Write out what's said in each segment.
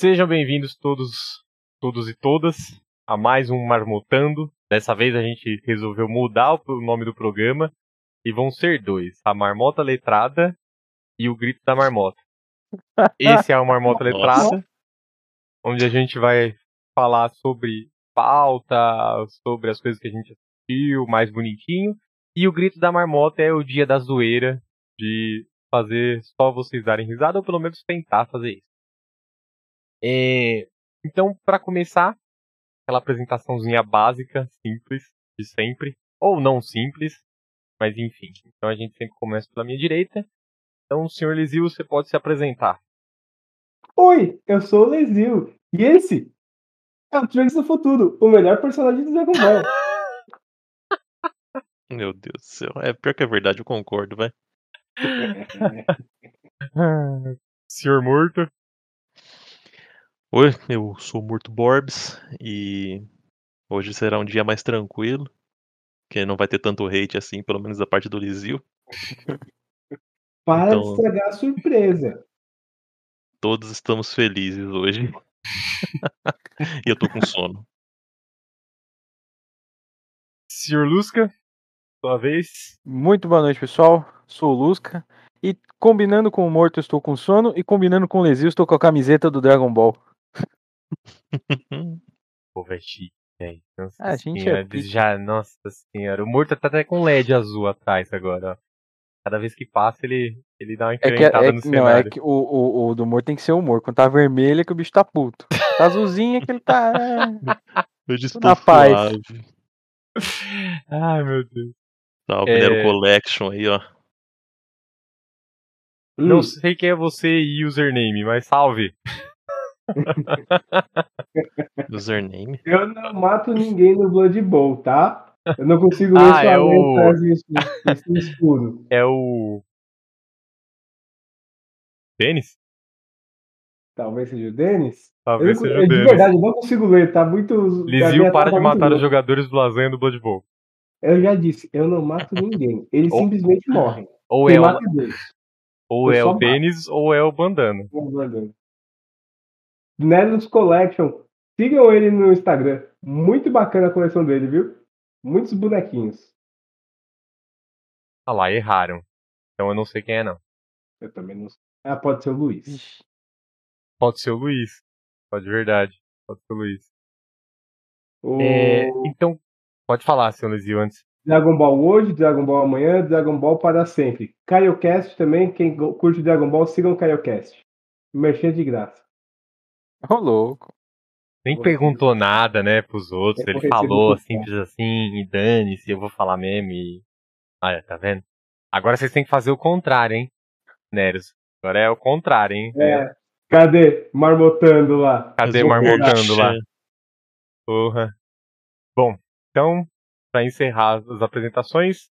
Sejam bem-vindos todos, todos e todas a mais um Marmotando. Dessa vez a gente resolveu mudar o nome do programa e vão ser dois: a Marmota Letrada e o Grito da Marmota. Esse é o Marmota Letrada, onde a gente vai falar sobre pauta, sobre as coisas que a gente assistiu, mais bonitinho. E o Grito da Marmota é o dia da zoeira, de fazer só vocês darem risada, ou pelo menos tentar fazer isso. É, então, para começar, aquela apresentaçãozinha básica, simples, de sempre, ou não simples, mas enfim. Então a gente sempre começa pela minha direita. Então, senhor Lizil, você pode se apresentar. Oi, eu sou o Lizil, e esse é o Trunks do Futuro, o melhor personagem do Dragon Ball. Meu Deus do céu. É pior que é verdade, eu concordo, vai. senhor Morto. Oi, eu sou o Morto Borbs e hoje será um dia mais tranquilo, que não vai ter tanto hate assim, pelo menos da parte do Lizil. Para Então- de estragar a surpresa. Todos estamos felizes hoje. e eu tô com sono. Senhor Lusca, sua vez. Muito boa noite, pessoal. Sou o Lusca. E combinando com o Morto, eu estou com sono. E combinando com o Lesio, estou com a camiseta do Dragon Ball. Pô, velho, chique, velho. Nossa Ah, a gente é senhora, pica. já, nossa senhora. O Morto tá até com LED azul atrás agora, ó. Cada vez que passa, ele, ele dá uma É que, incrementada é, no que- não, é cenário. que o, o, o do Morto tem que ser humor. Quando tá vermelho é que o bicho tá puto. Tá azulzinho é que ele tá. é. Hoje estou na paz. Ai, meu Deus. Tá, o É. Venero Collection aí, ó. Não Hum, sei quem é você e username, mas salve. Username. eu não mato ninguém no Blood Bowl, tá? Eu não consigo ver Ah, sua é o- escuro. É o. Denis? Talvez seja o Denis. Eu, Talvez não- seja eu o de Denis. verdade, eu não consigo ler, tá muito. Lizio para tá de matar os louca. jogadores do Lasanha do Blood Bowl. Eu já disse, eu não mato ninguém. Eles Oh. simplesmente morrem. Ou Quem é o, é Deus. ou eu é o. Denis ou é o Bandana. Nelos Collection. Sigam ele no Instagram. Muito bacana a coleção dele, viu? Muitos bonequinhos. Ah lá, erraram. Então eu não sei quem é, não. Eu também não sei. Ah, pode ser o Luiz. Ixi. Pode ser o Luiz. Pode verdade. Pode ser o Luiz. O É, então, pode falar, seu Lizio, antes. Dragon Ball hoje, Dragon Ball amanhã, Dragon Ball para sempre. Caiocast também. Quem curte Dragon Ball, sigam o Caiocast. Merchan de graça. Ô, louco. Nem perguntou nada, né, pros outros. É Ele falou simples assim, e dane-se, eu vou falar mesmo e. Olha, tá vendo? Agora vocês têm que fazer o contrário, hein, Neros? Agora é o contrário, hein? É. Cadê? Marmotando lá. Cadê marmotando lá? Porra. Bom, então, pra encerrar as apresentações,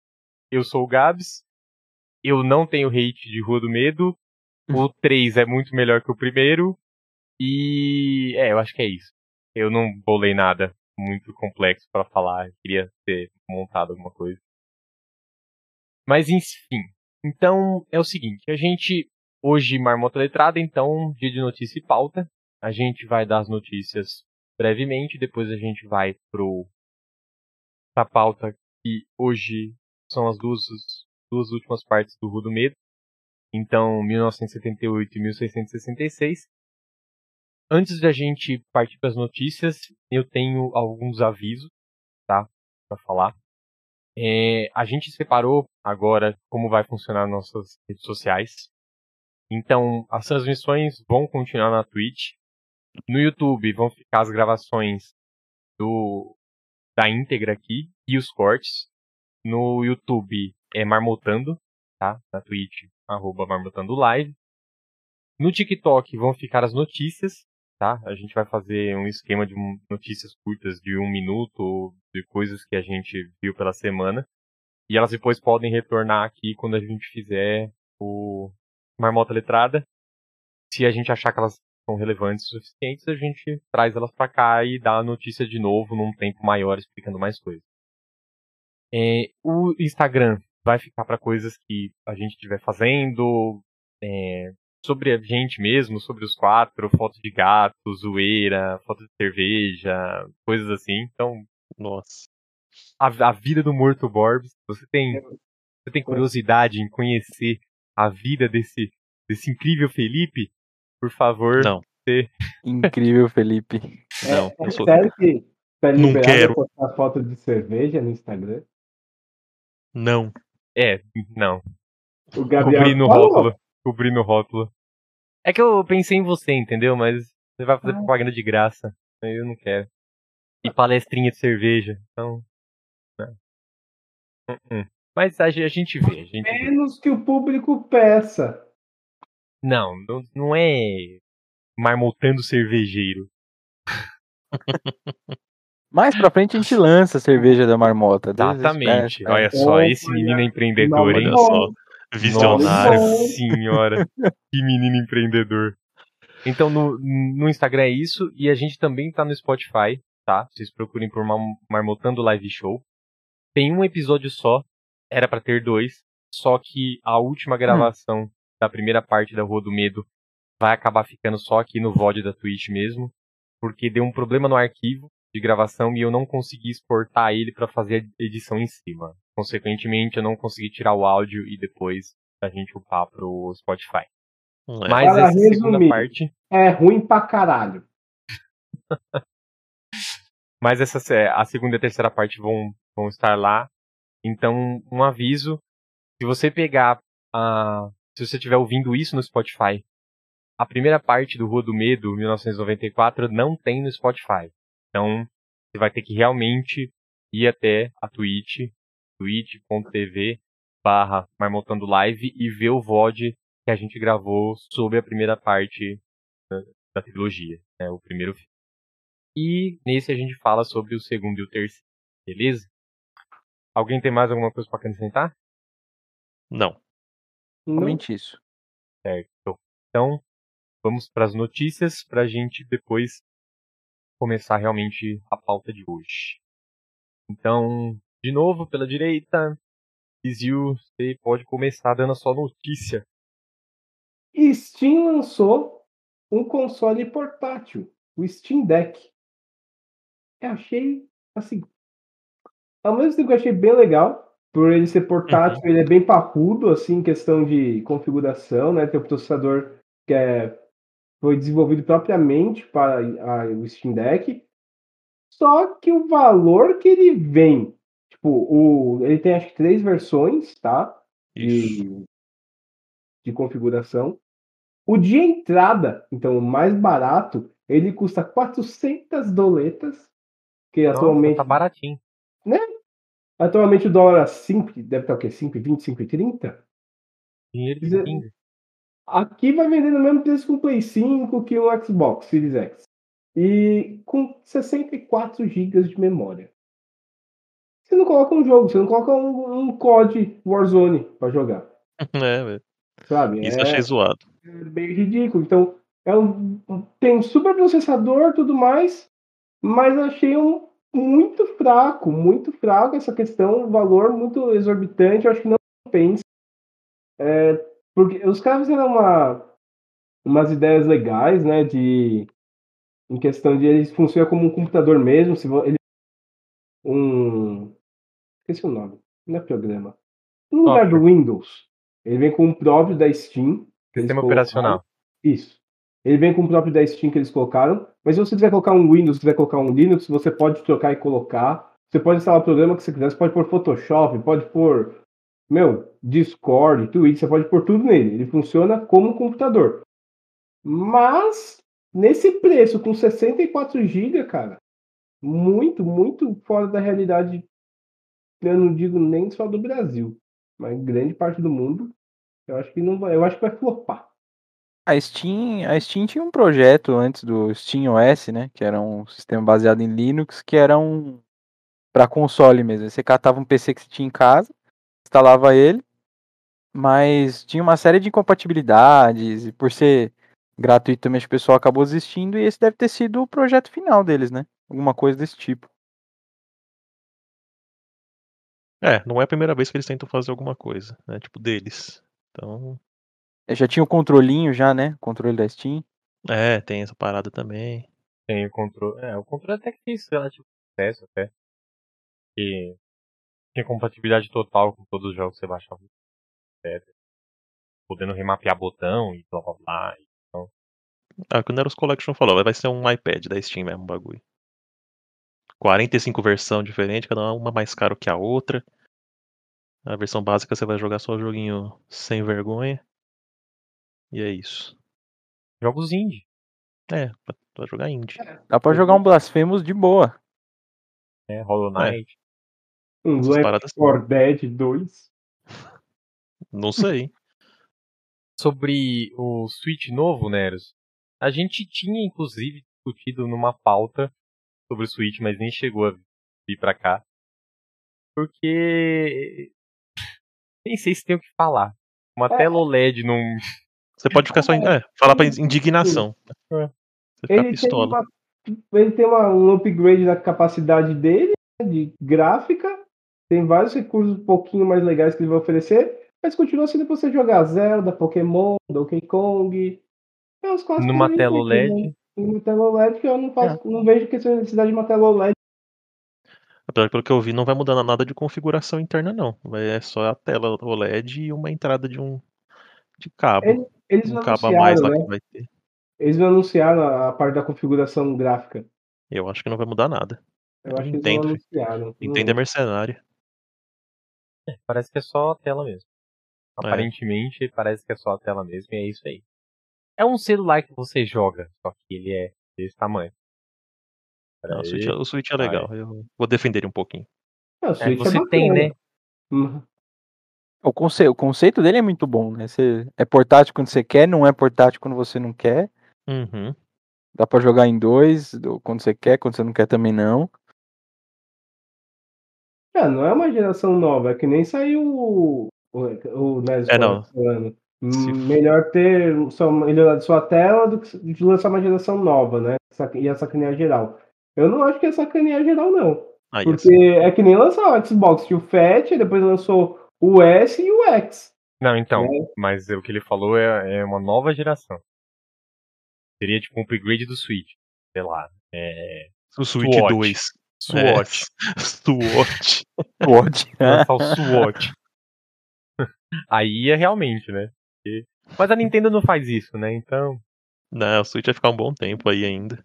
eu sou o Gabs. Eu não tenho hate de Rua do Medo. O 3 é muito melhor que o primeiro. E. É, eu acho que é isso. Eu não bolei nada muito complexo pra falar. Eu queria ter montado alguma coisa. Mas enfim. Então é o seguinte, a gente hoje marmota letrada, então dia de notícia e pauta. A gente vai dar as notícias brevemente, depois a gente vai pro pra pauta que hoje são as duas, duas últimas partes do Rua do Medo. Então, 1978 e 1666. Antes de a gente partir para as notícias, eu tenho alguns avisos, tá? Para falar. É, a gente separou agora como vai funcionar nossas redes sociais. Então, as transmissões vão continuar na Twitch. No YouTube vão ficar as gravações do da íntegra aqui e os cortes. No YouTube é Marmotando, tá? Na Twitch, arroba Marmotando Live. No TikTok vão ficar as notícias, tá? A gente vai fazer um esquema de notícias curtas de um minuto, de coisas que a gente viu pela semana. E elas depois podem retornar aqui quando a gente fizer o Marmota Letrada. Se a gente achar que elas são relevantes o suficientes, a gente traz elas pra cá e dá a notícia de novo num tempo maior, explicando mais coisas. É, o Instagram vai ficar para coisas que a gente estiver fazendo, é, sobre a gente mesmo, sobre os quatro, fotos de gato, zoeira, foto de cerveja, coisas assim. Então, Nossa. a, a vida do Morto Borbs, você tem, você tem curiosidade em conhecer a vida desse, desse incrível Felipe? Por favor, Não, Incrível, Felipe. não. É, é eu sou... sério que tá Não quero. postar foto de cerveja no Instagram? Não. é, não. O Gabriel Cobri no falou. rótulo. Cobri no rótulo. É que eu pensei em você, entendeu? Mas você vai fazer Ah. propaganda de graça. aí Eu não quero. E palestrinha de cerveja. Então. Não. Uh-uh. Mas a, a gente vê, a gente vê. Menos que o público peça. Não, não, não é marmotando cervejeiro. Mais pra frente a gente lança a cerveja da marmota. Exatamente. Olha só, esse menino é empreendedor, hein? Olha só. Nossa Visionário. Bom. senhora. Que menino empreendedor. Então no, no Instagram é isso. E a gente também tá no Spotify, tá? Vocês procurem por Mar- Marmotando Live Show. Tem um episódio só. Era pra ter dois. Só que a última gravação da primeira parte da Rua do Medo vai acabar ficando só aqui no VOD da Twitch mesmo. Porque deu um problema no arquivo de gravação e eu não consegui exportar ele pra fazer a edição em cima. Consequentemente, eu não consegui tirar o áudio e depois a gente upar pro Spotify. É. Mas Para essa segunda resumir. parte, É ruim pra caralho. mas essa a segunda e a terceira parte vão vão estar lá. Então, um aviso, se você pegar a se você estiver ouvindo isso no Spotify, a primeira parte do Rua do Medo, 1994, não tem no Spotify. Então, você vai ter que realmente ir até a Twitch, twitch.tv barra Marmotando Live e ver o VOD que a gente gravou sobre a primeira parte da, da trilogia, né, o primeiro filme. E nesse a gente fala sobre o segundo e o terceiro, beleza? Alguém tem mais alguma coisa para acrescentar? Não. Não. Somente isso. Certo. Então, vamos para as notícias para a gente depois começar realmente a pauta de hoje. Então, de novo, pela direita, Izil, você pode começar dando a sua notícia. Steam lançou um console portátil, o Steam Deck. Eu achei, assim, ao mesmo tempo eu achei bem legal, por ele ser portátil, ele é bem parrudo, assim, em questão de configuração, né? Tem um processador que é, foi desenvolvido propriamente para a- o Steam Deck. Só que o valor que ele vem, tipo, o, ele tem acho que três versões, tá? De, de configuração. O de entrada, então o mais barato, ele custa 400 doletas, que Nossa, atualmente, tá baratinho. atualmente o dólar 5, deve estar o quê? 5,20, 5,30? Dinheiro de. Aqui vai vendendo o mesmo preço que um Play 5 que um Xbox Series X. E com 64 GB de memória. Você não coloca um jogo, você não coloca um, um COD Warzone para jogar, É, velho. sabe? Isso É- achei zoado. é meio ridículo. Então, é um, tem um super processador tudo mais, mas achei um muito fraco, muito fraco essa questão, um valor muito exorbitante, eu acho que não compensa. É, porque os caras fizeram uma, umas ideias legais, né, de em questão de ele funciona como um computador mesmo, se ele um esqueci o nome, não é programa. No lugar do Windows, ele vem com o próprio da Steam. Sistema operacional. Isso. Ele vem com o próprio da Steam que eles colocaram. Mas se você quiser colocar um Windows, quiser colocar um Linux, você pode trocar e colocar. Você pode instalar o programa que você quiser. Você pode pôr Photoshop, pode pôr, meu, Discord, Twitch. Você pode pôr tudo nele. Ele funciona como um computador. Mas, nesse preço, com 64 GB, cara, muito, muito fora da realidade. Eu não digo nem só do Brasil, mas grande parte do mundo. Eu acho que não vai. Eu acho que vai flopar. A Steam, a Steam tinha um projeto antes do Steam OS, né? Que era um sistema baseado em Linux, que era um para console mesmo. Você catava um PC que você tinha em casa, instalava ele, mas tinha uma série de incompatibilidades e por ser gratuito também o pessoal acabou desistindo e esse deve ter sido o projeto final deles, né? Alguma coisa desse tipo. É, não é a primeira vez que eles tentam fazer alguma coisa, né? Tipo, deles. Então, Já tinha o controlinho já, né? O controle da Steam. É, tem essa parada também. Tem o controle. É, o controle até que fez relativo sucesso até. Que tinha compatibilidade total com todos os jogos que você baixava. Etc. Podendo remapear botão e blá blá blá. Então, Ah, quando era os Collection falou, vai ser um iPad da Steam mesmo, o bagulho. 45 versão diferente, cada uma mais caro que a outra. A versão básica você vai jogar só o joguinho sem vergonha. E é isso. jogos indie. É, pra- vai jogar indie. Dá pra jogar um Blasphemous de boa. Né? Hollow Knight. Um Essas Left paradas- 4 Dead 2. Não sei. Sobre o Switch novo, Neros. A gente tinha, inclusive, discutido numa pauta sobre o Switch, mas nem chegou a vir pra cá. Porque. Nem sei se tem o que falar. Uma É. tela OLED num. Você pode ficar só. É, falar pra indignação. É. Você fica Ele tem, pistola. uma, ele tem uma- um upgrade da capacidade dele, né, de gráfica. Tem vários recursos um pouquinho mais legais que ele vai oferecer. Mas continua sendo pra você jogar Zelda, Pokémon, Donkey Kong. É os Numa tela OLED. né? Numa tela OLED que eu não, faço, não vejo que tem necessidade de uma tela OLED. Apesar que pelo que eu vi, não vai mudar nada de configuração interna, não. É só a tela OLED e uma entrada de um de cabo. Ele- Eles um cabo a mais lá né? que vai ter. Eles não anunciaram a a parte da configuração gráfica. Eu acho que não vai mudar nada. Eu acho que eles Nintendo, não anunciaram. Nintendo é mercenário. Parece que é só a tela mesmo. É. Aparentemente, parece que é só a tela mesmo, e é isso aí. É um celular que você joga, só que ele é desse tamanho. Não, o, Peraí. Switch, é- o Switch é legal. Eu vou defender ele um pouquinho. O É, Switch você tem, né? Uhum. O, conce... o conceito dele é muito bom, né? Você... É portátil quando você quer, não é portátil quando você não quer. Uhum. Dá pra jogar em dois, do- quando você quer, quando você não quer também não. É, não é uma geração nova, é que nem saiu o, o, o NES É, não. falando. Se- Melhor ter só melhorado sua tela do que de lançar uma geração nova, né? Sac- Ia sacanear geral. Eu não acho que é sacanear geral, não. Aí, Porque assim, é que nem lançar o Xbox, tinha o Fat, e depois lançou o S e o X. Não, então, É. mas o que ele falou é, é uma nova geração. Seria tipo um upgrade do Switch. Sei lá. É. o Switch SWAT. 2. SWAT. É, SWAT. Lançar o SWAT. Aí é realmente, né? Porque- Mas a Nintendo não faz isso, né? Então. Não, o Switch vai ficar um bom tempo aí ainda.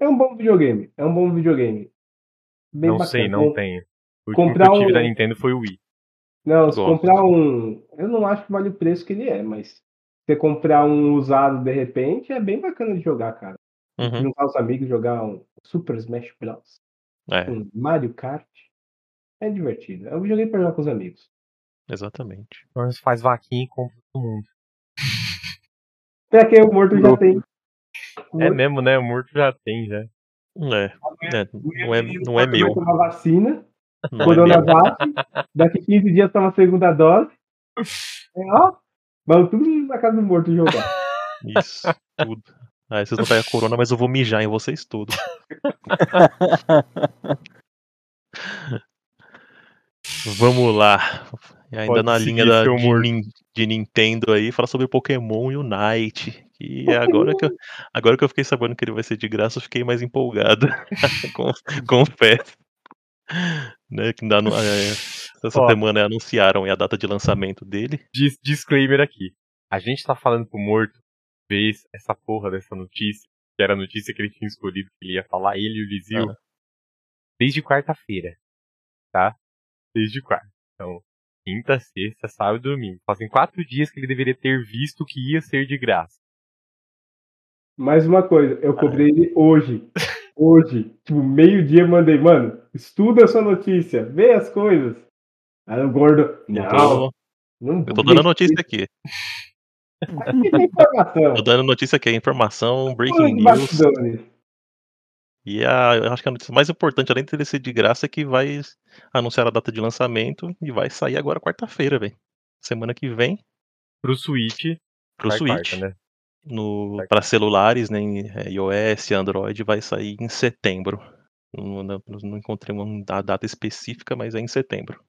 É um bom videogame. É um bom videogame. Bem não bacana. sei, não tenho. O último comprar que eu tive um- da Nintendo foi o Wii. Não, se Gosto. comprar um. Eu não acho que vale o preço que ele é, mas você comprar um usado de repente é bem bacana de jogar, cara. Uhum. Juntar os amigos, jogar um Super Smash Bros. É, Um Mario Kart. É divertido. Eu joguei pra jogar com os amigos. Exatamente. Nós faz vaquinha e compra todo mundo. Pra quem o morto já tem. É mesmo, né? O morto já tem, já. É, é, não é, não é meu. tomar vacina, Não é. Coronavac. Daqui 15 dias toma a segunda dose. É, ó. Vamos tudo na casa do morto jogar. Isso, tudo. Aí vocês não pegam a corona, mas eu vou mijar em vocês todos. Vamos lá. E ainda Pode na linha da, de, de Nintendo aí, fala sobre Pokémon Unite. Que é agora que, eu, agora que eu fiquei sabendo que ele vai ser de graça, eu fiquei mais empolgado. Com- Confesso. Né, que ainda não- é, essa Ó. semana anunciaram a data de lançamento dele. Dis- disclaimer aqui. A gente tá falando pro morto ver essa porra dessa notícia, que era a notícia que ele tinha escolhido que ele ia falar, ele e o Lizio, Ah. desde quarta-feira. Tá? Desde quarta. Então, quinta, sexta, sábado e domingo. Fazem quatro dias que ele deveria ter visto que ia ser de graça. Mais uma coisa, eu cobrei ele hoje. Hoje. Tipo, meio-dia mandei, mano, estuda essa notícia, vê as coisas. Aí o gordo, Eu não, tô, não eu tô dando a notícia aqui. Aqui tem informação. Tô dando notícia aqui, informação, breaking news. bastidores. E a, eu acho que a notícia mais importante, além de ele ser de graça, é que vai anunciar a data de lançamento e vai sair agora quarta-feira, velho. Semana que vem, Pro Switch. pro Switch. quarta, né? No, para celulares, né, é, iOS, Android, vai sair em setembro. Não, não- não encontrei uma da- data específica, mas é em setembro.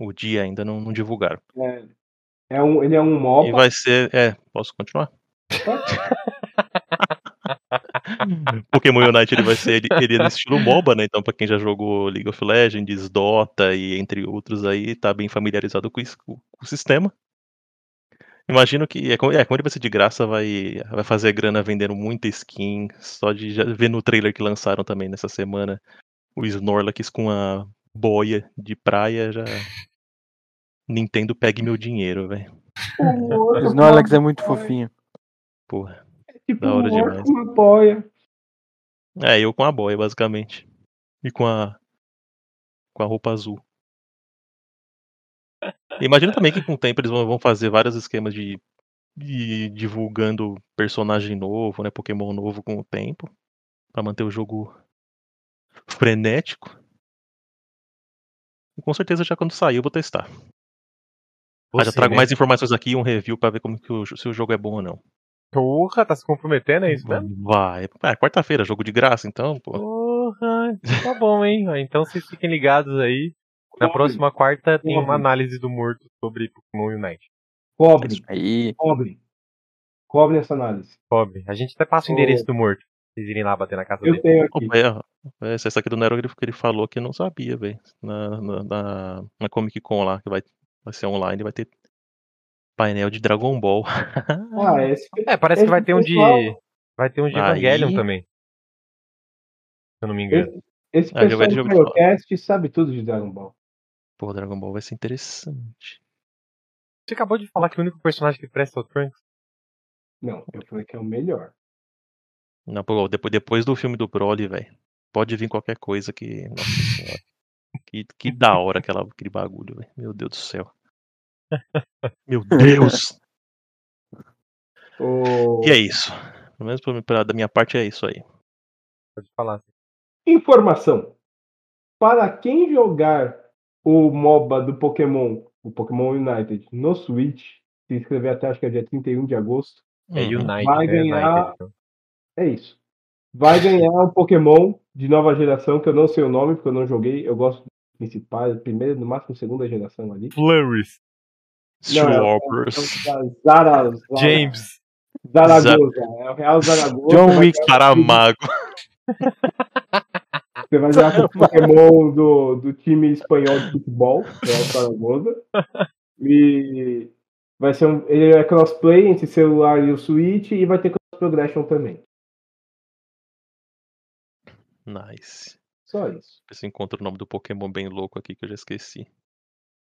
O dia ainda não, não divulgaram. É. É um, ele é um E MOBA. vai ser. É, posso continuar? Pokémon Unite ele vai ser ele, ele é no estilo MOBA, né? Então, pra quem já jogou League of Legends, Dota e entre outros aí, tá bem familiarizado com, isso, com o sistema. Imagino que, é como, é, como ele vai ser de graça, vai, vai fazer grana vendendo muita skin. Só de já ver no trailer que lançaram também nessa semana o Snorlax com a boia de praia já. Nintendo pegue meu dinheiro, velho. O Snorlax é muito fofinho. Porra. Tipo, da hora outro demais. me apoia. É, eu com a boia, basicamente. E com a. Com a roupa azul. Imagina também que com o tempo eles vão, fazer vários esquemas de, de divulgando personagem novo, né? Pokémon novo com o tempo. Pra manter o jogo frenético. E com certeza já quando sair eu vou testar. Mas já Você, trago né? mais informações aqui, um review pra ver como que o, se o jogo é bom ou não. Porra, tá se comprometendo, é isso mesmo? Vai. É quarta-feira, jogo de graça, então, pô. Porra, tá bom, hein? Então vocês fiquem ligados aí. Na Cobre, próxima quarta tem uma Cobre. análise do morto sobre Pokémon Unite. Cobre, Aí, cobre. Cobre essa análise. Pobre. A gente até passa o endereço do morto. Vocês irem lá bater na casa Eu dele. tenho aqui. Opa, é, é, essa aqui do Nero ele, ele falou que não sabia, velho. Na, na, na, na Comic Con lá, que vai, vai ser online, vai ter painel de Dragon Ball. Ah, esse, É, parece que vai ter um de. pessoal- Vai ter um de Aí- Evangelion também. Se eu não me engano. esse, esse Ah, pessoal do. Pyrocast sabe tudo de Dragon Ball. Pô, Dragon Ball vai ser interessante. Você acabou de falar que o único personagem que presta é o Trunks. Não, eu falei que é o melhor. Não, pô, depois, depois do filme do Broly, velho. Pode vir qualquer coisa que. Nossa senhora. Que, que da hora aquela, aquele bagulho, velho. Meu Deus do céu. Meu Deus! O... E é isso. Pelo menos pra, pra- da minha parte é isso aí. Pode falar. Informação. Para quem jogar o MOBA do Pokémon, o Pokémon United, no Switch, se inscrever até acho que é dia 31 de agosto, É Uhum. Unite, Vai né? ganhar- United, então. é isso. Vai ganhar um Pokémon de nova geração, que eu não sei o nome, porque eu não joguei. Eu gosto dos principais, primeira, no máximo segunda geração ali. Flurries. É- Swappers. É Zara, Zara, James. Zaragoza. É o Real Zaragoza. John Wick. Caramago. Você vai jogar com o Pokémon do, do time espanhol de futebol, Real Zaragoza. E vai ser um. Ele é crossplay entre celular e o Switch e vai ter cross progression também. Nice. Só isso. Eu encontro o nome do Pokémon bem louco aqui que eu já esqueci.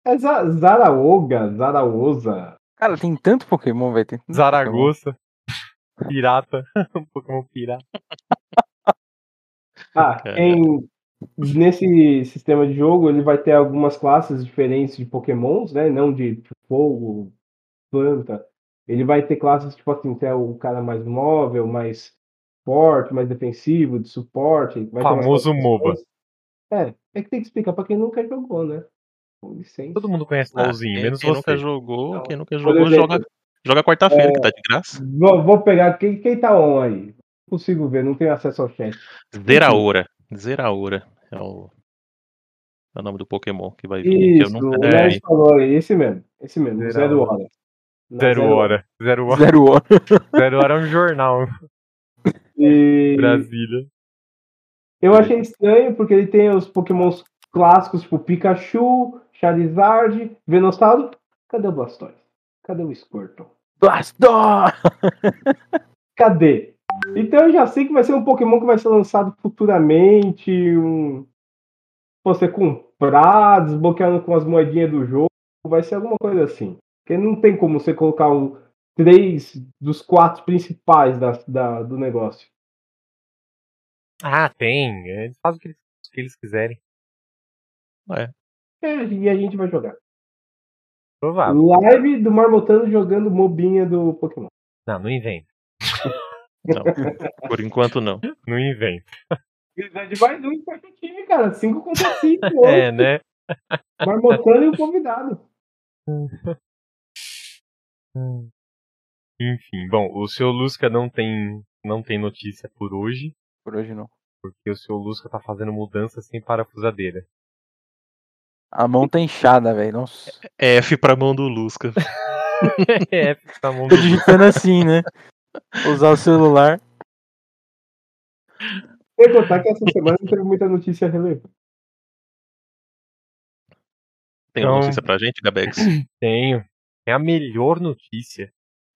É Za- Zaraoga, Zaraoza. cara, tem tanto Pokémon, vai ter. tanto Zaragoza. Pirata. um Pokémon pirata. Ah, quem nesse sistema de jogo ele vai ter algumas classes diferentes de Pokémons, né? Não de fogo, planta. Ele vai ter classes tipo assim, que é o cara mais móvel, mais forte, mais defensivo, de suporte. Vai Famoso. MOBA. É, é que tem que explicar pra quem nunca jogou, né? Com licença. Todo mundo conhece Ah, LOLzinho, quem, menos quem nunca você. jogou, Não, quem nunca jogou, exemplo, joga, joga quarta-feira, que tá de graça. Vou, vou pegar quem, quem tá on aí. Não consigo ver, não tenho acesso ao chat. Zeraora. Zeraora é o, é o nome do Pokémon que vai vir. que eu Isso, nunca- o é, Nerd falou aí, esse mesmo. Esse mesmo, Zero zero hora. hora. Na Zero hora. Zero hora. Zero hora. Zero hora é um jornal. E Brasília. eu achei estranho porque ele tem os pokémons clássicos, tipo Pikachu, Charizard, Venossauro. Cadê o Blastoise? Cadê o Squirtle? Blastor! Cadê? Então eu já sei que vai ser um Pokémon que vai ser lançado futuramente. Um... Você comprar, desbloqueando com as moedinhas do jogo. Vai ser alguma coisa assim. Porque não tem como você colocar o três dos quatro principais da, da- do negócio. Ah, tem. Eles fazem o que eles, o que eles quiserem. É, e a gente vai jogar. Provável. Live do Marmotano jogando mobinha do Pokémon. Não, não inventa. Não, por enquanto não. Não inventa. Grande mais um quarto time, cara. 5 contra 5. É, né? Marmotano e o convidado. Enfim, bom, o seu Lusca não tem, não tem notícia por hoje, Por hoje não. porque o seu Lusca tá fazendo mudança sem parafusadeira. A mão tá inchada, velho. Nossa. F pra mão do Lusca. é, fica na mão Tô do- digitando assim, né? Usar o celular. Sem contar que essa semana não teve muita notícia relevante. Tem Então- uma notícia pra gente, Gabex? Tenho. É a melhor notícia.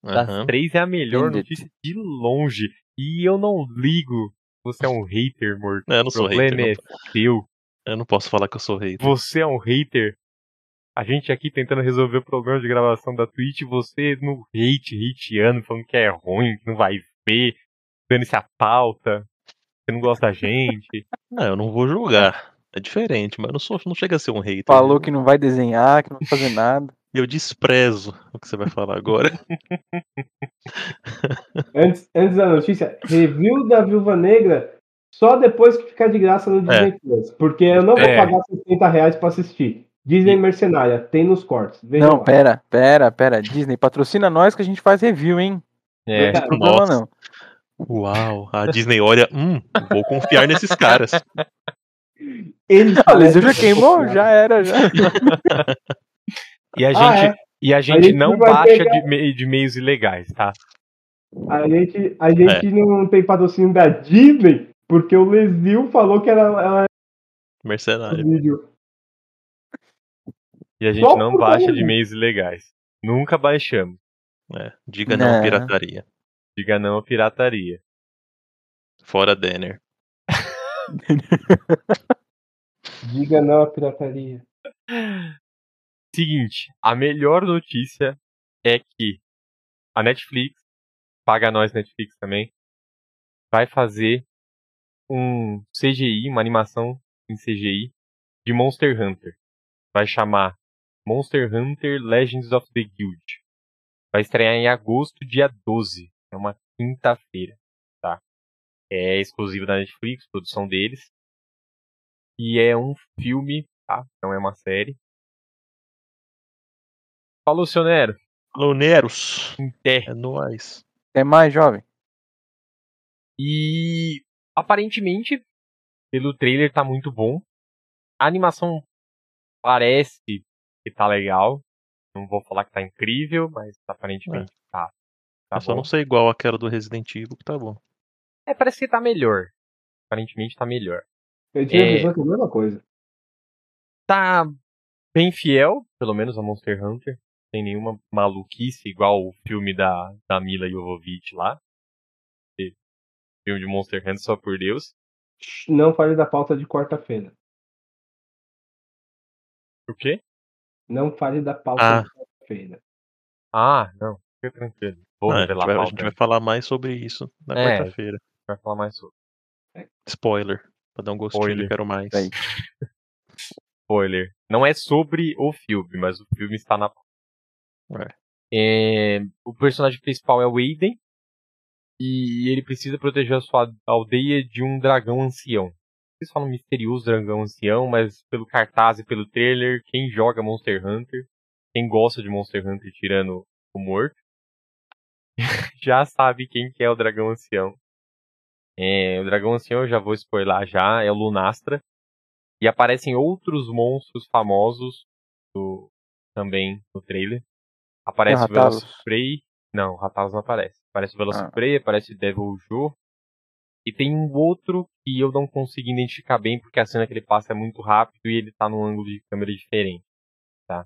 Das Aham. três é a melhor Entendi. notícia de longe. E eu não ligo. Você é um hater, morto. Não, eu não O sou problema hater. é seu. Eu não posso falar que eu sou hater. Você é um hater. A gente aqui tentando resolver o problema de gravação da Twitch, você no hate, hateando, falando que é ruim, que não vai ver, dando-se a pauta, você não gosta da gente. Não, eu não vou julgar. É diferente, mas eu não, sou, não chega a ser um hater. Falou que não vai desenhar, que não vai fazer nada. Eu desprezo o que você vai falar agora. Antes, antes da notícia, review da Viúva Negra só depois que ficar de graça no Disney Plus. Porque eu não vou É. pagar 60 reais pra assistir. Disney Mercenária, tem nos cortes. Vejam Não, lá. pera, pera, pera. Disney, patrocina nós que a gente faz review, hein? É, Não tem problema não. Uau, a Disney olha, hum, vou confiar nesses caras. Eles A laser já parecem- queimou? Já era, já. e a Ah, gente, é. e a gente gente não baixa pegar- de, me- de meios ilegais, tá? A gente, a gente É. não tem patrocínio da Disney porque o Lesil falou que era, ela Mercenário. vídeo. E a gente Só não por baixa causa de disso. meios ilegais. Nunca baixamos. É, diga não à Não. pirataria. Diga não à pirataria. Fora Denner. Diga não à pirataria. Seguinte, a melhor notícia é que a Netflix, paga nós Netflix também, vai fazer um CGI, uma animação em CGI de Monster Hunter. Vai chamar Monster Hunter Legends of the Guild. Vai estrear em agosto, dia 12. É uma quinta-feira, tá? É exclusivo da Netflix, produção deles. E é um filme, tá? Não é uma série. Falou, seu Nero. Alô, Neros. Em terra. É nóis. É mais, jovem. E aparentemente, pelo trailer tá muito bom. A animação parece que tá legal. Não vou falar que tá incrível, mas aparentemente tá. Tá eu só bom. não sei igual aquela do Resident Evil, que tá bom. É, parece que tá melhor. Aparentemente tá melhor. Eu tinha É. a visão que é a mesma coisa. Tá bem fiel, pelo menos a Monster Hunter. Sem nenhuma maluquice igual o filme da, da Mila Jovovich lá. Filme de Monster Hunter, só por Deus. Não fale da pauta de quarta-feira. O quê? Não fale da pauta Ah. de quarta-feira. Ah, não. Fica tranquilo. Vou Ah, a, gente vai, a gente vai falar mais sobre isso na É. quarta-feira. vai falar mais sobre. Spoiler. Pra dar um gostinho, Spoiler. quero mais. Aí. Spoiler. Não é sobre o filme, mas o filme está na pauta. É, o personagem principal é o Aiden. E ele precisa proteger a sua aldeia de um dragão ancião. Eles falam misterioso dragão ancião, mas pelo cartaz e pelo trailer, quem joga Monster Hunter, quem gosta de Monster Hunter tirando o morto, já sabe quem que é o dragão ancião. É, o dragão ancião eu já vou spoiler já, é o Lunastra. E aparecem outros monstros famosos do, também no trailer. Aparece o Ratalos. Velociprey. Não, o Ratalos não aparece. Aparece o Velociprey, aparece o Devil Joe. E tem um outro que eu não consigo identificar bem, porque a cena que ele passa é muito rápido e ele tá num ângulo de câmera diferente. Tá?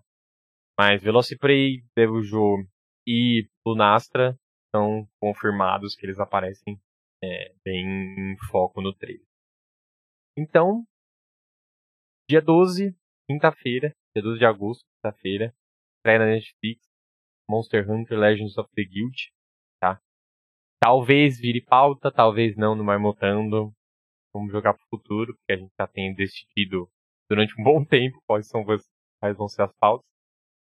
Mas Velociprey, Devil Joe e Lunastra são confirmados que eles aparecem é, bem em foco no trailer. Então, dia 12, quinta-feira, dia 12 de agosto, quinta-feira, estreia na Netflix, Monster Hunter Legends of the Guild? Talvez vire pauta, talvez não no Marmotando. Vamos jogar pro futuro, porque a gente já tem decidido durante um bom tempo quais são as- quais vão ser as pautas.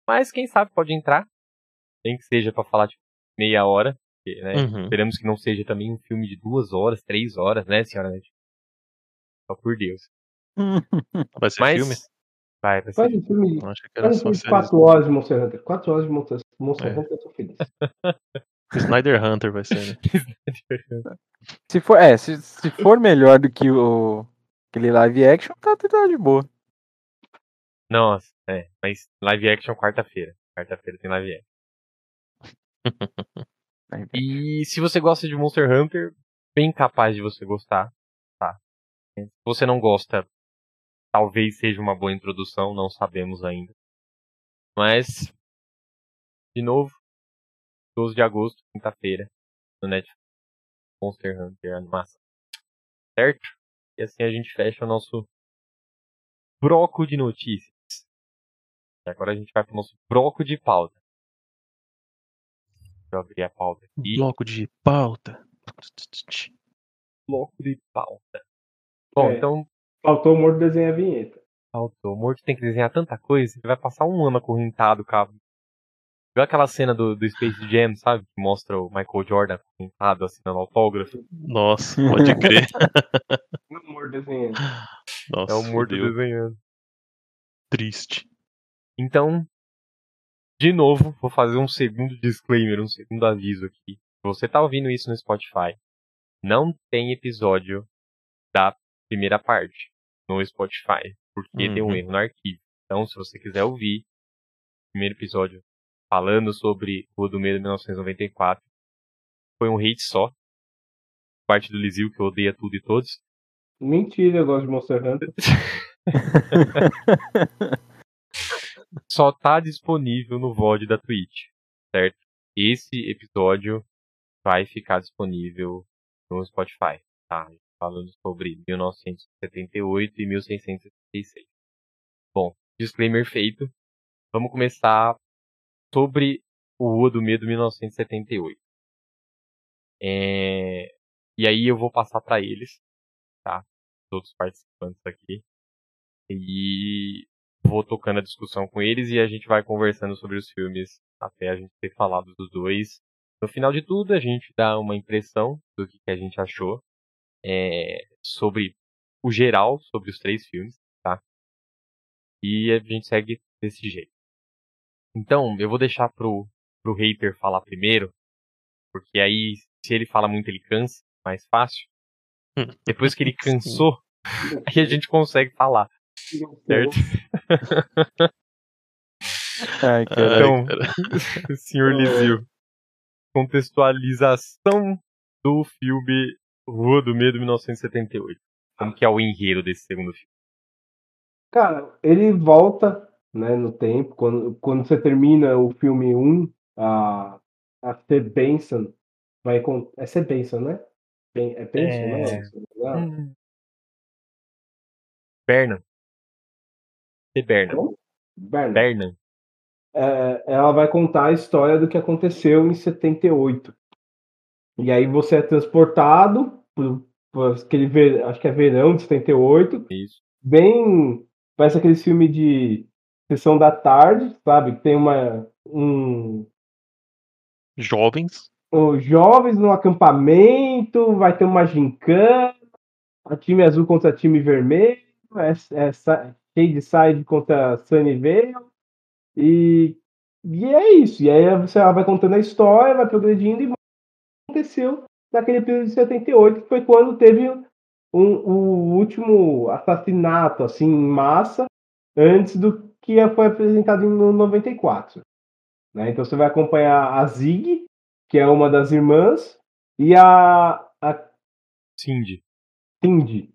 Mas quem sabe pode entrar. Nem que seja pra falar tipo, meia hora. porque, né, Uhum. Esperamos que não seja também um filme de duas horas, três horas, né, senhora? Só por Deus. Vai ser Mas. filme? Vai, vai ser Faz um filme, achei que era faz um só filme de. 4 horas de Monster Hunter. 4 horas de Monster, Monster É. Hunter, eu tô feliz. Snyder Hunter vai ser, né? Se for, é, se, se for melhor do que o aquele live action, tá, tá de boa. Nossa, é. Mas live action quarta-feira. Quarta-feira tem live action. E se você gosta de Monster Hunter, bem capaz de você gostar, tá? Se você não gosta, talvez seja uma boa introdução, não sabemos ainda. Mas, de novo, 12 de agosto, quinta-feira, no Netflix, Monster Hunter animação. Certo? E assim a gente fecha o nosso bloco de notícias. E agora a gente vai pro nosso bloco de pauta. Deixa eu abrir a pauta aqui. Bloco de pauta. bloco de pauta. Bom, É. então, Faltou o morto desenhar a vinheta. faltou. O morto tem que desenhar tanta coisa, ele vai passar um ano acorrentado, cara. Viu aquela cena do, do Space Jam, sabe? Que mostra o Michael Jordan acorrentado, assinando autógrafo. Nossa, pode crer. O morto desenhando. Nossa, É o morto fudeu. desenhando. triste. Então, de novo, vou fazer um segundo disclaimer, um segundo aviso aqui. Se você tá ouvindo isso no Spotify, não tem episódio da primeira parte no Spotify, porque tem um Uhum. erro no arquivo. Então, se você quiser ouvir o primeiro episódio falando sobre Rua do Medo 1994, foi um hate só. Parte do Lizil que odeia tudo e todos. Mentira, eu gosto de Monster Hunter. só tá disponível no VOD da Twitch, certo? Esse episódio vai ficar disponível no Spotify, tá? Falando sobre 1978 e 1676. Bom, disclaimer feito. Vamos começar sobre o Rua do Medo 1978. É... E aí eu vou passar para eles, tá? Os outros participantes aqui. E vou tocando a discussão com eles e a gente vai conversando sobre os filmes até a gente ter falado dos dois. No final de tudo, a gente dá uma impressão do que, que a gente achou é, sobre o geral, sobre os três filmes, tá? E a gente segue desse jeito. Então, eu vou deixar pro, pro hater falar primeiro, porque aí, se ele fala muito, ele cansa, mais fácil. Depois que ele cansou, aí a gente consegue falar, certo? Ai, cara. Então. Senhor Lizio. Contextualização do filme Rua do Medo 1978. Como que é o enredo desse segundo filme? Cara, ele volta né, no tempo. Quando, quando você termina o filme 1, a, a C. Benson vai contar. É C. Benson, né? Ben- É Benson, É. né? Bernan. De Bernan. Como? Bernard. Bernan. é, ela vai contar a história do que aconteceu em 78. E aí você é transportado por, por aquele ver, acho que é verão de 78, Isso. bem parece aquele filme de sessão da tarde, sabe? Tem uma um Jovens. os jovens no acampamento, vai ter uma gincana, a time azul contra time vermelho, é, é sa- Shade contra Sunnyvale, e, e é isso. E aí você vai contando a história, vai progredindo e mostra o que aconteceu naquele período de 78, que foi quando teve um, o último assassinato assim, em massa antes do que foi apresentado em 94. Né? Então você vai acompanhar a Zig, que é uma das irmãs, e a, a Cindy. Cindy.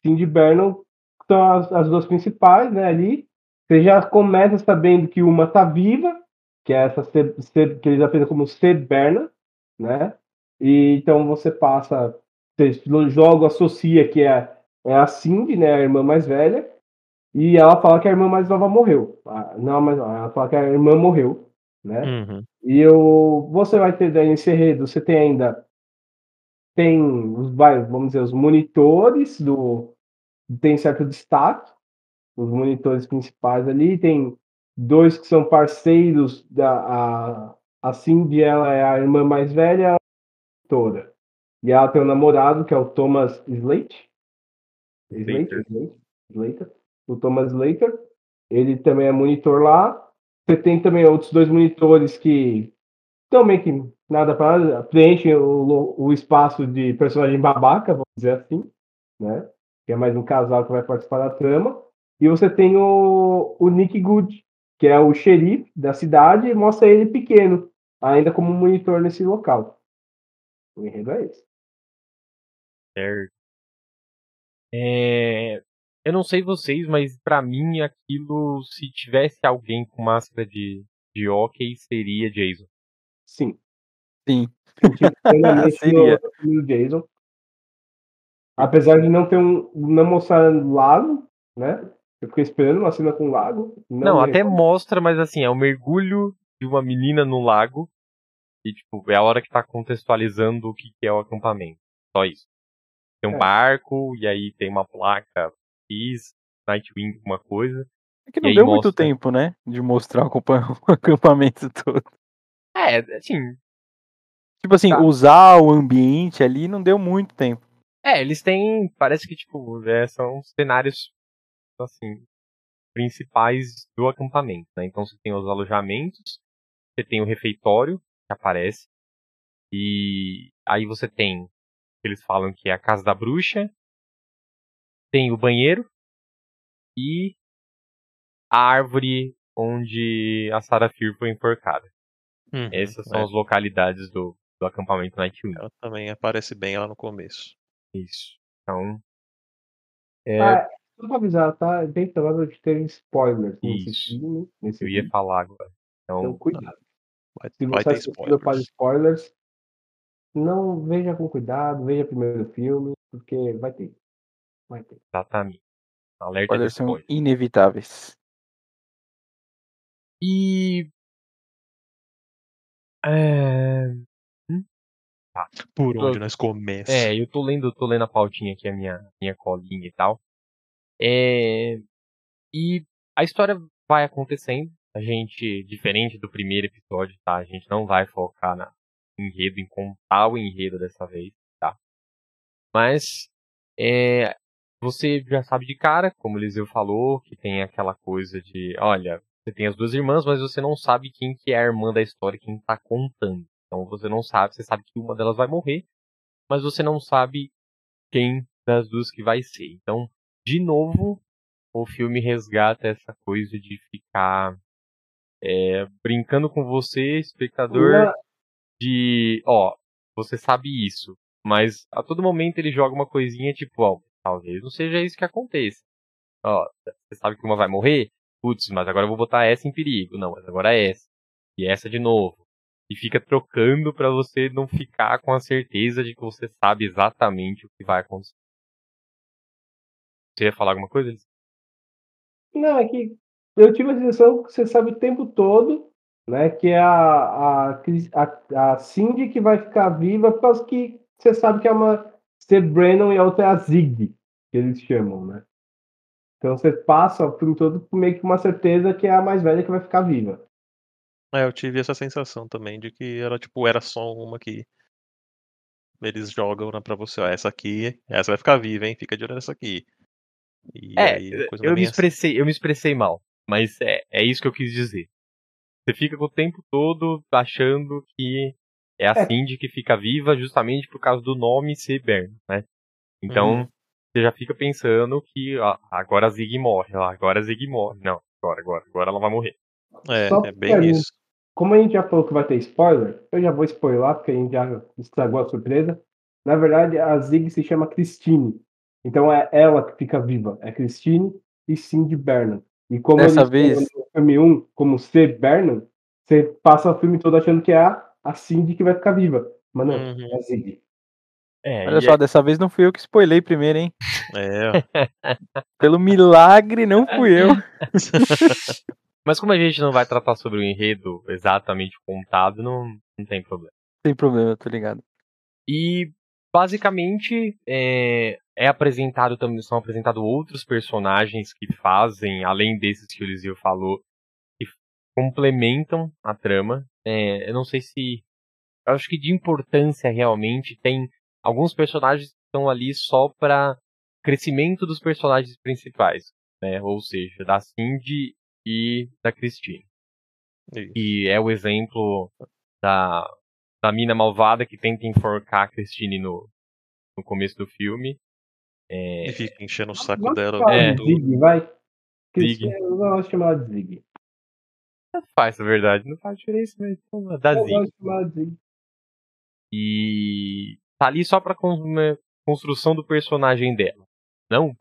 Cindy Vernon são as, as duas principais, né, ali. Você já começa sabendo que uma tá viva, que é essa C, C- que eles apresentam como C. Berna, né? E então você passa, você joga, associa que é, é a Cindy, né, a irmã mais velha, e ela fala que a irmã mais nova morreu. Ah, Não, mas ela fala que a irmã morreu, né? Uhum. E eu, você vai ter daí nesse enredo, você tem ainda tem os vamos dizer, os monitores do tem certo destaque, os monitores principais ali, tem dois que são parceiros da a, a Cindy, ela é a irmã mais velha, ela a doutora. E ela tem um namorado que é o Thomas Slate. Slate, Slater. Slate, Slater. O Thomas Slater. Ele também é monitor lá. Você tem também outros dois monitores que também que nada para preenchem o, o espaço de personagem babaca, vamos dizer assim, né? Que é mais um casal que vai participar da trama. E você tem o, o Nick Good, que é o xerife da cidade, e mostra ele pequeno, ainda como monitor nesse local. O enredo é esse. Certo. É, eu não sei vocês, mas pra mim aquilo, se tivesse alguém com máscara de, de hockey, seria Jason. Sim. Sim. Seria. no, no Jason. Apesar de não ter um. não mostrar lago, né? Eu fiquei esperando uma cena com lago. Não, é- até mostra, mas assim, é o mergulho de uma menina no lago. E, tipo, é a hora que tá contextualizando o que que é o acampamento. Só isso. Tem um É. barco, e aí tem uma placa Nightwing, alguma coisa. É que não deu muito mostra. tempo, né? De mostrar o acampamento todo. É, assim. Tipo assim, Tá. usar o ambiente ali não deu muito tempo. É, eles têm. Parece que, tipo, é, são cenários, assim, principais do acampamento, né? Então você tem os alojamentos, você tem o refeitório, que aparece, e aí você tem, eles falam que é a casa da bruxa, tem o banheiro, e a árvore onde a Sarah Fear foi enforcada. Uhum, Essas são é. as localidades do, do acampamento Nightwing. Ela também aparece bem lá no começo. Isso. Então. É, Ah, só pra avisar, tá? Bem provável de ter spoilers nesse Isso. filme. Nesse eu ia filme. falar agora. Então, Então, cuidado. Vai, Se vai você assistiu para spoilers. spoilers, não veja com cuidado, veja primeiro o filme, porque vai ter. Vai ter. exatamente. Alerta de Spoilers são spoiler. inevitáveis. E. É... Por Tô- onde nós começamos? é, eu tô lendo, tô lendo a pautinha aqui, a minha, minha colinha e tal. É... E a história vai acontecendo. A gente, diferente do primeiro episódio, tá? A gente não vai focar na enredo, em contar o enredo dessa vez, tá? Mas é, você já sabe de cara, como o Eliseu falou, que tem aquela coisa de, olha, você tem as duas irmãs, mas você não sabe quem que é a irmã da história, quem tá contando. Então você não sabe, você sabe que uma delas vai morrer, mas você não sabe quem das duas que vai ser. Então, de novo, o filme resgata essa coisa de ficar é, brincando com você, espectador, Não, de, ó, você sabe isso, mas a todo momento ele joga uma coisinha tipo, ó, talvez não seja isso que aconteça. Ó, você sabe que uma vai morrer? Putz, mas agora eu vou botar essa em perigo. Não, mas agora é essa. E essa de novo. E fica trocando pra você não ficar com a certeza de que você sabe exatamente o que vai acontecer. Você ia falar alguma coisa? Não, é que eu tive a sensação que você sabe o tempo todo, né? Que é a, a, a, a Cindy que vai ficar viva por causa que você sabe que é uma ser Brennan e a outra é a Zig, que eles chamam, né? Então você passa o filme todo com meio que uma certeza que é a mais velha que vai ficar viva. É, eu tive essa sensação também de que ela, tipo, era só uma que eles jogam né, pra você, ó, essa aqui, essa vai ficar viva, hein? Fica de olho nessa aqui. E É, aí, a coisa eu vai me assim. expressei, eu me expressei mal, mas é, é isso que eu quis dizer. Você fica o tempo todo achando que é a É. Cindy que fica viva justamente por causa do nome ser Bern, né? Então, Uhum. você já fica pensando que ó, agora a Zig morre, ó, agora a Zig morre. Não, agora, agora, agora ela vai morrer. É, Só é bem isso. Como a gente já falou que vai ter spoiler, eu já vou spoiler porque a gente já estragou a surpresa. Na verdade, a Zig se chama Christine. Então é ela que fica viva. É Christine e Cindy Bernard. E como Dessa eles vez- no filme 1 como C. Bernard, você passa o filme todo achando que é a, a Cindy que vai ficar viva. Mas não, Uhum. é a Zig. É, Olha só, dessa vez não fui eu que spoilei primeiro, hein? É, Pelo milagre, não fui eu. Mas como a gente não vai tratar sobre o enredo exatamente contado, não, não tem problema. Sem problema, tô ligado. E basicamente é, é apresentado também são apresentados outros personagens que fazem, além desses que o Eliseu falou, que complementam a trama. É, eu não sei se. Eu acho que de importância realmente tem alguns personagens que estão ali só para crescimento dos personagens principais, né? Ou seja, da Cindy e da Christine isso. que é o exemplo da, da mina malvada que tenta enforcar a Christine no, no começo do filme. É, E fica enchendo o saco dela. É. de Zig, vai. Zig. Christine, eu gosto de chamar ela de Zig. Faz, na verdade. Não faz diferença, mas de- E tá ali só pra né, construção do personagem dela. Não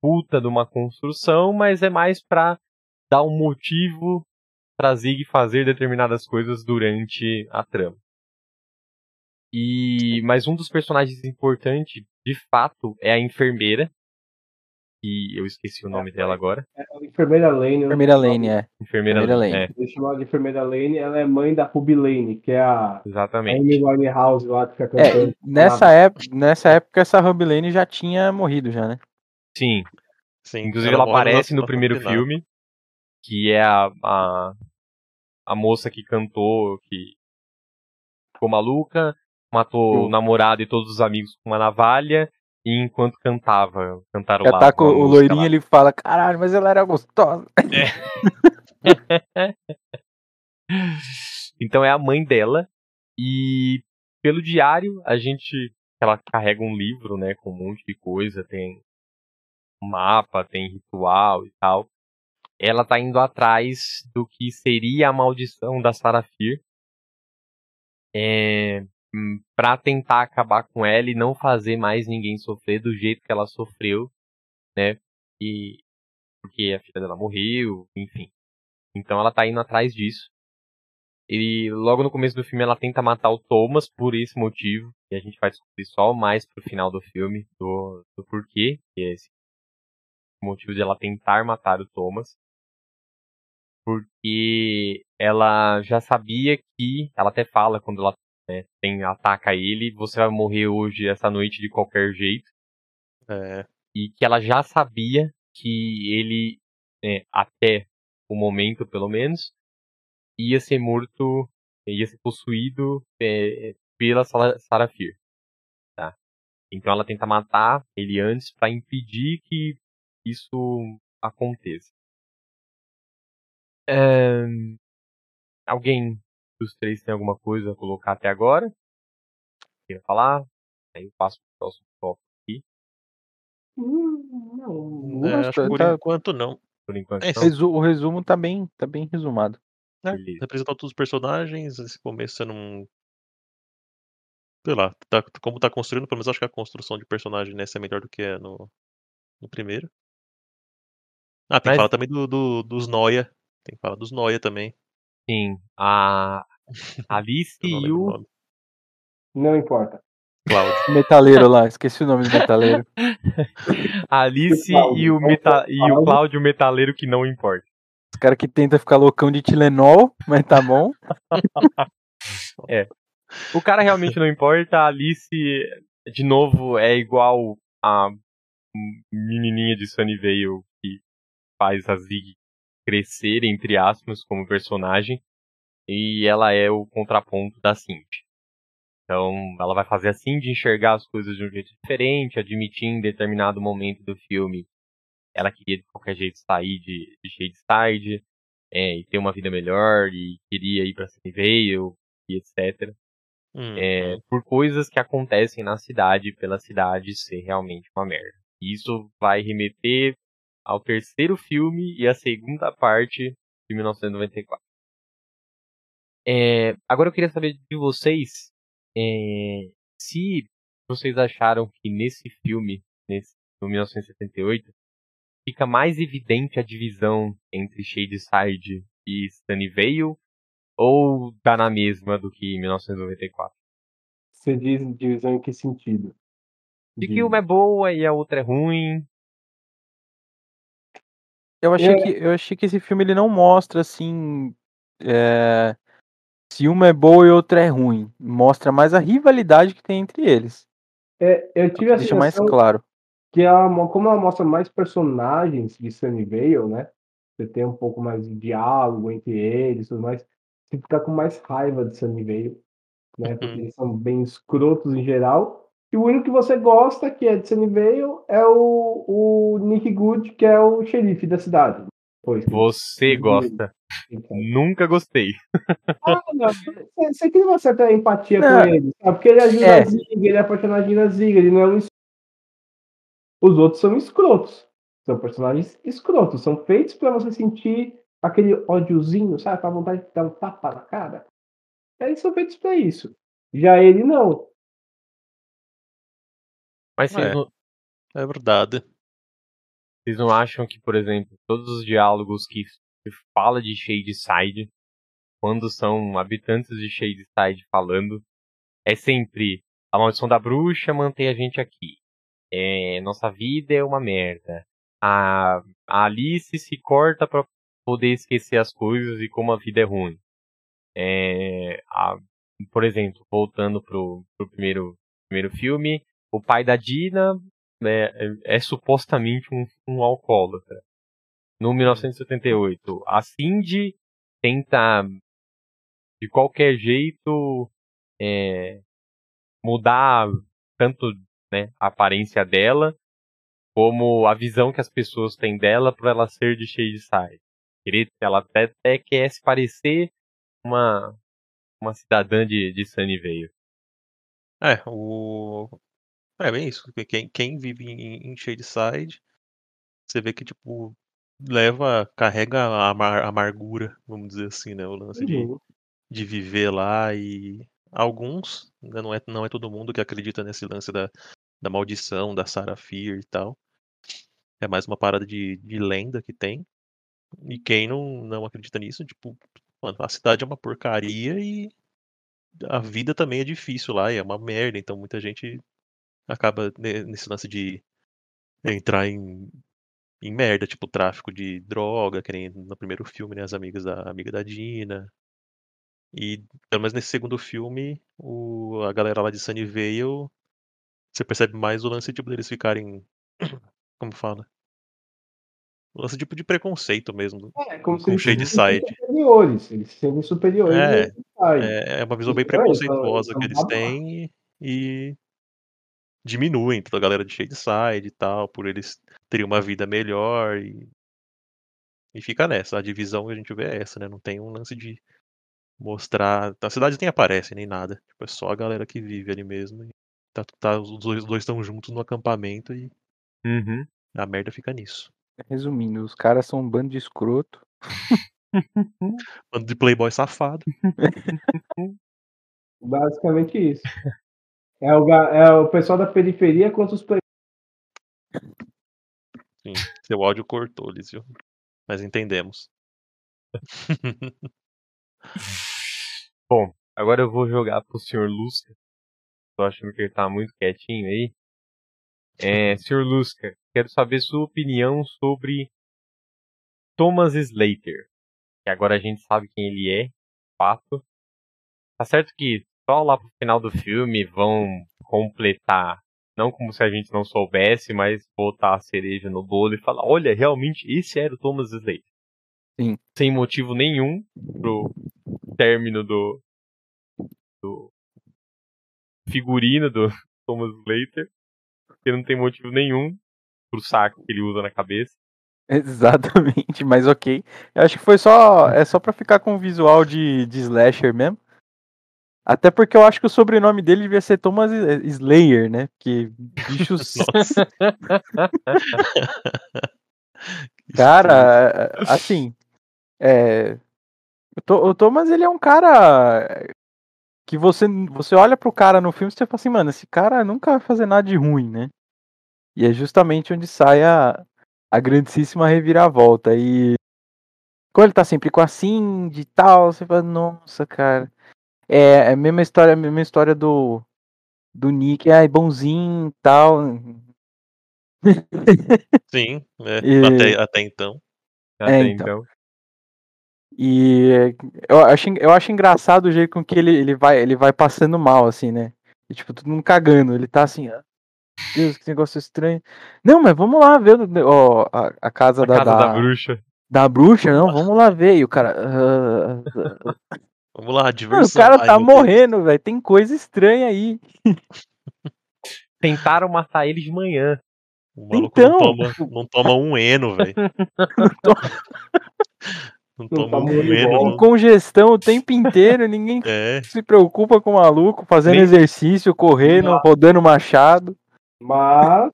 puta de uma construção, mas é mais pra dar um motivo pra Zig fazer determinadas coisas durante a trama. E mas um dos personagens importantes, de fato, é a enfermeira. E eu esqueci o nome dela agora. É a enfermeira Lane. sei o lane, é. Enfermeira, Enfermeira Lane. É, Eles chamam de enfermeira Lane. Ela é mãe da Ruby Lane, que é a exatamente. Amy Winehouse lá que fica É, cantando. nessa época, nessa época essa Ruby Lane já tinha morrido já, né? Sim, Sim, Inclusive ela, morre aparece no primeiro final. filme, que é a, a, a moça que cantou, que ficou maluca, matou o namorado e todos os amigos com uma navalha, e enquanto cantava, cantaram lá tá com uma o loirinho lá. ele fala, caralho, mas ela era gostosa. Então é a mãe dela, e pelo diário a gente, ela carrega um livro, né, com um monte de coisa, tem um mapa, tem ritual e tal. Ela tá indo atrás do que seria a maldição da Sarafir. É, hum, pra tentar acabar com ela e não fazer mais ninguém sofrer do jeito que ela sofreu, né? E porque a filha dela morreu, enfim. Então ela tá indo atrás disso. E logo no começo do filme ela tenta matar o Thomas por esse motivo. E a gente vai descobrir só mais pro final do filme do, do porquê, que é esse motivo de ela tentar matar o Thomas. Porque ela já sabia que. Ela até fala quando ela né, tem, ataca ele, você vai morrer hoje, essa noite, de qualquer jeito. É, E que ela já sabia que ele, né, até o momento pelo menos, ia ser morto, ia ser possuído é, pela Sara- Sarafir. Tá? Então ela tenta matar ele antes para impedir que isso aconteça. Ahn, alguém dos três tem alguma coisa a colocar até agora? Queira falar? Aí eu passo pro próximo tópico Hum, não, é, Nossa, acho que por tá- enquanto não. por enquanto. É, não? O resumo tá bem, tá bem resumado. É, representar todos os personagens, esse começo você não. Sei lá, tá- como tá construindo, pelo menos acho que a construção de personagem nessa é melhor do que é no, no primeiro. Ah, tem Mas- que falar também do, do- dos Noia. Tem que falar dos Noia também. Sim, a Alice e o não importa. Cláudio. Metaleiro lá, esqueci o nome do metaleiro. Alice e o, meta, e o Cláudio Metaleiro que não importa. Os cara que tenta ficar loucão de Tilenol, mas tá bom. O cara realmente não importa, a Alice, de novo, é igual a menininha de Sunnyvale que faz a Zig crescer, entre aspas, como personagem, e ela é o contraponto da Cindy. Então, ela vai fazer a Cindy enxergar as coisas de um jeito diferente, admitir em determinado momento do filme ela queria de qualquer jeito sair de, de Shadeside é, e ter uma vida melhor, e queria ir pra Sunnyvale, e etc Hum, é, por coisas que acontecem na cidade, pela cidade ser realmente uma merda. Isso vai remeter ao terceiro filme e à segunda parte de 1994. É, agora eu queria saber de vocês é, se vocês acharam que nesse filme, nesse, no 1978, fica mais evidente a divisão entre Shadeside e Sunnyvale ou dá na mesma do que em 1994? Você diz divisão em que sentido? De que uma é boa e a outra é ruim. Eu achei, É. que, eu achei que esse filme ele não mostra assim. é, se uma é boa e outra é ruim. Mostra mais a rivalidade que tem entre eles. É, eu tive a Deixa mais claro. que ela, mo- como ela mostra mais personagens de Sunnyvale, né? Você tem um pouco mais de diálogo entre eles e tudo mais. Você fica com mais raiva de Sunnyvale, né? Porque Uhum. eles são bem escrotos em geral. E o único que você gosta, que é de Sunnyvale, é o, o Nick Good, que é o xerife da cidade. Pois, Você gosta. então. Nunca gostei. Ah, não. Você, você cria uma certa empatia Não. com ele, sabe? Porque ele ajuda É. a Ziga, ele é apaixonadinho na Ziga, ele não é um. Os outros são escrotos. São personagens escrotos. São feitos pra você sentir aquele ódiozinho, sabe? Aquela vontade de dar um tapa na cara. Eles são feitos pra isso. Já ele não. Mas vocês É. não, É verdade. vocês não acham que, por exemplo, todos os diálogos que se fala de Shadeside, quando são habitantes de Shadeside falando, é sempre a maldição da bruxa mantém a gente aqui. É, nossa vida é uma merda. A, a Alice se corta pra poder esquecer as coisas e como a vida é ruim. É, a- por exemplo, voltando pro, pro primeiro, primeiro filme, o pai da Dina né, é, é supostamente um, um alcoólatra. No 1978, a Cindy tenta de qualquer jeito é, mudar tanto né, a aparência dela como a visão que as pessoas têm dela por ela ser de Shadeside. Ela até, até quer se parecer uma uma cidadã de, de Sunnyvale. É, o. É bem isso. porque Quem, quem vive em, em Shadeside, você vê que, tipo, leva, carrega a amar- amargura, vamos dizer assim, né? O lance de, Uhum. de viver lá e alguns, né, não é, não é todo mundo que acredita nesse lance da, da maldição, da Sarah Fear e tal. É mais uma parada de, de lenda que tem. E quem não, não acredita nisso, tipo, mano, a cidade é uma porcaria e a vida também é difícil lá e é uma merda, então muita gente acaba ne- nesse lance de entrar em, em merda, tipo tráfico de droga, que nem no primeiro filme, né, as amigas da amiga da Dina. E pelo menos nesse segundo filme, o, a galera lá de Sunnyvale, você percebe mais o lance tipo deles ficarem, como fala? O lance tipo de preconceito mesmo. É, como se Com eles Shadeside. fossem superiores. Eles se sentem superiores É. É, é uma visão bem eles são- preconceituosa que eles têm e diminuem toda a galera de Shadeside e tal, por eles terem uma vida melhor e, e fica nessa. A divisão que a gente vê é essa, né? Não tem um lance de mostrar. A cidade nem aparece, nem nada. Tipo, é só a galera que vive ali mesmo. E tá, tá- os dois os dois estão juntos no acampamento e Uhum. a merda fica nisso. Resumindo, os caras são um bando de escroto. Bando de playboy safado. Basicamente isso. É o, é o pessoal da periferia contra os play... Sim, seu áudio cortou, Lísio. Mas entendemos. Bom, agora eu vou jogar pro Sr. Lusca. Tô achando que ele tá muito quietinho aí. É, Sr. Lusca, quero saber sua opinião sobre Thomas Slater. Que agora a gente sabe quem ele é, de fato. Tá certo que só lá pro final do filme vão completar, não como se a gente não soubesse, mas botar a cereja no bolo e falar, olha, realmente esse era o Thomas Slater. Sim. Sem motivo nenhum pro término do, do figurino do Thomas Slater, que não tem motivo nenhum pro saco que ele usa na cabeça. Exatamente, mas ok. Eu acho que foi só. É só pra ficar com o visual de, de slasher mesmo. Até porque eu acho que o sobrenome dele devia ser Thomas Slayer, né? Porque bichos. Nossa. Cara, assim. É, o Tho- o Thomas, ele é um cara que você, você olha pro cara no filme e você fala assim, mano, esse cara nunca vai fazer nada de ruim, né? E é justamente onde sai a, a grandíssima reviravolta. E quando ele tá sempre com a Cindy e tal, você fala, nossa, cara. É, é a mesma história, a mesma história do, do Nick, é bonzinho e tal. Sim, é, E- até, até então. Até então. então. E eu acho, eu acho engraçado o jeito com que ele, ele, vai, ele vai passando mal, assim, né? E, tipo, todo mundo cagando. Ele tá assim, ah, Deus, que negócio estranho. Não, mas vamos lá ver ó, a, a casa, A da, casa da, da bruxa. da bruxa, não, vamos lá ver. E o cara. ah, ah, Vamos lá, Mano, diversão. o cara tá morrendo, velho. Tem coisa estranha aí. Tentaram matar ele de manhã. O maluco Então. não, toma, não toma um eno, velho. Não Não toma um eno. congestão o tempo inteiro, ninguém É, se preocupa com o maluco, fazendo Nem- exercício, correndo, Não. rodando machado. Mas,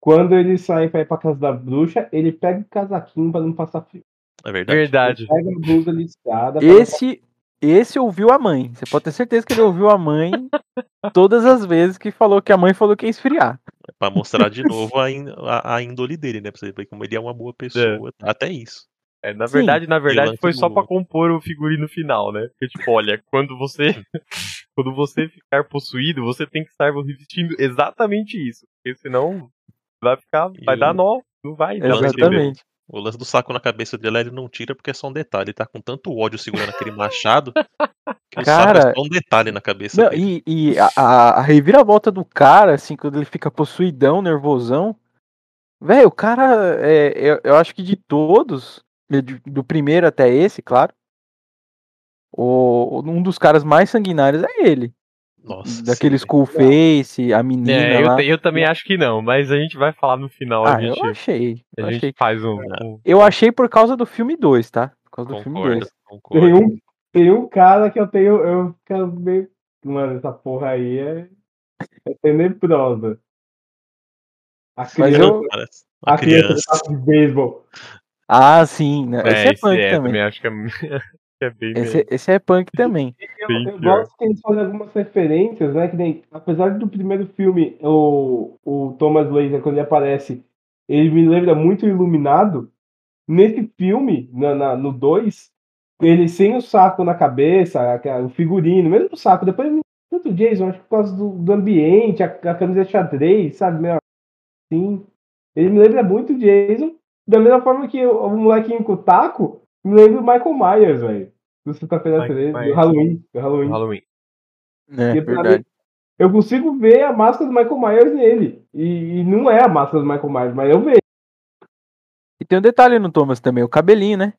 quando ele sai pra ir pra casa da bruxa, ele pega o casaquinho pra não passar frio. É verdade. Verdade. Pega a blusa listrada. Esse, esse ouviu a mãe. Você pode ter certeza que ele ouviu a mãe todas as vezes que falou que a mãe falou que ia esfriar. Pra mostrar de novo a, a, a índole dele, né? Pra você ver como ele é uma boa pessoa. Até isso. É, na Sim. verdade, na verdade, foi só pra compor o figurino final, né? Porque, tipo, olha, quando você. quando você ficar possuído, você tem que estar vestindo exatamente isso. Porque senão vai ficar. Vai E dar nó. Não vai. Exatamente. O lance do saco na cabeça dele ele não tira porque é só um detalhe. Ele tá com tanto ódio segurando aquele machado que o Cara, saco é só um detalhe na cabeça Não, dele. e e a, a, reviravolta do cara, assim, quando ele fica possuidão, nervosão. Velho, o cara, é, eu, eu acho que de todos, do primeiro até esse, claro, o, um dos caras mais sanguinários é ele. Nossa. Daquele sim, Face, a menina É, eu, eu também acho que não, mas a gente vai falar no final. Ah, a gente, eu achei. Eu a gente achei, faz um. um- eu achei por causa do filme 2, tá? Por causa do filme Concordo, 2. concordo. Tem um, tem um cara que eu tenho. Eu quero ver. Mano, essa porra aí é, é tenebrosa. A criança, eu- a Uma criança do criança. de beisebol. Ah, sim. né? Esse é, esse punk é, também. também acho que é, que é bem. Esse, esse é punk também. Eu, eu gosto que eles fazem algumas referências, né? Que nem, apesar do primeiro filme, o, o Thomas Laser, quando ele aparece, ele me lembra muito Iluminado. Nesse filme, na, na- no 2, ele sem o saco na cabeça, o figurino, mesmo o saco, depois me tanto o Jason, acho que por causa do, do ambiente, a, a camisa xadrez, sabe? Meio assim. Ele me lembra muito Jason, da mesma forma que o, o molequinho com o taco me lembra o Michael Myers, velho. Do Sexta-feira Michael 13, do. Halloween. Do Halloween. Halloween. É, E pra verdade. Eu consigo ver a máscara do Michael Myers nele. E, e não é a máscara do Michael Myers, mas eu vejo. E tem um detalhe no Thomas também, o cabelinho, né?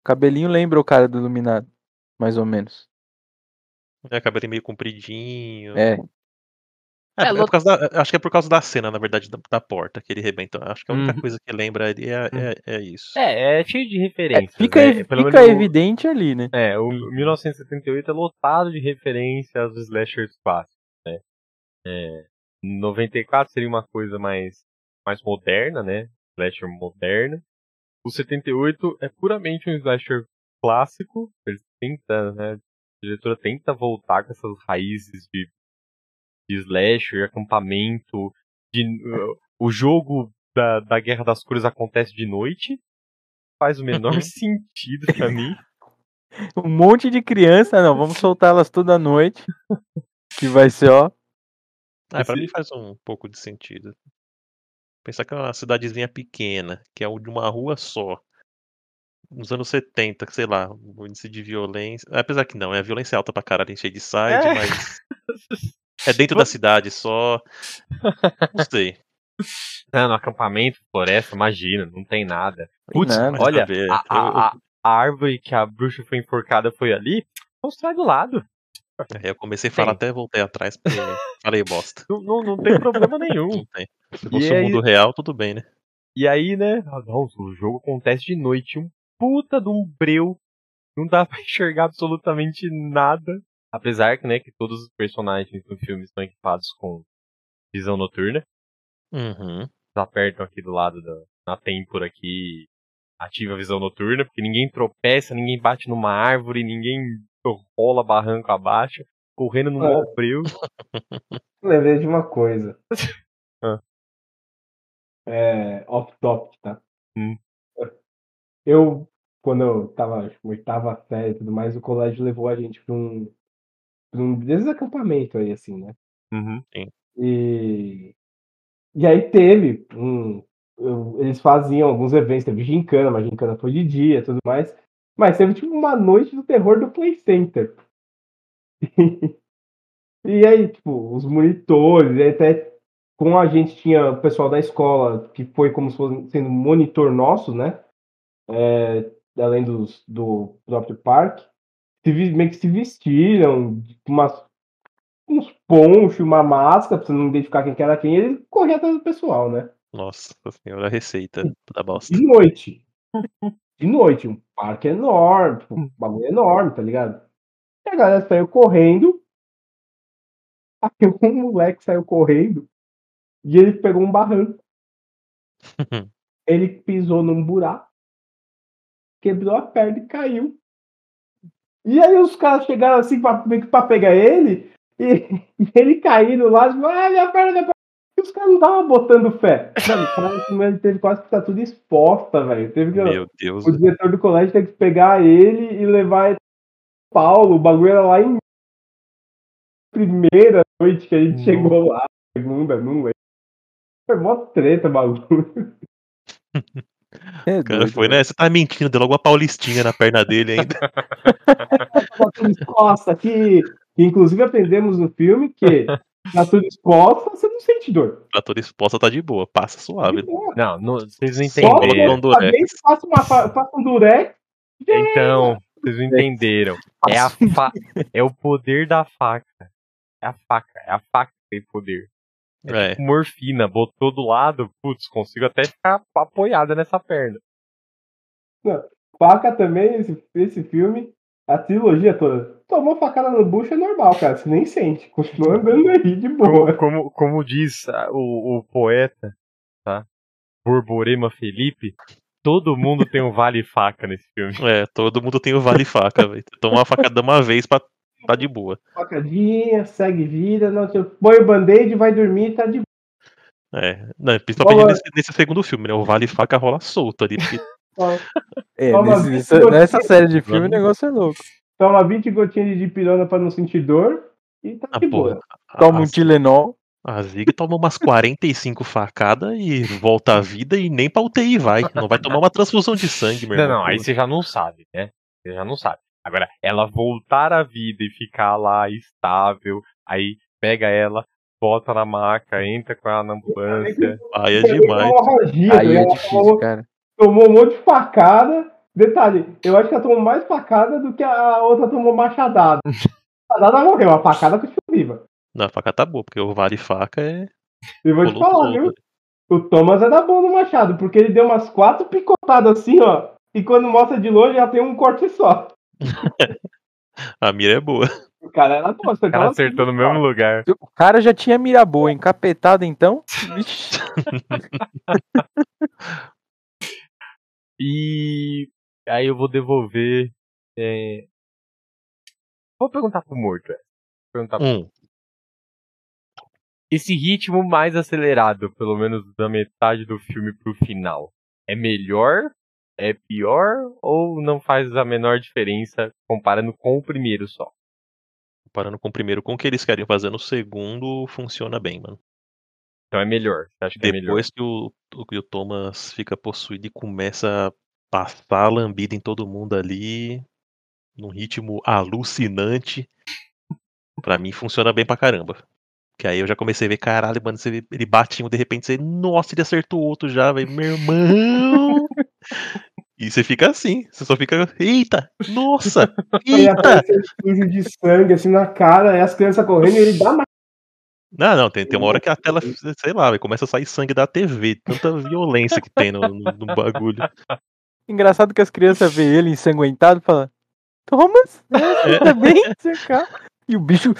O cabelinho lembra o cara do Iluminado, mais ou menos. É, cabelinho meio compridinho. É. É, É, é lo- por causa da- acho que é por causa da cena, na verdade, da, da porta que ele rebenta. Acho que a única Uhum. coisa que lembra ali é, é, é isso. É, é cheio de É, referências. fica né? fica menos o- evidente ali, né? É, o 1978 é lotado de referências aos slashers clássicos, né? É, 94 seria uma coisa mais, mais moderna, né? Slasher moderna. O 78 é puramente um slasher clássico. Ele tenta, né? A diretora tenta voltar com essas raízes de, de slasher, acampamento. De, uh, o jogo da, da Guerra das Cores acontece de noite. Faz o menor Uhum. sentido pra mim. Um monte de criança, não, vamos soltá-las toda noite. Que vai ser, ó. É, pra mim faz um pouco de sentido. Pensar que é uma cidadezinha pequena, que é de uma rua só. Nos anos 70, que sei lá, o índice de violência. Apesar que não, é a violência alta pra caralho em Shade Side, É. mas. É dentro da cidade só. Não sei. Não, no acampamento, floresta, imagina, não tem nada. Putz, olha, a, a, a- a árvore que a bruxa foi enforcada foi ali, constrói do lado. Aí eu comecei a falar Tem. até voltei atrás, porque falei bosta. Não, não, não tem problema nenhum. Não tem. Se fosse o aí- mundo real, tudo bem, né? E aí, né, não, o jogo acontece de noite, um puta de um breu, não dá pra enxergar absolutamente nada. Apesar que, né, que todos os personagens do filme estão equipados com visão noturna. Uhum. Eles apertam aqui do lado da na têmpora aqui, ativa a visão noturna, porque ninguém tropeça, ninguém bate numa árvore, ninguém rola barranco abaixo, correndo no É. maior breu. Lembrei de uma coisa. Ah. É, off topic, tá? Hum. Eu, quando eu tava acho, oitava série e tudo mais, o colégio levou a gente pra um, um desses acampamentos aí, assim, né? Uhum. E, e aí teve um. Eles faziam alguns eventos, teve gincana, mas gincana foi de dia e tudo mais. Mas teve tipo uma noite do terror do Play Center. e aí, tipo, os monitores, e até com a gente tinha o pessoal da escola, que foi como se fosse sendo monitor nosso, né? É, além dos, do próprio parque. Se, meio que se vestiram, com umas uns ponchos, uma máscara, pra você não identificar quem que era quem, ele corria atrás do pessoal, né? Nossa senhora, a receita da bosta. De noite. De noite, um parque enorme, tipo, um bagulho enorme, tá ligado? E a galera saiu correndo. Aí um moleque saiu correndo e ele pegou um barranco. Ele pisou num buraco. quebrou a perna e caiu. E aí os caras chegaram assim pra, meio que pra pegar ele, e, e ele caindo lá, tipo, ah, minha perna, minha perna. E os caras não estavam botando fé. Mano, o cara ele teve quase que tá tudo exposta, velho. Teve que, Meu Deus. o diretor do colégio teve que pegar ele e levar ele pra Paulo. O bagulho era lá em primeira noite que a gente Nossa. chegou lá, segunda, não lembro. Foi mó treta, o bagulho. É O cara doido, foi, velho. né? Você tá mentindo, deu logo uma paulistinha na perna dele ainda. exposta que, que inclusive aprendemos no filme que tá tudo exposta, você não sente dor. Pra toda exposta tá de boa, passa suave. Não, não vocês não Só entenderam. um faça, uma, fa- faça um durex. Então, vocês entenderam. É, a fa... é o poder da faca. É a faca. É a faca que tem poder. É. Tipo morfina, botou do lado, putz, consigo até ficar apoiada nessa perna. Faca também, esse, esse filme, a trilogia toda. Tomou facada no bucho é normal, cara. Você nem sente. Continua andando aí de Como, boa. como, como diz ah, o, o poeta, tá? Borborema Felipe, todo mundo tem um vale faca nesse filme. É, todo mundo tem o vale faca, velho. Toma uma facada uma vez pra tá de boa. Facadinha, segue vida. Não, põe o band-aid, vai dormir tá de boa. É, não, principalmente nesse, nesse segundo filme, né? O vale faca rola solto ali. porque É, nesse- nessa, nessa série de filme o negócio é louco. Toma 20 gotinhas de dipirona pra não sentir dor. E tá Ah, de porra. boa. Toma a, um Tilenol. a Zig toma umas 45 facadas e volta à vida e nem pra UTI vai. Não vai tomar uma transfusão de sangue, meu Não, irmão. não, aí você já não sabe, né? Você já não sabe. Agora, ela voltar à vida e ficar lá estável, aí pega ela, bota na maca, entra com ela na ambulância. Aí é demais. Aí é ela difícil, tomou, cara. tomou um monte de facada. Detalhe, eu acho que ela tomou mais facada do que a outra tomou machadada. A machadada morreu, a facada continua viva. Não, a faca tá boa, porque o vale faca é. Eu vou te falar, viu? O Thomas é da bom no machado, porque ele deu umas quatro picotadas assim, ó. E quando mostra de longe já tem um corte só. A mira é boa. O cara era bom, você O cara acertou no mesmo lugar. O cara já tinha mira boa, encapetado então. Vixe. E aí eu vou devolver. é, Vou perguntar pro morto. é. Vou Perguntar pro- Hum, Esse ritmo mais acelerado, pelo menos da metade do filme pro final, é melhor? É pior? Ou não faz a menor diferença comparando com o primeiro só? comparando com o primeiro, com o que eles querem fazer no segundo, funciona bem, mano. Então é melhor. Acha que é melhor? Depois que o, que o Thomas fica possuído e começa a passar a lambida em todo mundo ali, num ritmo alucinante, pra mim funciona bem pra caramba. Que aí eu já comecei a ver, caralho, mano, você ele bate um, de repente você, nossa, ele acertou o outro já, velho, meu irmão. e você fica assim, você só fica, eita, nossa, Ele eita. sujo de sangue assim na cara, e as crianças correndo e ele dá mais. Não, não, tem, tem uma hora que a tela, sei lá, começa a sair sangue da TV, tanta violência que tem no, no- no bagulho. Engraçado que as crianças veem ele ensanguentado e falam: Thomas, é, tá bem? Você cá?" E o bicho.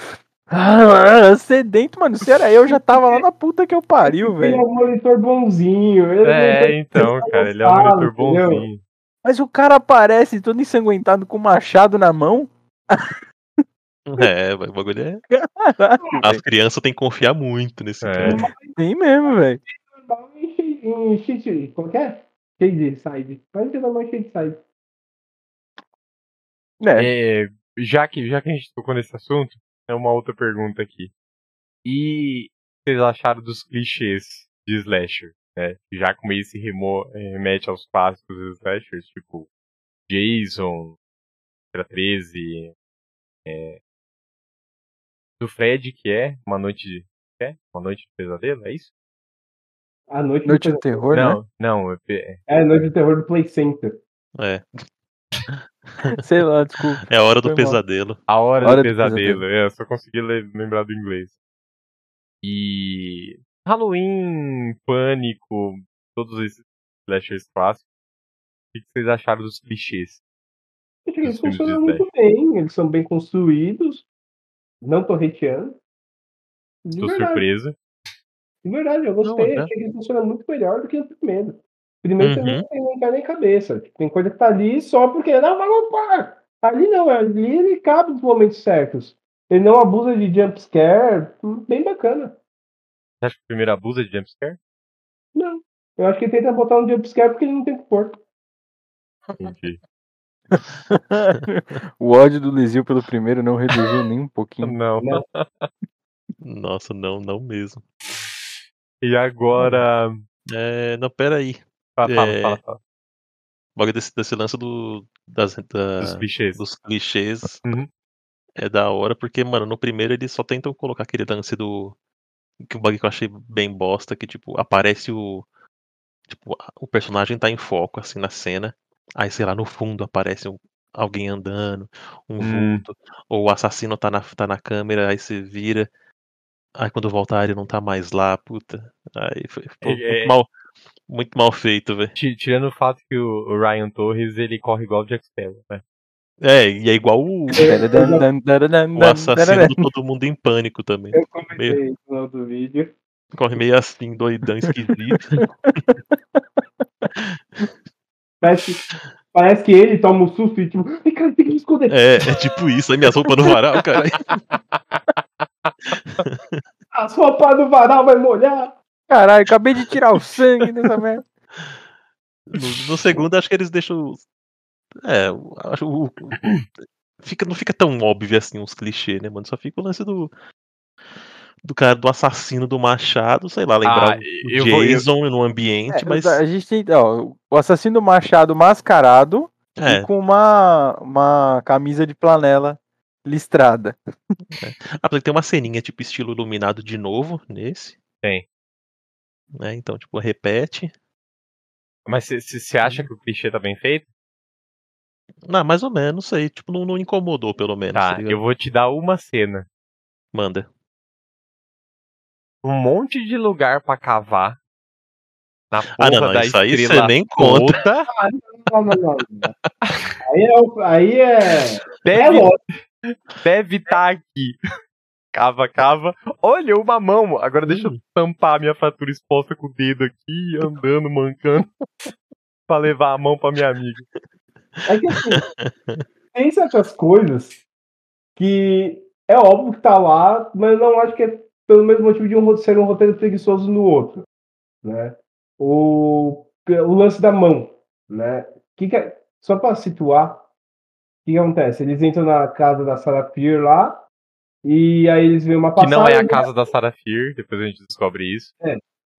Ah, sedento, mano. Se era eu, já tava lá na puta que eu pariu, Ele é velho. um monitor bonzinho. Ele É, então, cara, ele é um monitor bonzinho. Mas o cara aparece todo ensanguentado com o machado na mão. É, o bagulho é. Caralho, As crianças têm que confiar muito nesse É. cara. Tem mesmo, velho. Em shit, como que é? Shade side. Pode ter mais shade side. É, É, já, que, já que a gente tocou nesse assunto, é uma outra pergunta aqui. E o que vocês acharam dos clichês de slasher? Né? Já como esse remo, eh, remete aos clássicos dos slashers, tipo Jason, Era 13, é, do Fred, que é Uma Noite de, é? Uma Noite de Pesadelo, é isso? A noite, Noite do do Terror, né? Não, não, é, é- É a noite do terror do Play Center. É, Sei lá, desculpa. é a hora do Foi mal. pesadelo. A Hora, Hora do do Pesadelo. Pesadelo. É, eu só consegui le- lembrar do inglês. E. Halloween, Pânico, todos esses slashers clássicos. O que vocês acharam dos clichês? Acho que eles funcionam muito bem, eles são bem construídos. Não tô hateando. Verdade, surpreso. de verdade, eu gostei. Não, é. Achei que ele funciona muito melhor do que o primeiro. Primeiro Uhum. não tem nem pé nem cabeça. Tem coisa que tá ali só porque não, vai par. Ali não, ali ele cabe nos momentos certos. Ele não abusa de jump scare, hum, bem bacana. Você acha que o primeiro abusa de jumpscare? Não. Eu acho que ele tenta botar um jump scare porque ele não tem que pôr. Entendi. o ódio do Lizil pelo primeiro não reduziu nem um pouquinho. Não. Não. Nossa, não, não mesmo. E agora. É, não, pera aí. Fala, fala, É. fala, fala. Logo desse, desse lance do, das, da- Dos clichês. dos clichês Uhum. é da hora, porque, mano, no primeiro eles só tentam colocar aquele lance do. Que um bug que eu achei bem bosta, que, tipo, aparece o. Tipo, o personagem tá em foco, assim, na cena. Aí, sei lá, no fundo aparece um- alguém andando, um Hum. vulto, ou o assassino tá na, tá na câmera, aí você vira. Aí quando voltar ele não tá mais lá, puta. Aí foi pô, É- muito, mal, muito mal feito, velho. Ti- Tirando o fato que o o Ryan Torres ele corre igual o Jack Sparrow, né? É, e é igual o, o assassino do Todo Mundo em Pânico também. Eu comentei isso no outro vídeo. Corre meio assim, doidão, esquisito. Parece, parece que ele toma um susto e tipo, ai cara, tem que me esconder. É, é tipo isso, aí minhas roupas no varal, cara. A sua pá do varal vai molhar. Caralho, acabei de tirar o sangue dessa merda. No, no segundo, acho que eles deixam. É, acho. o- o- Fica, não fica tão óbvio assim uns clichês, né, mano? Só fica o lance do. Do cara do assassino do machado, sei lá, lembrar Ah, o eu vou- eu- Jason no ambiente, É, mas. A gente tem, ó, o assassino Machado mascarado É, e com uma, uma camisa de planela listrada. apesar que tem uma ceninha tipo estilo iluminado de novo nesse. Tem. Né? Então, tipo, repete. Mas você acha que o clichê tá bem feito? Não, mais ou menos, sei. Tipo, não, não incomodou, pelo menos. Tá, tá eu vou te dar uma cena. Manda. Um monte de lugar pra cavar. Na porra Ah, não, não, da isso aí você nem conta. toda. Não, não, não. não. Aí é. o- Aí é... é Deve lógico. deve estar aqui. Cava, cava. Olha, uma mão. Agora deixa eu Hum. tampar a minha fratura exposta com o dedo aqui, andando, mancando. pra levar a mão pra minha amiga. É que assim, tem certas coisas que é óbvio que tá lá, mas não acho que é pelo mesmo motivo de um ser um roteiro preguiçoso no outro. Né? O, o lance da mão. Né? Que que é- só para situar, o que, que acontece? Eles entram na casa da Sarah Peer lá, e aí eles veem uma Que passagem. não é a casa da Sarah Fear, depois a gente descobre isso.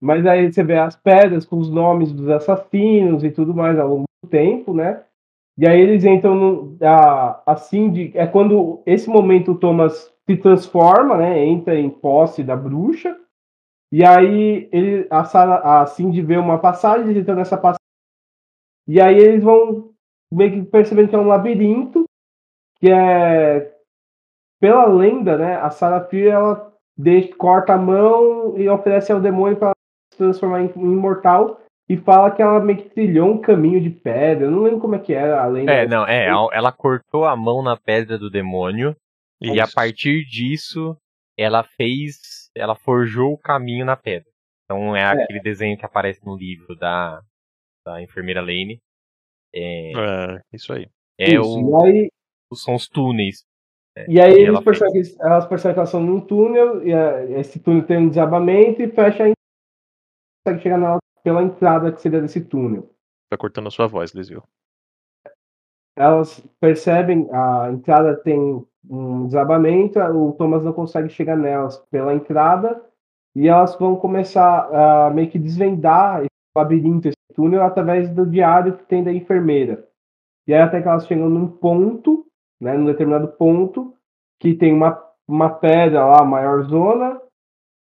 Mas aí você vê as pedras com os nomes dos assassinos e tudo mais ao longo do tempo, né? E aí eles entram no, a, a Cindy, é quando esse momento o Thomas se transforma, né? Entra em posse da bruxa. E aí ele, a, Sarah, a Cindy vê uma passagem, eles entram nessa passagem. E aí eles vão meio que percebendo que é um labirinto, que é pela lenda, né? A Sarah Fear, ela deixa, corta a mão e oferece ao demônio para se transformar em, em imortal e fala que ela meio que trilhou um caminho de pedra. Eu não lembro como é que era a lenda. É, não, é. Ela cortou a mão na pedra do demônio. E a partir disso, ela fez. Ela forjou o caminho na pedra. Então é aquele desenho que aparece no livro da, da enfermeira Lane. É, É, isso aí. é Isso, o, E aí, são os túneis. né, e aí que eles ela percebem que elas percebem que elas estão num túnel, e é, esse túnel tem um desabamento e fecha a consegue chegar nela pela entrada que seria desse túnel. Tá cortando a sua voz, Lisio. elas percebem a entrada tem um desabamento, o Thomas não consegue chegar nelas pela entrada e elas vão começar a meio que desvendar esse labirinto, esse túnel através do diário que tem da enfermeira. E aí até que elas chegam num ponto, né, num determinado ponto, que tem uma, uma pedra lá, maior zona,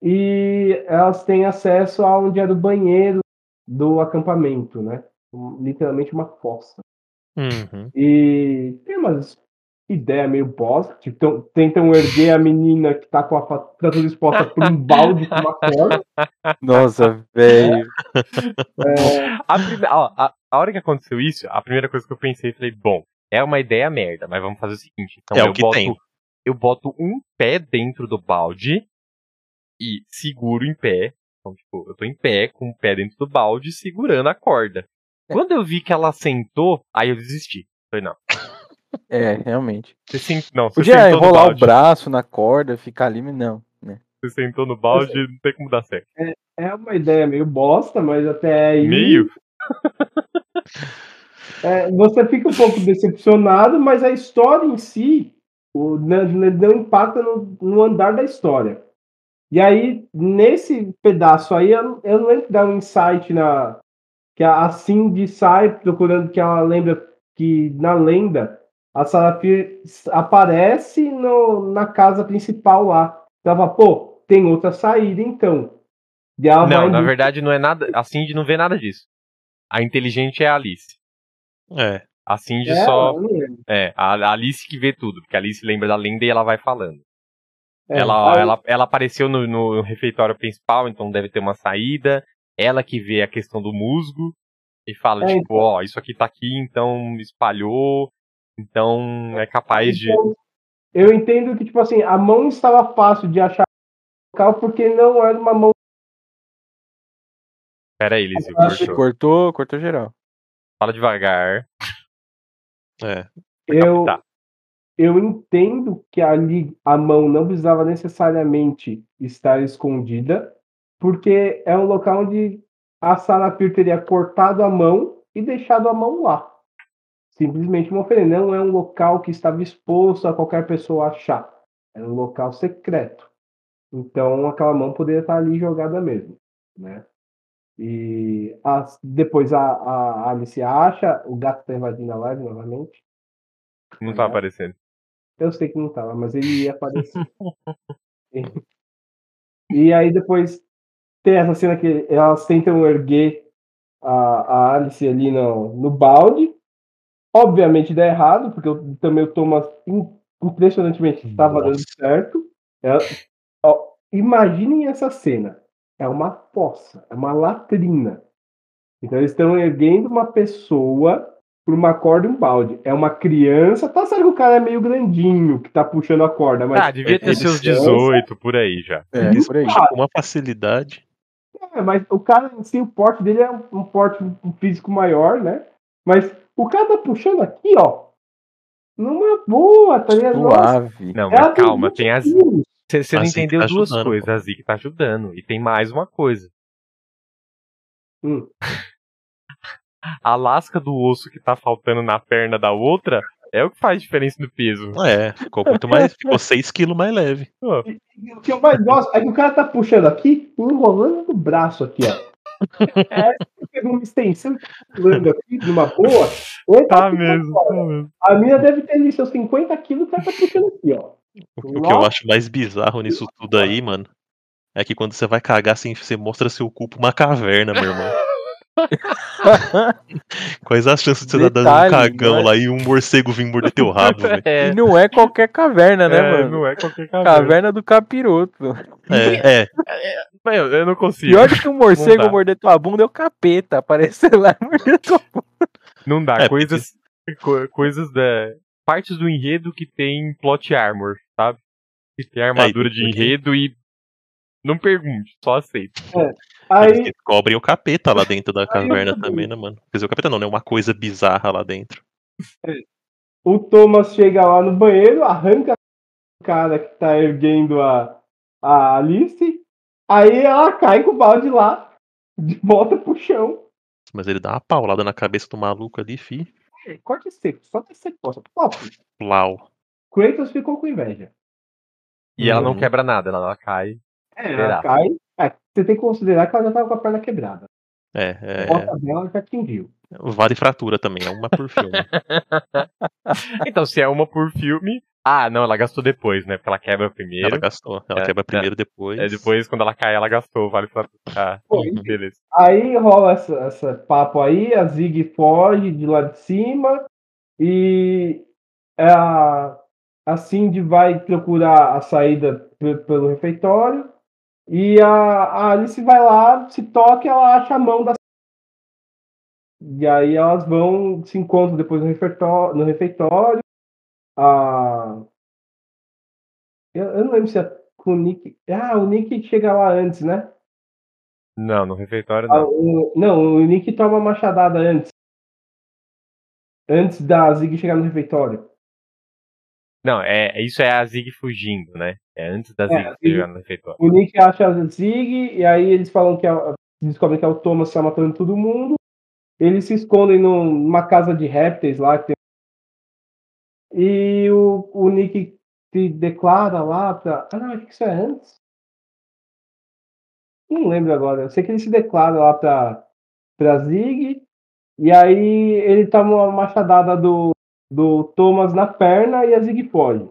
e elas têm acesso a onde era o banheiro do acampamento, né? Literalmente uma fossa. Uhum. E tem umas ideias meio bosta. Tipo, tão- tentam erguer a menina que tá com a fratura exposta por um balde com uma corda. Nossa, velho. A, prime- ó, a- a hora que aconteceu isso, a primeira coisa que eu pensei, falei, bom, é uma ideia merda, mas vamos fazer o seguinte. Então É o eu que boto, tem. eu boto um pé dentro do balde e seguro em pé. Então, tipo, eu tô em pé com o pé dentro do balde segurando a corda. Quando eu vi que ela sentou, aí eu desisti. Falei, não. É, realmente. Você sen... Não, você Podia enrolar o braço na corda, ficar ali, mas não. Né? Você sentou no balde, não tem como dar certo. É uma ideia meio bosta, mas até aí. Meio? É, você fica um pouco decepcionado, mas a história em si o, não, não impacta no, no andar da história. E aí, nesse pedaço aí, eu, eu não lembro de dar um insight na. Que a Cindy sai procurando que ela lembra que na lenda a Sarafir aparece no, na casa principal lá. Ela fala, pô, tem outra saída então. E ela Não, vai na verdade não é nada. A Cindy não vê nada disso. A inteligente é a Alice. É. A Cindy É, só. É, a a Alice que vê tudo, porque a Alice lembra da lenda e ela vai falando. É, ela, aí- ela, ela apareceu no, no refeitório principal, então deve ter uma saída. Ela que vê a questão do musgo e fala, É, tipo, então. ó, isso aqui tá aqui, então espalhou, então é capaz de. Eu entendo que, tipo assim, a mão estava fácil de achar no local porque não era uma mão. Pera aí, Lizzie, cortou. Cortou, cortou geral. Fala devagar. É. Eu, Tá. Eu entendo que ali a mão não precisava necessariamente estar escondida, porque é um local onde a Sarafir teria cortado a mão e deixado a mão lá. Simplesmente uma oferenda. Não é um local que estava exposto a qualquer pessoa achar. Era um local secreto. Então aquela mão poderia estar ali jogada mesmo, né? E as- depois a, a Alice acha, o gato está invadindo a live novamente. Não tá É. aparecendo. Eu sei que não tava, mas ele ia aparecer. e aí depois tem essa cena que elas tentam erguer a, a Alice ali no, no balde. Obviamente dá errado, porque eu, também o Thomas im- impressionantemente estava Nossa. dando certo. É- ó, imaginem essa cena. É uma poça, é uma latrina. Então eles estão erguendo uma pessoa por uma corda e um balde. É uma criança. Tá certo que o cara é meio grandinho que tá puxando a corda, mas. Ah, devia ter eles seus são- 18 por aí já. É, Isso, por aí. Com uma facilidade. É, mas o cara em si, o porte dele é um, porte um físico maior, né? Mas o cara tá puxando aqui, ó. Numa boa, tá ligado? Nossa, Suave. Não, mas calma, 20 tem as. Você não entendeu tá duas ajudando, coisas. pô. A Zeke tá ajudando. E tem mais uma coisa. Hum. A lasca do osso que tá faltando na perna da outra é o que faz diferença no peso. É, ficou muito mais. Ficou 6 quilos mais leve. Pô, E O que eu mais gosto é que o cara tá puxando aqui, enrolando no braço aqui, ó. É, pegou uma extensão tá pulando aqui de uma boa. Tá puxando mesmo, tá mesmo. A mina deve ter ali seus 50 quilos, o cara tá puxando aqui, ó. O, que- o que eu acho mais bizarro nisso tudo aí, mano, é que quando você vai cagar, assim, você mostra seu cu pra uma caverna, meu irmão. Quais as chances de você dar dando um cagão é? lá e um morcego vir morder teu rabo, velho? É, E não é qualquer caverna, né, é, mano? não é qualquer caverna. Caverna do capiroto. É, é. Meu, eu não consigo. Pior do que um morcego morder tua bunda é o capeta. Aparecer lá e morder tua bunda. Não dá. É, coisas. co- coisas da. Partes do enredo que tem plot armor, sabe? Que tem armadura de porque- enredo e. Não pergunte, só aceita. Eles Aí, descobrem o capeta lá dentro da caverna também. né, mano? Quer dizer, o capeta não, né? Uma coisa bizarra lá dentro. o Thomas chega lá no banheiro, arranca o cara que tá erguendo a, a Alice, aí ela cai com o balde lá, de volta pro chão. Mas ele dá uma paulada na cabeça do maluco ali, fi. É, Corte seco, só descer costa. Top. Plau. Kratos ficou com inveja. E ela não Uhum. quebra nada, ela, ela cai. É, cai. É, você tem que considerar que ela já tava com a perna quebrada. É, A é. bota dela já atingiu. Vale fratura também, é uma por filme. Então, se é uma por filme. Ah, não, ela gastou depois, né? Porque ela quebra primeiro. Ela gastou. Ela É, quebra é. primeiro depois. É, depois, quando ela cai, ela gastou. Vale pra. Ah, beleza. Aí rola essa, essa papo aí, a Zig foge de lá de cima e a, a Cindy vai procurar a saída pe- pelo refeitório e a, a Alice vai lá, se toca e ela acha a mão da e aí elas vão, se encontram depois no refeitório. No refeitório. A... Eu, eu não lembro se é com o Nick. Ah, o Nick chega lá antes, né? Não, no refeitório Ah, não. o- não, o Nick toma uma machadada antes. Antes da Zig chegar no refeitório. Não, é, isso é a Zig fugindo, né? É antes da É, Zig a Zig- chegar no refeitório. O Nick acha a Zig, e aí eles falam que é, descobrem que é o Thomas que tá matando todo mundo. Eles se escondem num- numa casa de répteis lá. Que tem... E o, o Nick se declara lá pra. Ah, não, acho que isso é antes. Não lembro agora. Eu sei que ele se declara lá pra, pra Zig. E aí ele toma uma machadada do, do Thomas na perna e a Zig foge.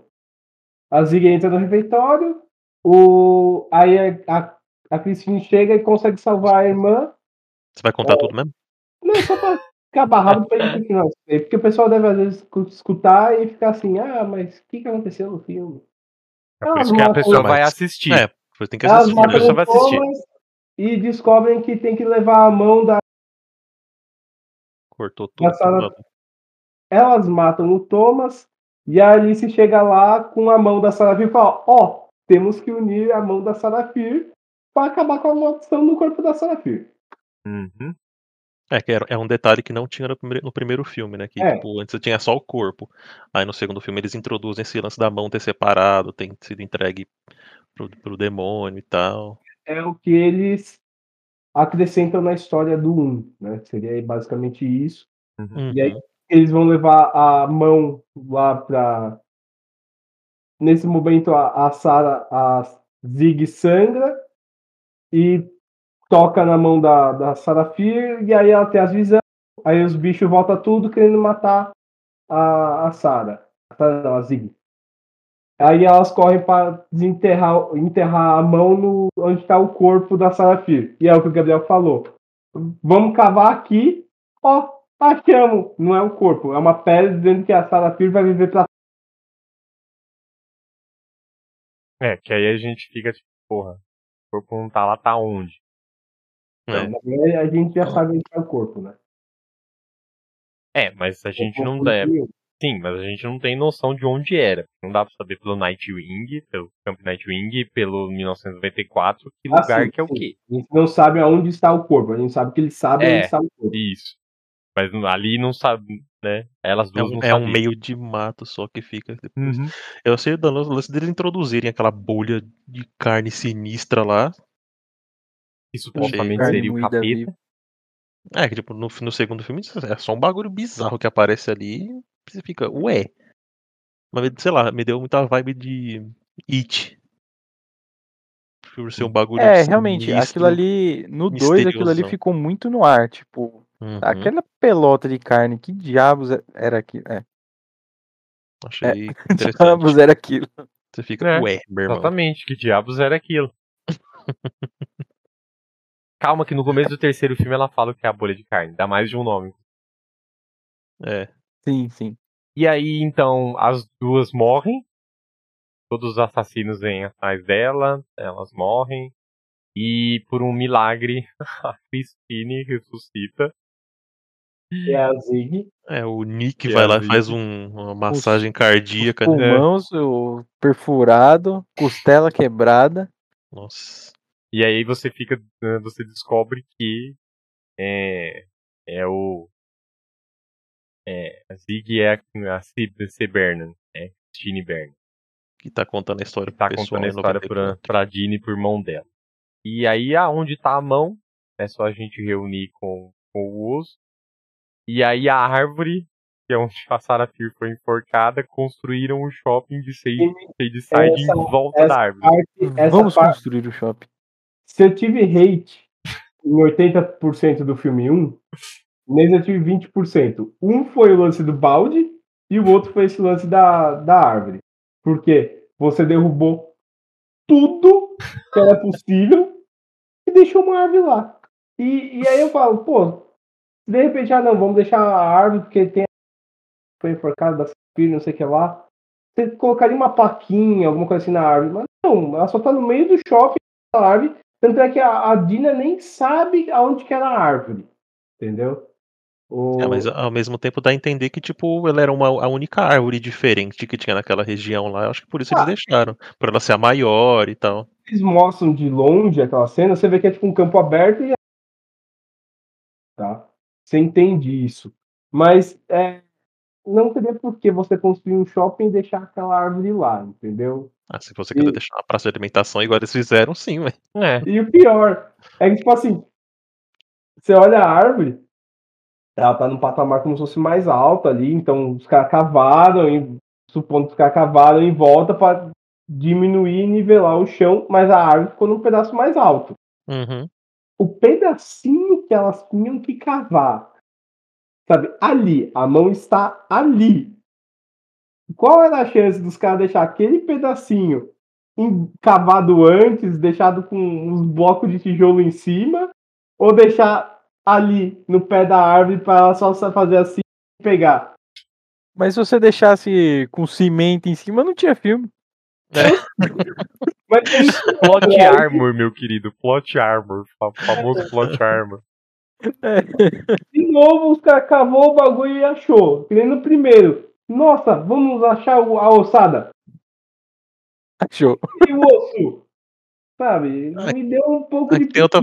A Zig entra no refeitório. O, aí a, a, a Christine chega e consegue salvar a irmã. Você vai contar tudo mesmo? Não, só pra acabar rápido pra gente aí, Porque o pessoal deve às vezes escu- escutar e ficar assim, ah, mas o que, que aconteceu no filme? É por Elas isso que a pessoa Mas- vai assistir. É, você tem que assistir. né? pessoa vai assistir. E descobrem que tem que levar a mão da. Cortou tudo. Essa hora- mano. Elas matam o Thomas e a Alice chega lá com a mão da Sarafir e fala: Ó, temos que unir a mão da Sarafir para acabar com a maldição no corpo da Sarafir. Uhum. É, que é um detalhe que não tinha no primeiro, no primeiro filme, né? Que, É. tipo, antes tinha só o corpo. Aí no segundo filme eles introduzem esse lance da mão ter separado, ter sido entregue pro, pro demônio e tal. É o que eles acrescentam na história do 1, né? Seria basicamente isso. E aí Uhum. Eles vão levar a mão lá pra. Nesse momento a, a Sarah, a Zig sangra e toca na mão da, da Sarafir e aí ela tem as visões. Aí os bichos voltam tudo querendo matar a, a Sarah. A Sarah não, a Zig. Aí elas correm para desenterrar enterrar a mão no, onde está o corpo da Sarafir. E é o que o Gabriel falou. Vamos cavar aqui. Ó, achamos. Não é o corpo, é uma pele dizendo que a Sarafir vai viver pra É, que aí a gente fica tipo, porra, o corpo não tá lá, tá onde? É. A gente já sabe onde é o corpo, né? É, mas a gente não corpo é, de- sim, mas a gente não tem noção de onde era. Não dá pra saber pelo Nightwing, pelo Camp Nightwing, pelo 1994, que Ah, lugar sim, que é o sim. quê? A gente não sabe aonde está o corpo, a gente sabe que ele sabe É. onde está o corpo. Isso. Mas ali não sabe, né? Elas É duas um, não é um meio de mato só que fica depois. Uhum. Eu sei do lance deles introduzirem aquela bolha de carne sinistra lá. Que supostamente seria o capeta. viva. É, que tipo, no, no segundo filme é só um bagulho bizarro que aparece ali. e Você fica, ué. Mas, sei lá, me deu muita vibe de It. Por ser um bagulho É, realmente, sinistro. aquilo ali, no 2, aquilo ali ficou muito no ar, tipo, Uhum, aquela pelota de carne, que diabos é- era aquilo? É, Achei que interessante. diabos era aquilo? Você fica, É, ué, meu irmão. Exatamente, que diabos era aquilo? Calma que no começo do terceiro filme ela fala que é a bolha de carne, dá mais de um nome. É. Sim, sim. E aí, então, as duas morrem. Todos os assassinos vêm atrás dela, elas morrem. E por um milagre, a Christine ressuscita. E é a Zig. É, o Nick Que vai é lá e faz um- uma massagem cardíaca. né? Pulmões, o perfurado, costela quebrada. Nossa. E aí você fica. né, Você descobre que é, é o. É, a Zig é a, a C, C. Bernan, é Christine Bernan. Que tá contando a história que tá contando a história pra, 94. pra Dini e pro irmão dela. E aí, aonde tá a mão, é só a gente reunir com, com o osso. E aí, a árvore, que é onde a Sarafir foi enforcada, construíram um shopping de Shade, Shadeside em volta essa da árvore. Parte, essa Vamos parte, construir o shopping. se eu tive hate em 80% do filme 1, nesse eu tive 20%. Um foi o lance do balde e o outro foi esse lance da, da árvore. Porque você derrubou tudo que era possível e deixou uma árvore lá. E, e aí eu falo, pô, de repente, ah não, vamos deixar a árvore porque tem foi enforcado da filha, não sei o que lá. Você colocaria uma plaquinha, alguma coisa assim na árvore, mas não, ela só tá no meio do shopping da árvore, tanto é que a, a Dina nem sabe aonde que era a árvore, entendeu? O- É, mas ao mesmo tempo dá a entender que, tipo, ela era uma, a única árvore diferente que tinha naquela região lá. Eu acho que por isso Ah. eles deixaram. Por ela ser a maior e tal. eles mostram de longe aquela cena, você vê que é tipo um campo aberto e. Tá? Você entende isso. Mas é, não teria por que você construir um shopping e deixar aquela árvore lá, entendeu? Ah, se você quiser E- deixar uma praça de alimentação igual eles fizeram, sim, ué. É. E o pior é que, tipo assim, você olha a árvore, ela tá num patamar como se fosse mais alto ali, então os caras cavaram, e, supondo que os caras cavaram em volta para diminuir e nivelar o chão, mas a árvore ficou num pedaço mais alto. Uhum. O pedacinho que elas tinham que cavar, sabe, ali, a mão está ali. Qual era a chance dos caras deixar aquele pedacinho cavado antes, deixado com uns blocos de tijolo em cima, ou deixar ali no pé da árvore para ela só fazer assim e pegar? Mas se você deixasse com cimento em cima, não tinha filme. Mas tem Plot É. armor, meu querido. Plot armor. fa- famoso plot armor. De novo os caras cavou o bagulho e achou. Que nem no primeiro. Nossa, vamos achar o- a ossada. Achou. E o osso? Sabe? Me deu um pouco de. tem outra-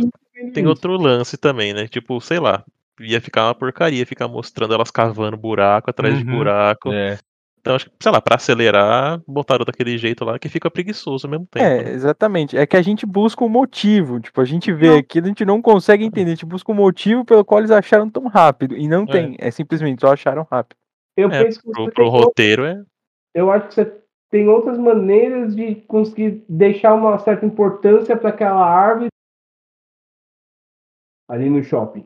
Tem outro lance também, né? Tipo, sei lá, ia ficar uma porcaria ficar mostrando elas cavando buraco atrás de Uhum. buraco. É. Então, acho que, sei lá, pra acelerar, botaram daquele jeito lá que fica preguiçoso ao mesmo tempo. É, né? exatamente. É que a gente busca um motivo. Tipo, a gente vê Não. aquilo, a gente não consegue entender. A gente busca um motivo pelo qual eles acharam tão rápido. E não É. tem. É simplesmente só acharam rápido. Eu É, penso que Pro, pro roteiro é. eu acho que você tem outras maneiras de conseguir deixar uma certa importância para aquela árvore ali no shopping.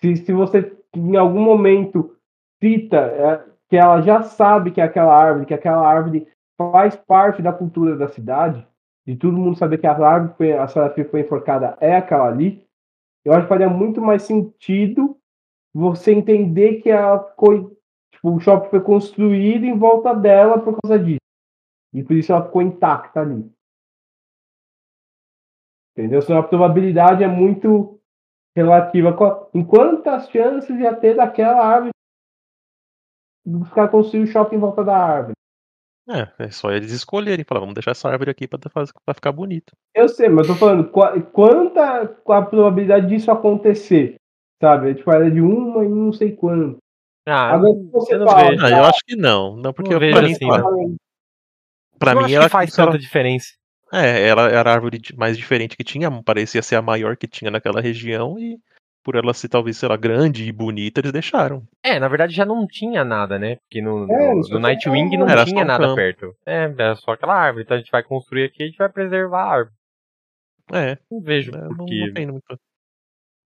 Se, se você em algum momento cita é, que ela já sabe que é aquela árvore, que aquela árvore faz parte da cultura da cidade, de todo mundo saber que a árvore foi, a Sarafia foi enforcada é aquela ali, eu acho que faria muito mais sentido você entender que ela ficou Tipo, o shopping foi construído em volta dela por causa disso. E por isso ela ficou intacta ali. Entendeu? Senão a probabilidade é muito relativa. Em quantas chances ia ter daquela árvore dos caras construir o shopping em volta da árvore? É, é só eles escolherem, falar, vamos deixar essa árvore aqui pra, fazer, pra ficar bonito. Eu sei, mas eu tô falando, qua- quanta a probabilidade disso acontecer? Sabe? Tipo, era de uma e não sei quanto. Ah, Agora, se você eu não fala, vejo. Ah, eu acho que não. Não, porque Não vejo pra mim, assim, não. pra eu mim ela, faz ela- tanta diferença. É, ela era a árvore mais diferente que tinha, parecia ser a maior que tinha naquela região e por ela ser talvez, sei lá, grande e bonita, eles deixaram. É, na verdade já não tinha nada, né? Porque no, É, no, Nightwing não Era tinha nada campo. perto. É, era só aquela árvore. Então a gente vai construir aqui e a gente vai preservar a árvore. É, Não vejo não, porque. não tem muito.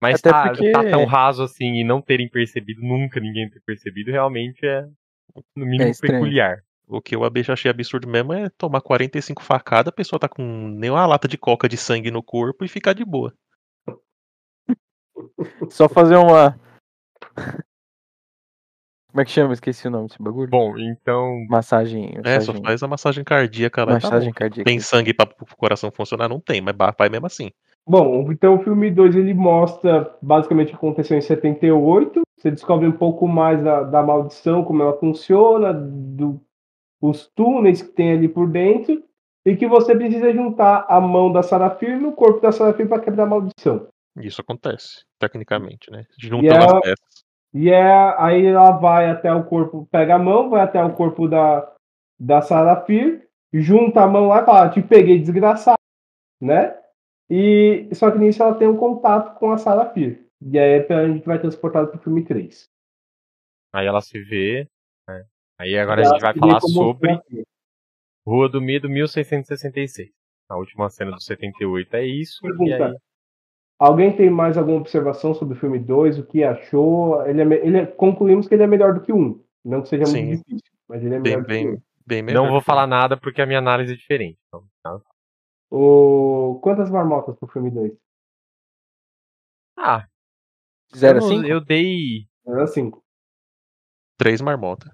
Mas Até tá, porque- tá tão raso assim e não terem percebido, nunca ninguém ter percebido, realmente é no mínimo É estranho. O peculiar. que eu achei absurdo mesmo é tomar 45 facadas, a pessoa tá com nem uma lata de coca de sangue no corpo e ficar de boa. Só fazer uma. Como é que chama? Esqueci o nome desse bagulho. Bom, então. Massagem. É, só massagem, faz a massagem cardíaca lá. tá massagem bom. cardíaca. Tem sangue pra o coração funcionar? Não tem, mas vai mesmo assim. Bom, então o filme 2 ele mostra basicamente o que aconteceu em 78. Você descobre um pouco mais da, da maldição, como ela funciona, do, os túneis que tem ali por dentro, e que você precisa juntar a mão da Sarafir no corpo da Sarafir para quebrar a maldição. Isso acontece, tecnicamente, né? Juntando E ela- as peças. E é, aí ela vai até o corpo, pega a mão, vai até o corpo da, da Sarafir, junta a mão lá e fala, te peguei desgraçado, né? E só que nisso ela tem um contato com a Sarafir. E aí a gente vai transportado pro filme 3. Aí ela se vê. né? Aí agora a gente vai falar sobre Sarafir. Rua do Medo 1666. A última cena do 78 é isso. E Pergunta. aí, Alguém tem mais alguma observação sobre o filme 2? O que achou? Ele é, ele é- concluímos que ele é melhor do que o 1. Não que seja Sim. muito difícil, mas ele é Bem, melhor do que o 1. bem, bem melhor. não vou falar nada porque a minha análise é diferente. Então, tá? O... Quantas marmotas pro filme 2? Ah, eu, 0 a não- 5? eu dei. Era 5. Três marmotas.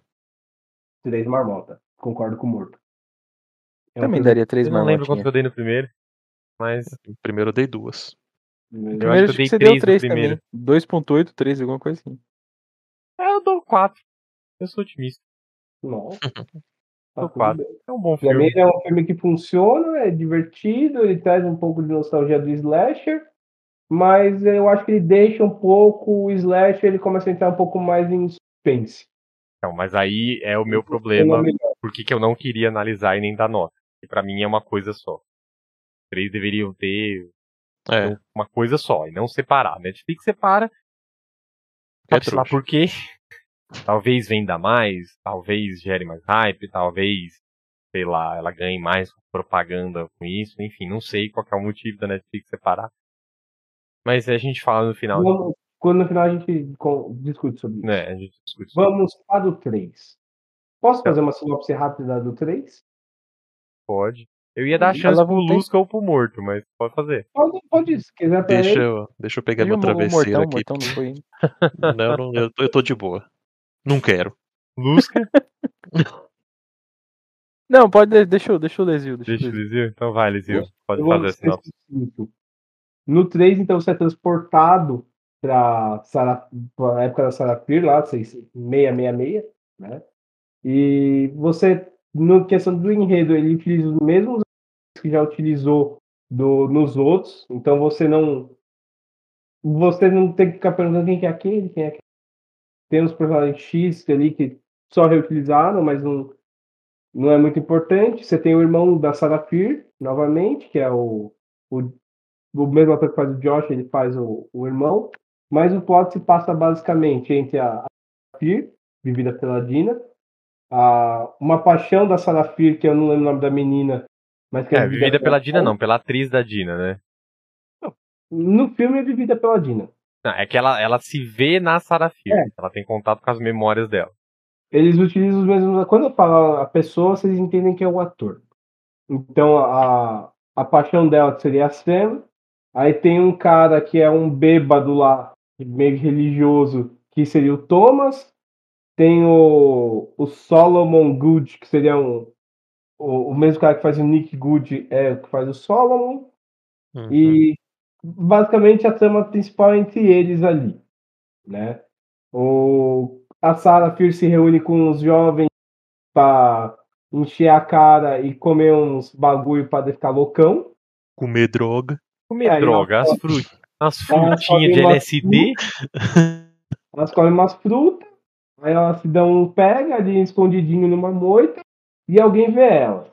3 marmotas. Concordo com o morto. É um Também daria 3 Eu não lembro quanto eu dei no primeiro. Mas Primeiro eu dei duas. Eu Primeiro acho acho que eu você deu 3 no 3 primeiro. também. 2.8, 3, alguma coisa assim. É, eu dou 4. Eu sou otimista. Nossa. Tá Dou tudo 4. bem. É um bom Pra filme. mim ele é um filme que funciona, é divertido, ele traz um pouco de nostalgia do slasher, mas eu acho que ele deixa um pouco o slasher, ele começa a entrar um pouco mais em suspense. Então, mas aí é o meu problema, uma melhor. por que que eu não queria analisar e nem dar nota. E pra mim é uma coisa só. Três deveriam ter É, uma coisa só, e não separar. Netflix separa, é sabe lá por quê? Talvez venda mais, talvez gere mais hype, talvez, sei lá, ela ganhe mais propaganda com isso, enfim, não sei qual que é o motivo da Netflix separar. Mas a gente fala no final, Vamos, quando no final a gente discute sobre isso. A gente discute sobre Vamos para o 3. Posso Tá. fazer uma sinopse rápida do 3? pode. Eu ia dar Ela chance pro não tem- Lusca ou pro morto, mas pode fazer. Pode, pode, se quiser pra Deixa eu, deixa eu pegar meu travesseiro Mortão, aqui. Mortão não foi. Não, não, eu, tô- eu tô de boa. Não quero. Lusca, Não, pode, de- deixa, deixa o Lesio. Deixa, deixa o Lesio. Lizio. Então vai, Lizio. Pode Eu fazer a sucinto. No 3, então, você é transportado para a época da Sarafir, lá, 666, né? E você, no questão do enredo, ele utiliza os mesmos que já utilizou do, nos outros, então você não você não tem que ficar perguntando quem que é aquele, quem é aquele. Tem os personagens X ali que só reutilizaram, mas não, não é muito importante. Você tem o irmão da Sarafir, novamente, que é o, o, o mesmo ator que faz o Josh, ele faz o, o irmão. Mas o plot se passa basicamente entre a Sarafir, vivida pela Dina, a, uma paixão da Sarafir, que eu não lembro o nome da menina, mas que É, vivida pela Dina Dina não, pela atriz da Dina, né? No filme é vivida pela Dina. Não, é que ela, ela se vê na Sarafir. É. Ela tem contato com as memórias dela. Eles utilizam os mesmos. Quando eu falo a pessoa, vocês entendem que é o ator. Então a, a paixão dela que seria a Sam. Aí tem um cara que é um bêbado lá, meio religioso, que seria o Thomas. Tem o, o Solomon Good, que seria um, o, o mesmo cara que faz o Nick Good, é o que faz o Solomon. Uhum. E basicamente a trama principal é entre eles ali, né? O, a Sarah Fierce se reúne com os jovens para encher a cara e comer uns bagulho para ficar loucão. Comer droga. Comer Aí droga, as, fru as frutinhas de LSD. Elas comem umas frutas, aí elas se dão um pega ali escondidinho numa moita e alguém vê elas.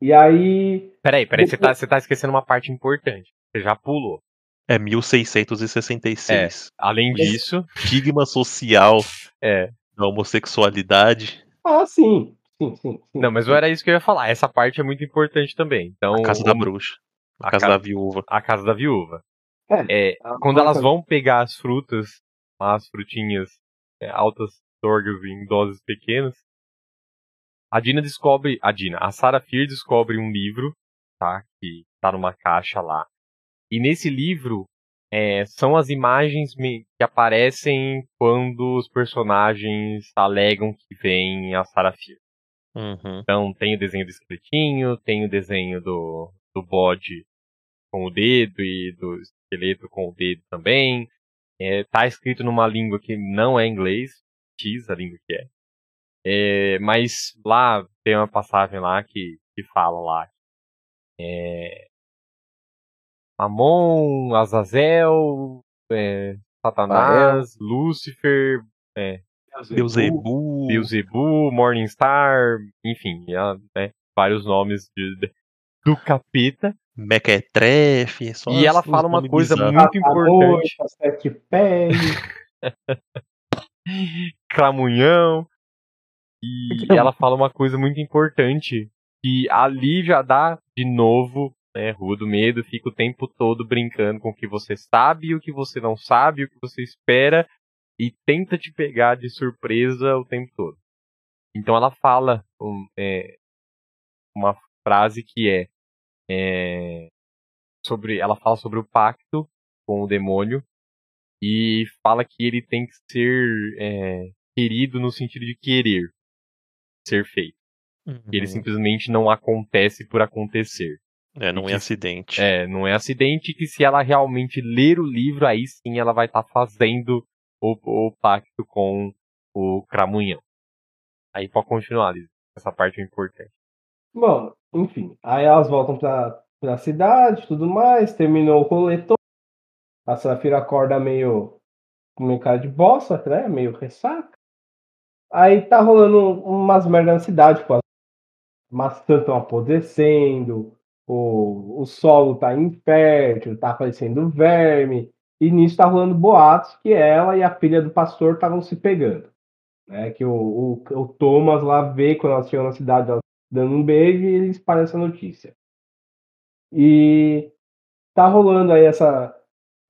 E aí Peraí, peraí, você tá, você tá esquecendo uma parte importante. Você já pulou. É 1666. Além disso, Estigma social é. da homossexualidade. Ah, sim. Sim, sim, sim. Não, mas não era isso que eu ia falar. Essa parte é muito importante também. Então, A casa da bruxa. A, a casa ca- da viúva. a casa da viúva. É, É, quando elas vão pegar as frutas, as frutinhas é, altas torgas em doses pequenas, a Dina descobre, a Dina, a Sarah Fear descobre um livro, tá, que tá numa caixa lá. E nesse livro é, são as imagens que aparecem quando os personagens alegam que vem a Sarah Fear. Uhum. Então tem o desenho do esqueletinho, tem o desenho do, do bode com o dedo e do esqueleto com o dedo também. É, tá escrito numa língua que não é inglês, X a língua que é. É, mas lá tem uma passagem lá que, que fala lá. É, Amon, Azazel, é, Satanás, Lúcifer, Beuzebu. Beelzebub, Morningstar, enfim, ah, né, vários nomes de- de- do capeta. Mequetrefe. só E ela fala uma coisa muito importante. sete pés. Cramunhão. E ela fala uma coisa muito importante. Que ali já dá de novo, né? Rua do Medo fica o tempo todo brincando com o que você sabe, o que você não sabe, o que você espera. E tenta te pegar de surpresa o tempo todo. Então ela fala um, é, uma frase que é, é, sobre. Ela fala sobre o pacto com o demônio e fala que ele tem que ser é, querido no sentido de querer ser feito. Uhum. Ele simplesmente não acontece por acontecer. É, não é acidente. É, não é acidente que se ela realmente ler o livro, aí sim ela vai estar fazendo o, o pacto com o Cramunhão. Aí pode continuar, Liz. Essa parte é importante. Bom, enfim. Aí elas voltam pra, pra cidade tudo mais. Terminou o rolê todo. A Safira acorda meio com cara de bosta, né? Meio ressaca. Aí tá rolando umas merda na cidade, tipo, as maçãs estão apodrecendo, o, o solo tá infértil, tá aparecendo verme, e nisso tá rolando boatos que ela e a filha do pastor estavam se pegando. Né? Que o, o, o Thomas lá vê quando elas chegam na cidade elas dando um beijo e ele espalha essa notícia. E tá rolando aí essa,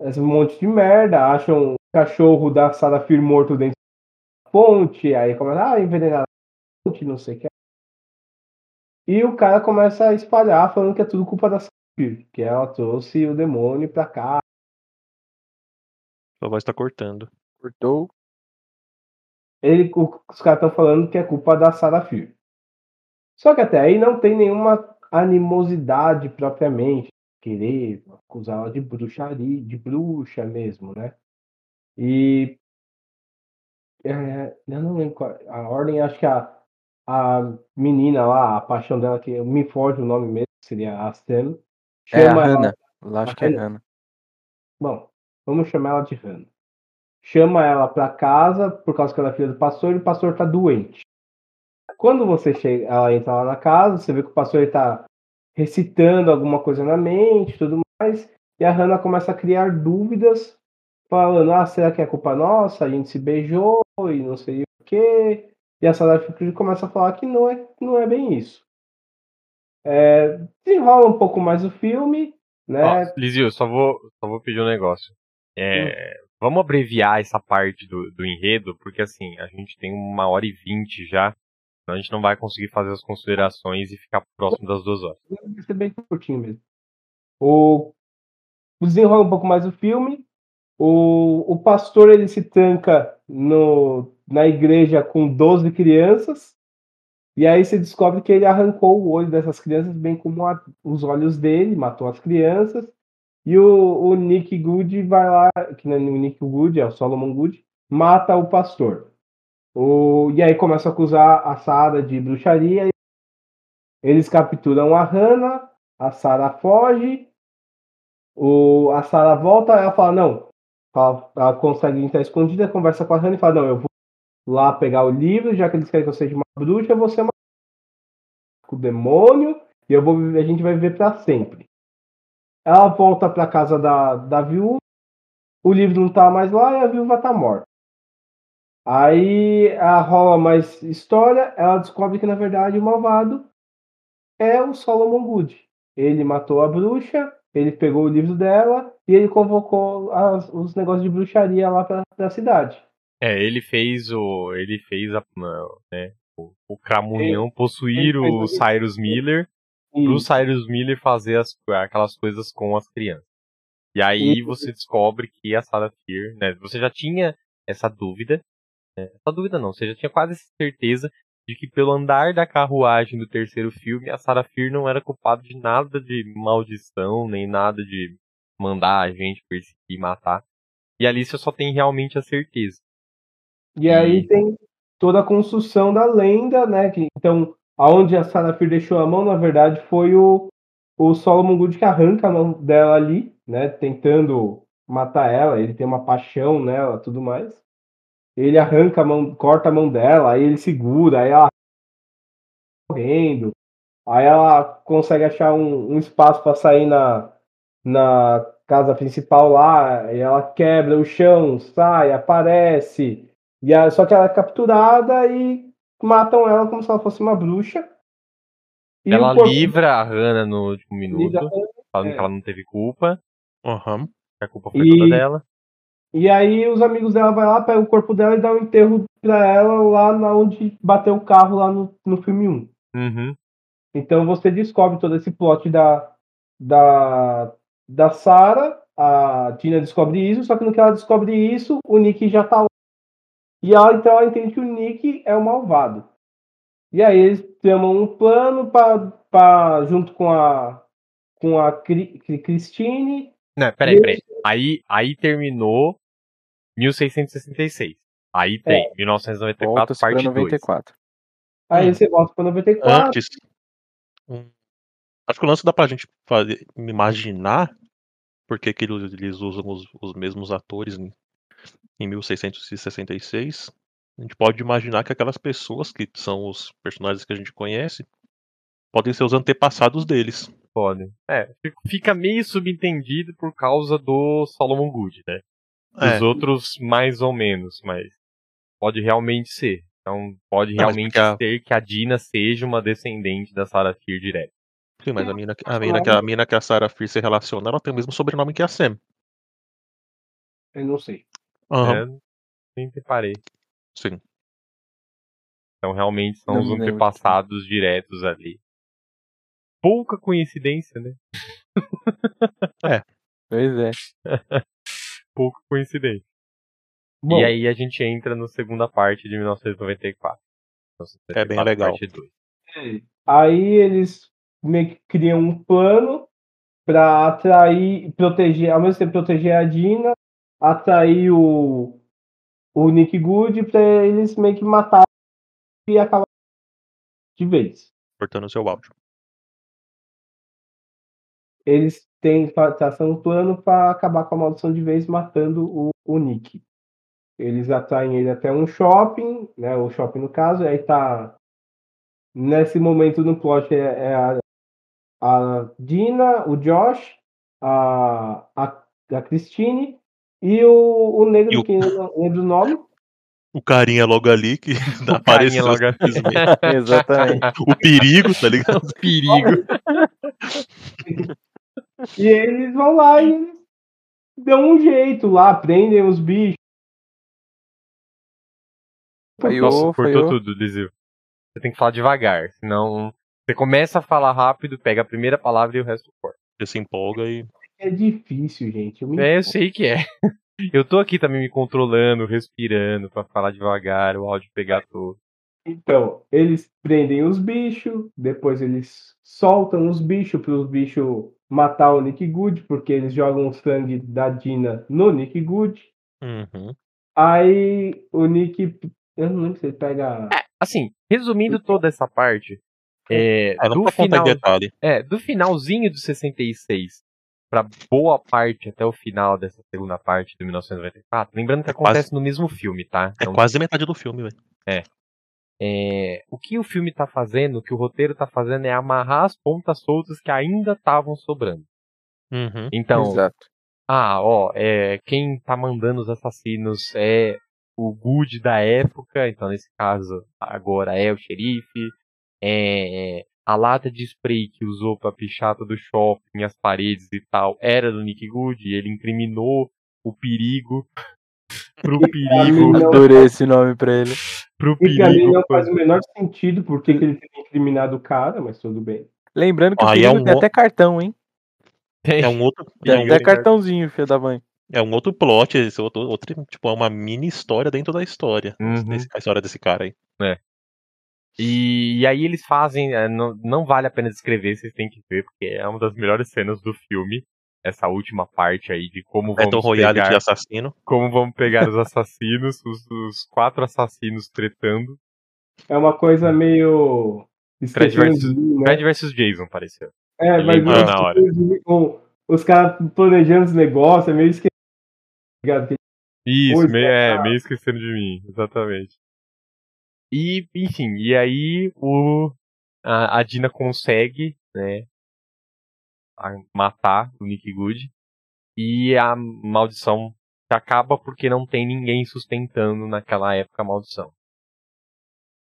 esse monte de merda, acham o cachorro da Sarafir morto dentro da ponte, aí começa a envenenar a ponte, não sei o que. E o cara começa a espalhar falando que é tudo culpa da Sarafir, que ela trouxe o demônio pra cá. Sua voz tá cortando. Cortou. Ele, os caras estão falando que é culpa da Sarafir. Só que até aí não tem nenhuma animosidade propriamente, querer acusar ela de bruxaria, de bruxa mesmo, né? E é, eu não lembro qual, a ordem, acho que a, a menina lá, a paixão dela, que me foge o nome mesmo, seria a Sam. É a chama ela- Hannah. Lá acho a que é. Hannah. Bom, vamos chamar ela de Hannah. Chama ela pra casa por causa que ela é filha do pastor e o pastor tá doente. Quando você chega, ela entra lá na casa, você vê que o pastor ele tá recitando alguma coisa na mente tudo mais, e a Hannah começa a criar dúvidas, falando: ah, será que é culpa nossa? A gente se beijou e não sei o quê. E a Sarah Field começa a falar que não é, não é bem isso. É, desenrola um pouco mais o filme, né? Ó, Lizio, só vou, só vou pedir um negócio. É, Vamos abreviar essa parte do, do enredo, porque assim, a gente tem uma hora e vinte já. Então a gente não vai conseguir fazer as considerações e ficar próximo das duas horas. Vai ser bem curtinho mesmo. O desenrola um pouco mais o filme. O, o pastor ele se tranca no, na igreja com 12 crianças. E aí você descobre que ele arrancou o olho dessas crianças, bem como a- os olhos dele, matou as crianças. E o, o Nick Good vai lá, que não é o Nick Good, é o Solomon Good, mata o pastor. O, e aí começa a acusar a Sarah de bruxaria. Eles capturam a Hannah, a Sarah foge, o, a Sarah volta, ela fala, não. Ela, ela consegue entrar escondida, conversa com a Hannah e fala, não, eu vou lá pegar o livro, já que eles querem que eu seja uma bruxa, vou ser uma com o demônio e eu vou a gente vai viver para sempre. Ela volta para casa da, da viúva, o livro não tá mais lá e a viúva tá morta. Aí a rola mais história, ela descobre que na verdade o malvado é o Solomon Good. Ele matou a bruxa, ele pegou o livro dela e ele convocou as- os negócios de bruxaria lá pra, pra cidade. É, ele fez o. Ele fez a. Né, o, o Cramunhão possuir ele o o- Cyrus Miller pro E, Cyrus Miller fazer as, aquelas coisas com as crianças. E aí E- você descobre que a Sarah Fear, né? Você já tinha essa dúvida. Essa dúvida não, você já tinha quase certeza de que pelo andar da carruagem do terceiro filme, a Sarah Fear não era culpada de nada de maldição, nem nada de mandar a gente perseguir e matar. E ali você só tem realmente a certeza. e aí E- tem toda a construção da lenda, né? Que, então, aonde a Sarah Fear deixou a mão, na verdade, foi o, o Solomon Good que arranca a mão dela ali, né? Tentando matar ela. Ele tem uma paixão nela tudo mais. Ele arranca a mão, corta a mão dela, aí ele segura, aí ela correndo. Aí ela consegue achar um, um espaço para sair na, na casa principal lá, e ela quebra o chão, sai, aparece. E a- só que ela é capturada e matam ela como se ela fosse uma bruxa. E ela corpo livra a Hannah no último minuto, livra- falando é. que ela não teve culpa, que a culpa foi E- toda dela. E aí os amigos dela vai lá, pega o corpo dela e dá um enterro pra ela lá na onde bateu o carro lá no, no filme 1. Uhum. Então você descobre todo esse plot da, da, da Sarah. A Tina descobre isso, só que no que ela descobre isso, o Nick já tá lá. E ela, então ela entende que o Nick é o malvado. E aí eles tramam um plano para junto com a com a Cri- Cri- Christine. Não, peraí, peraí. Aí, aí terminou 1666. Aí tem 1994, Volta-se pra parte 2. 94. Aí Hum. você volta para 94. Antes. um- Acho que o lance dá pra gente fazer, imaginar por que eles usam os, os mesmos atores em, em 1666. A gente pode imaginar que aquelas pessoas que são os personagens que a gente conhece podem ser os antepassados deles. Podem. É, fica meio subentendido por causa do Solomon Good, né? Os É. outros, mais ou menos, mas pode realmente ser. Então, pode Não, realmente porque a- ser que a Dina seja uma descendente da Sarah Fear direto. Sim, mas a mina, a mina, que, a mina que a Sarah Fear se relaciona, ela tem o mesmo sobrenome que a Sam. Eu não sei. Aham, né? Nem reparei. Sim. Então, realmente são Não os antepassados diretos ali. Pouca coincidência, né? Pois é. Pouca coincidência. Bom, E aí a gente entra na segunda parte de 1994. É bem legal. Parte 2. aí eles meio que criam um plano para atrair, proteger, ao mesmo tempo proteger a Dina, atrair o, o Nick Good para eles meio que matar e acabar de vez. Cortando o seu áudio. Eles têm tração um plano para acabar com a maldição de vez, matando o, o Nick. Eles atraem ele até um shopping, né? O shopping no caso, aí tá nesse momento no plot é, é a, a Dina, o Josh, a, a, a Christine e o, o negro E o- que eu lembro o nome. O carinha logo ali que carinha apareceu logo ali. Exatamente. O perigo, tá ligado? Perigo. E eles vão lá e dão um jeito lá, prendem os bichos. Nossa, o- cortou tudo, Dizil. Você tem que falar devagar, senão você começa a falar rápido, pega a primeira palavra e o resto corta. Você se empolga e. É difícil, gente. Eu me É, eu sei que é. Eu tô aqui também me controlando, respirando pra falar devagar, o áudio pegar todo. Então, eles prendem os bichos, depois eles soltam os bichos para os bichos matar o Nick Good, porque eles jogam o sangue da Dina no Nick Good. Uhum. Aí o Nick. Eu não lembro se ele pega. Assim, resumindo toda essa parte, é, É, não do, final, detalhe. é, do finalzinho do 66 pra boa parte até o final dessa segunda parte do 1994, lembrando que É quase- acontece no mesmo filme, tá? É Então, quase metade do filme, velho. é, o que o filme tá fazendo, o que o roteiro tá fazendo é amarrar as pontas soltas que ainda estavam sobrando. Uhum. Então, Exato. ah, ó, é, quem tá mandando os assassinos é o Good da época, então nesse caso agora é o xerife. É, a lata de spray que usou pra pichar todo o shopping, as paredes e tal, era do Nick Good, e ele incriminou o perigo pro perigo, Não. Adorei esse nome pra ele. pro E perigo. não faz o menor sentido porque que ele teria incriminado o cara, mas tudo bem. Lembrando que o Aí é perigo um tem o- até cartão, hein? Tem- É um outro. Tem É um, até cartãozinho, filho da mãe. é um outro plot, esse outro, outro, tipo, é uma mini história dentro da história. Uhum. Desse- a história desse cara aí. E, e aí eles fazem, é, não, não vale a pena descrever, vocês têm que ver, porque é uma das melhores cenas do filme. Essa última parte aí de como Battle vamos Royale pegar, de assassino. como vamos pegar os assassinos, os, os quatro assassinos tretando. É uma coisa meio. Fred esquecendo versus- né? Fred vs Jason, pareceu. É, mas na hora. o- os caras planejando os negócios, é meio esquecido. ligado? Isso, meio, é, é, meio esquecendo de mim, exatamente. E, enfim, e aí o, a, a Dina consegue, né, a- matar o Nick Good. E a maldição acaba porque não tem ninguém sustentando naquela época a maldição.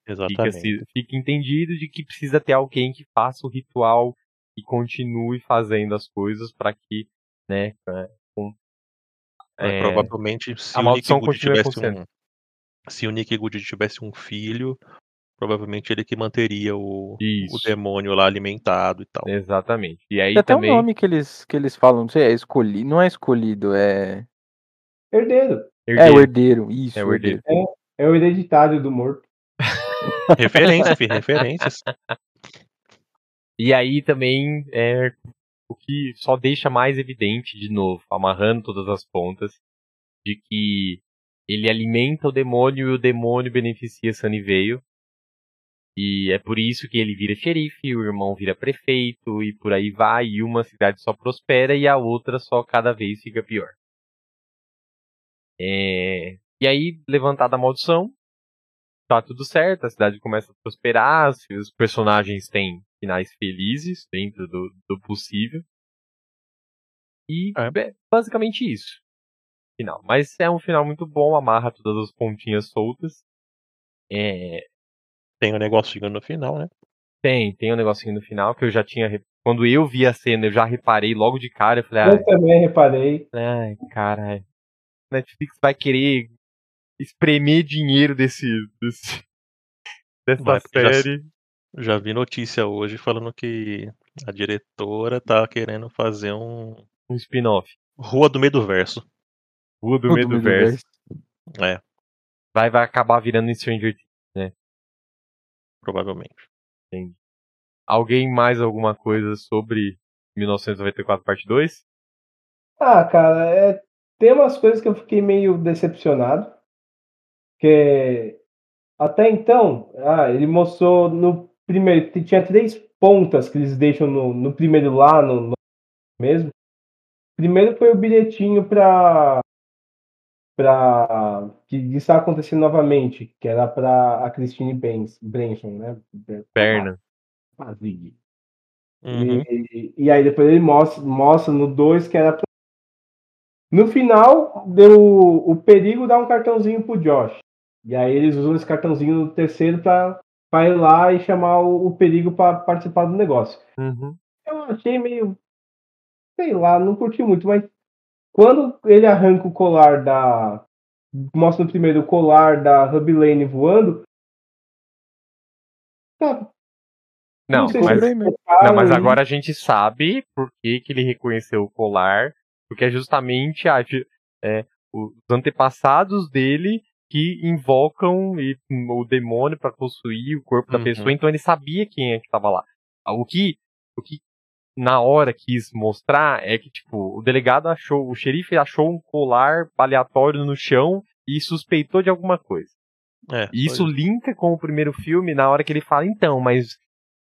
Fica, Exatamente. se- fica entendido de que precisa ter alguém que faça o ritual e continue fazendo as coisas para que, né, é, com- é, provavelmente se a o Nick maldição Good tivesse um. Se o Nick Good tivesse um filho, provavelmente ele que manteria o, o demônio lá alimentado e tal. Exatamente. E aí Tem até também. um nome que eles, que eles falam, não sei, é escolhido. Não é escolhido, é. Herdeiro. É herdeiro. o herdeiro. Isso, É o o herdeiro. É o hereditário do morto. Referência, filho, referências. E aí também é o que só deixa mais evidente, de novo, amarrando todas as pontas, de que ele alimenta o demônio e o demônio beneficia Sunnyvale. E é por isso que ele vira xerife, o irmão vira prefeito e por aí vai, e uma cidade só prospera e a outra só cada vez fica pior. É, E aí, levantada a maldição, tá tudo certo, a cidade começa a prosperar, os personagens têm finais felizes dentro do, do possível. E É. é basicamente isso. Final. Mas é um final muito bom, amarra todas as pontinhas soltas. É, Tem um negocinho no final, né? tem, tem um negocinho no final que eu já tinha. Quando eu vi a cena, eu já reparei logo de cara. Eu falei, Eu também reparei. ai, caralho. Netflix vai querer espremer dinheiro desse. desse dessa Vai, porque já- série. Já vi notícia hoje falando que a diretora tá querendo fazer um Um spin-off. Rua do Meio do Verso. Rua do Meio do Verso. bem. É, Vai, vai acabar virando Stranger Things. Provavelmente. Alguém mais alguma coisa sobre 1994 parte 2? Ah, cara, é, tem umas coisas que eu fiquei meio decepcionado. Que até então, ah, ele mostrou no primeiro, que tinha três pontas que eles deixam no, no primeiro lá, no, no mesmo. Primeiro foi o bilhetinho para para que está acontecendo novamente, que era para a Christine Benz, Branson, né? Perna. Ah, Zig. Uhum. E, e aí depois ele mostra, mostra no 2 que era pra... No final, deu o perigo dar um cartãozinho pro Josh. E aí eles usam esse cartãozinho no terceiro pra, pra ir lá e chamar o, o perigo pra participar do negócio. Uhum. Eu achei meio. Sei lá, não curti muito, mas quando ele arranca o colar da. Mostra no primeiro o colar da Ruby Lane voando. Tá, Não, sei mas, mesmo. não, mas agora a gente sabe por que, que ele reconheceu o colar. Porque é justamente a, é, os antepassados dele que invocam e- o demônio para possuir o corpo da Uhum. pessoa. Então ele sabia quem é que estava lá. O que, o que na hora quis mostrar é que, tipo, o delegado achou, o xerife achou um colar aleatório no chão e suspeitou de alguma coisa. É, E isso foi- linka com o primeiro filme na hora que ele fala, então, mas.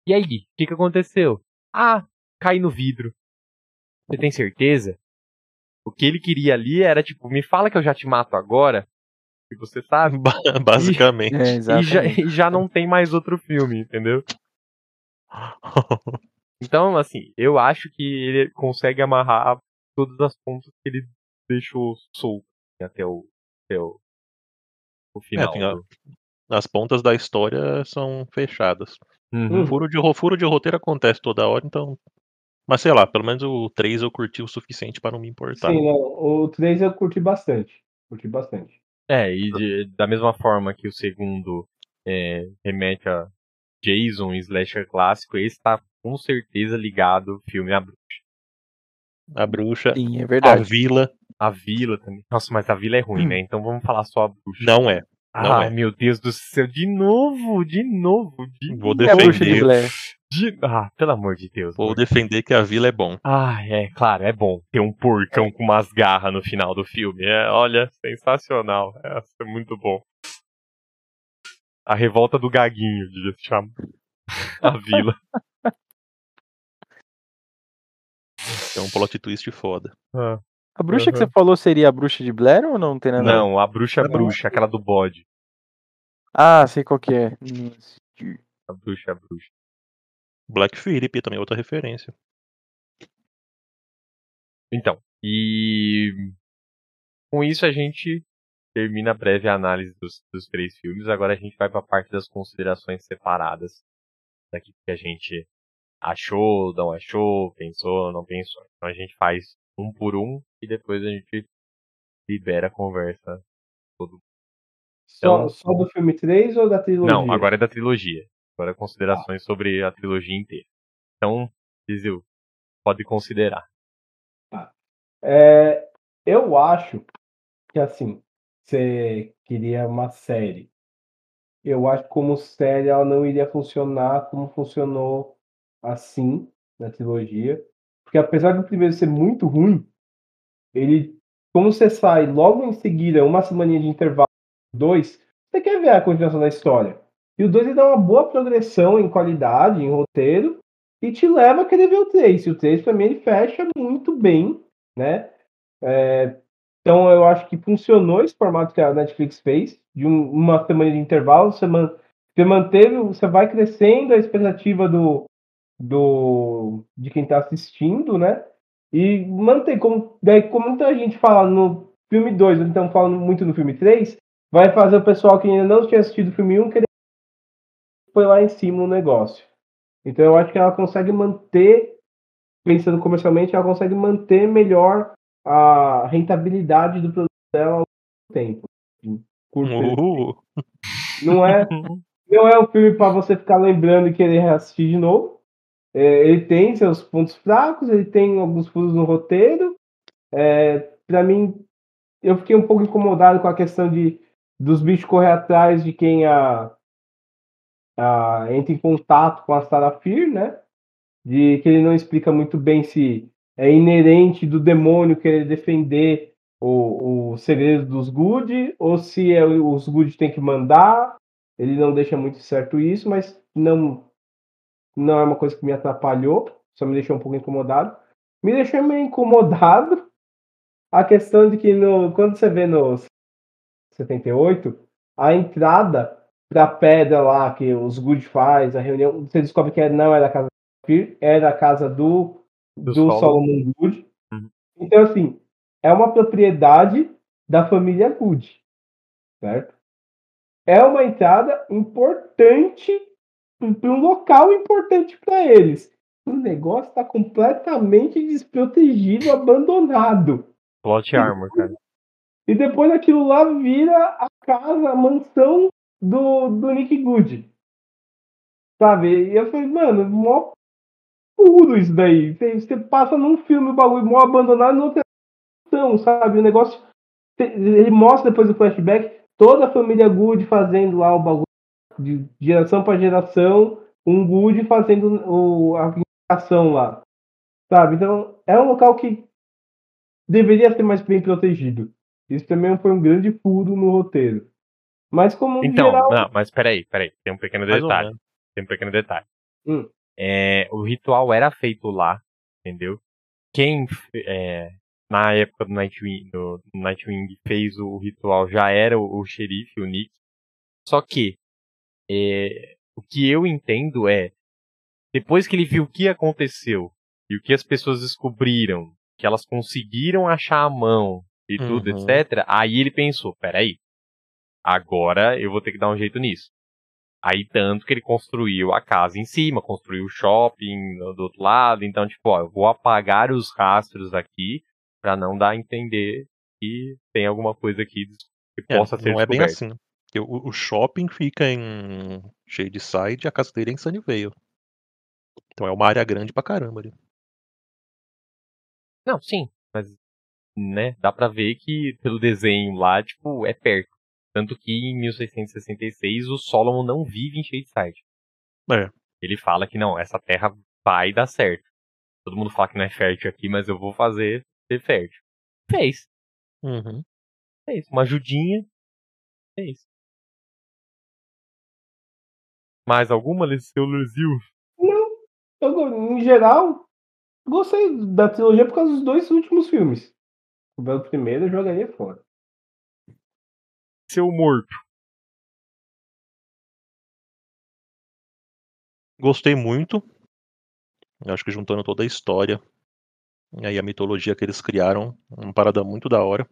E aí? O que, que aconteceu? Ah, cai no vidro. Você tem certeza? O que ele queria ali era tipo, me fala que eu já te mato agora. E você sabe. Ba- Basicamente. É, E já, e já não tem mais outro filme, entendeu? Então, assim, eu acho que ele consegue amarrar todas as pontas que ele deixou solto até o, até o, o final. tem a- do- As pontas da história são fechadas. Uhum. Hum. Furo de, ro- furo de roteiro acontece toda hora, então. Mas sei lá, pelo menos o 3 eu curti o suficiente para não me importar. Sim, não, o 3 eu curti bastante. Curti bastante. É, e de- da mesma forma que o segundo é, remete a Jason, slasher clássico, esse tá com certeza ligado ao filme A, Bru- A bruxa, Sim, é a verdade. vila, a Vila também. Nossa, mas a Vila é ruim, Hum. né? Então vamos falar só a bruxa. não é. não Ai, é. meu Deus do céu, de novo, de novo, de Vou E a bruxa de defender. Blair? de- Ah, pelo amor de Deus. Vou amor. defender que a vila é bom. Ah, é, claro, é bom ter um porcão com umas garras no final do filme. É, olha, sensacional. É, é muito bom. A revolta do Gaguinho, devia se chamar. A vila. É um plot twist foda. Ah, A bruxa que Uhum. você falou seria a bruxa de Blair ou não tem nada a? Não, a bruxa é Não. bruxa, aquela do bode. Ah, sei qual que é. A bruxa é bruxa. Black também é outra referência. Então, e com isso a gente termina a breve análise dos, dos três filmes. Agora a gente vai para a parte das considerações separadas. Daqui que a gente achou, não achou, pensou, não pensou. Então a gente faz um por um e depois a gente libera a conversa. Todo. Só, Então- só do filme 3 ou da trilogia? Não, agora é da trilogia. Agora considerações sobre a trilogia inteira. Então, Zizil, pode considerar. É, eu acho que assim, você queria uma série. Eu acho que como série ela não iria funcionar como funcionou assim na trilogia. Porque apesar do primeiro ser muito ruim, ele, como você sai logo em seguida, uma semana de intervalo, dois, você quer ver a continuação da história. E o dois ele dá uma boa progressão em qualidade, em roteiro, e te leva a querer ver o 3. E o 3, pra mim, ele fecha muito bem, né? É, Então eu acho que funcionou esse formato que a Netflix fez, de um, uma semana de intervalo, man, você manteve, você vai crescendo a expectativa do, do de quem está assistindo, né? E mantém, como, daí, como muita gente fala no filme 2, então falando muito no filme 3, vai fazer o pessoal que ainda não tinha assistido o filme 1 um, querer foi lá em cima o negócio. Então eu acho que ela consegue manter, pensando comercialmente, ela consegue manter melhor a rentabilidade do produto dela ao tempo. Uh. Não é, não é um filme para você ficar lembrando e querer assistir de novo. É, ele tem seus pontos fracos, ele tem alguns furos no roteiro. É, para mim, eu fiquei um pouco incomodado com a questão de dos bichos correr atrás de quem a, a entra em contato com a Sarafir, né? De que ele não explica muito bem se é inerente do demônio querer defender o, o segredo dos Good ou se é, os Good tem que mandar. Ele não deixa muito certo isso, mas não não é uma coisa que me atrapalhou, só me deixou um pouco incomodado. Me deixou meio incomodado a questão de que no, quando você vê no 78, a entrada pra pedra lá que os Good faz, a reunião, você descobre que não era a casa do Fir, era a casa do, do, do Solomon Good. Uhum. Então, assim, é uma propriedade da família Good, certo? É uma entrada importante para um local importante para eles. O negócio está completamente desprotegido, abandonado. Plot armor, cara. E depois aquilo lá vira a casa, a mansão do, do Nick Good. Sabe? E eu falei, mano, mó puro isso daí. Você, passa num filme o bagulho mó abandonado e outra mansão, sabe? O negócio. Ele mostra depois do flashback toda a família Good fazendo lá o bagulho de geração para geração, um Good fazendo o, a ação lá. Sabe? Então, é um local que deveria ser mais bem protegido. Isso também foi um grande furo no roteiro. Mas como Então, geral... não, mas peraí, peraí. Tem um pequeno Mais detalhe. Tem um pequeno detalhe. Hum. É, o ritual era feito lá, entendeu? Quem, é, na época do Nightwing, do Nightwing fez o ritual já era o, o xerife, o Nick. Só que, é, o que eu entendo é, depois que ele viu o que aconteceu e o que as pessoas descobriram, que elas conseguiram achar a mão e tudo, Uhum. etc. Aí ele pensou, peraí, agora eu vou ter que dar um jeito nisso. Aí tanto que ele construiu a casa em cima, construiu o shopping do outro lado, então tipo, ó, eu vou apagar os rastros aqui pra não dar a entender que tem alguma coisa aqui que É, possa ser não é bem descoberta. assim. O, o shopping fica em Shadeside e a casa dele é em Sunnyvale. Então é uma área grande pra caramba ali. Não, sim, mas né, dá pra ver que pelo desenho lá, tipo, é perto. Tanto que em 1666 o Solomon não vive em Shadeside. É. Ele fala que não, essa terra vai dar certo. Todo mundo fala que não é fértil aqui, mas eu vou fazer ser fértil. Fez. Uhum. Fez. Uma ajudinha. Fez. Mais alguma, Liceu Luzil? Não, eu, em geral, gostei da trilogia por causa dos dois últimos filmes. O primeiro, eu jogaria fora. Seu morto. Gostei muito. Eu acho que juntando toda a história e aí a mitologia que eles criaram, uma parada muito da hora.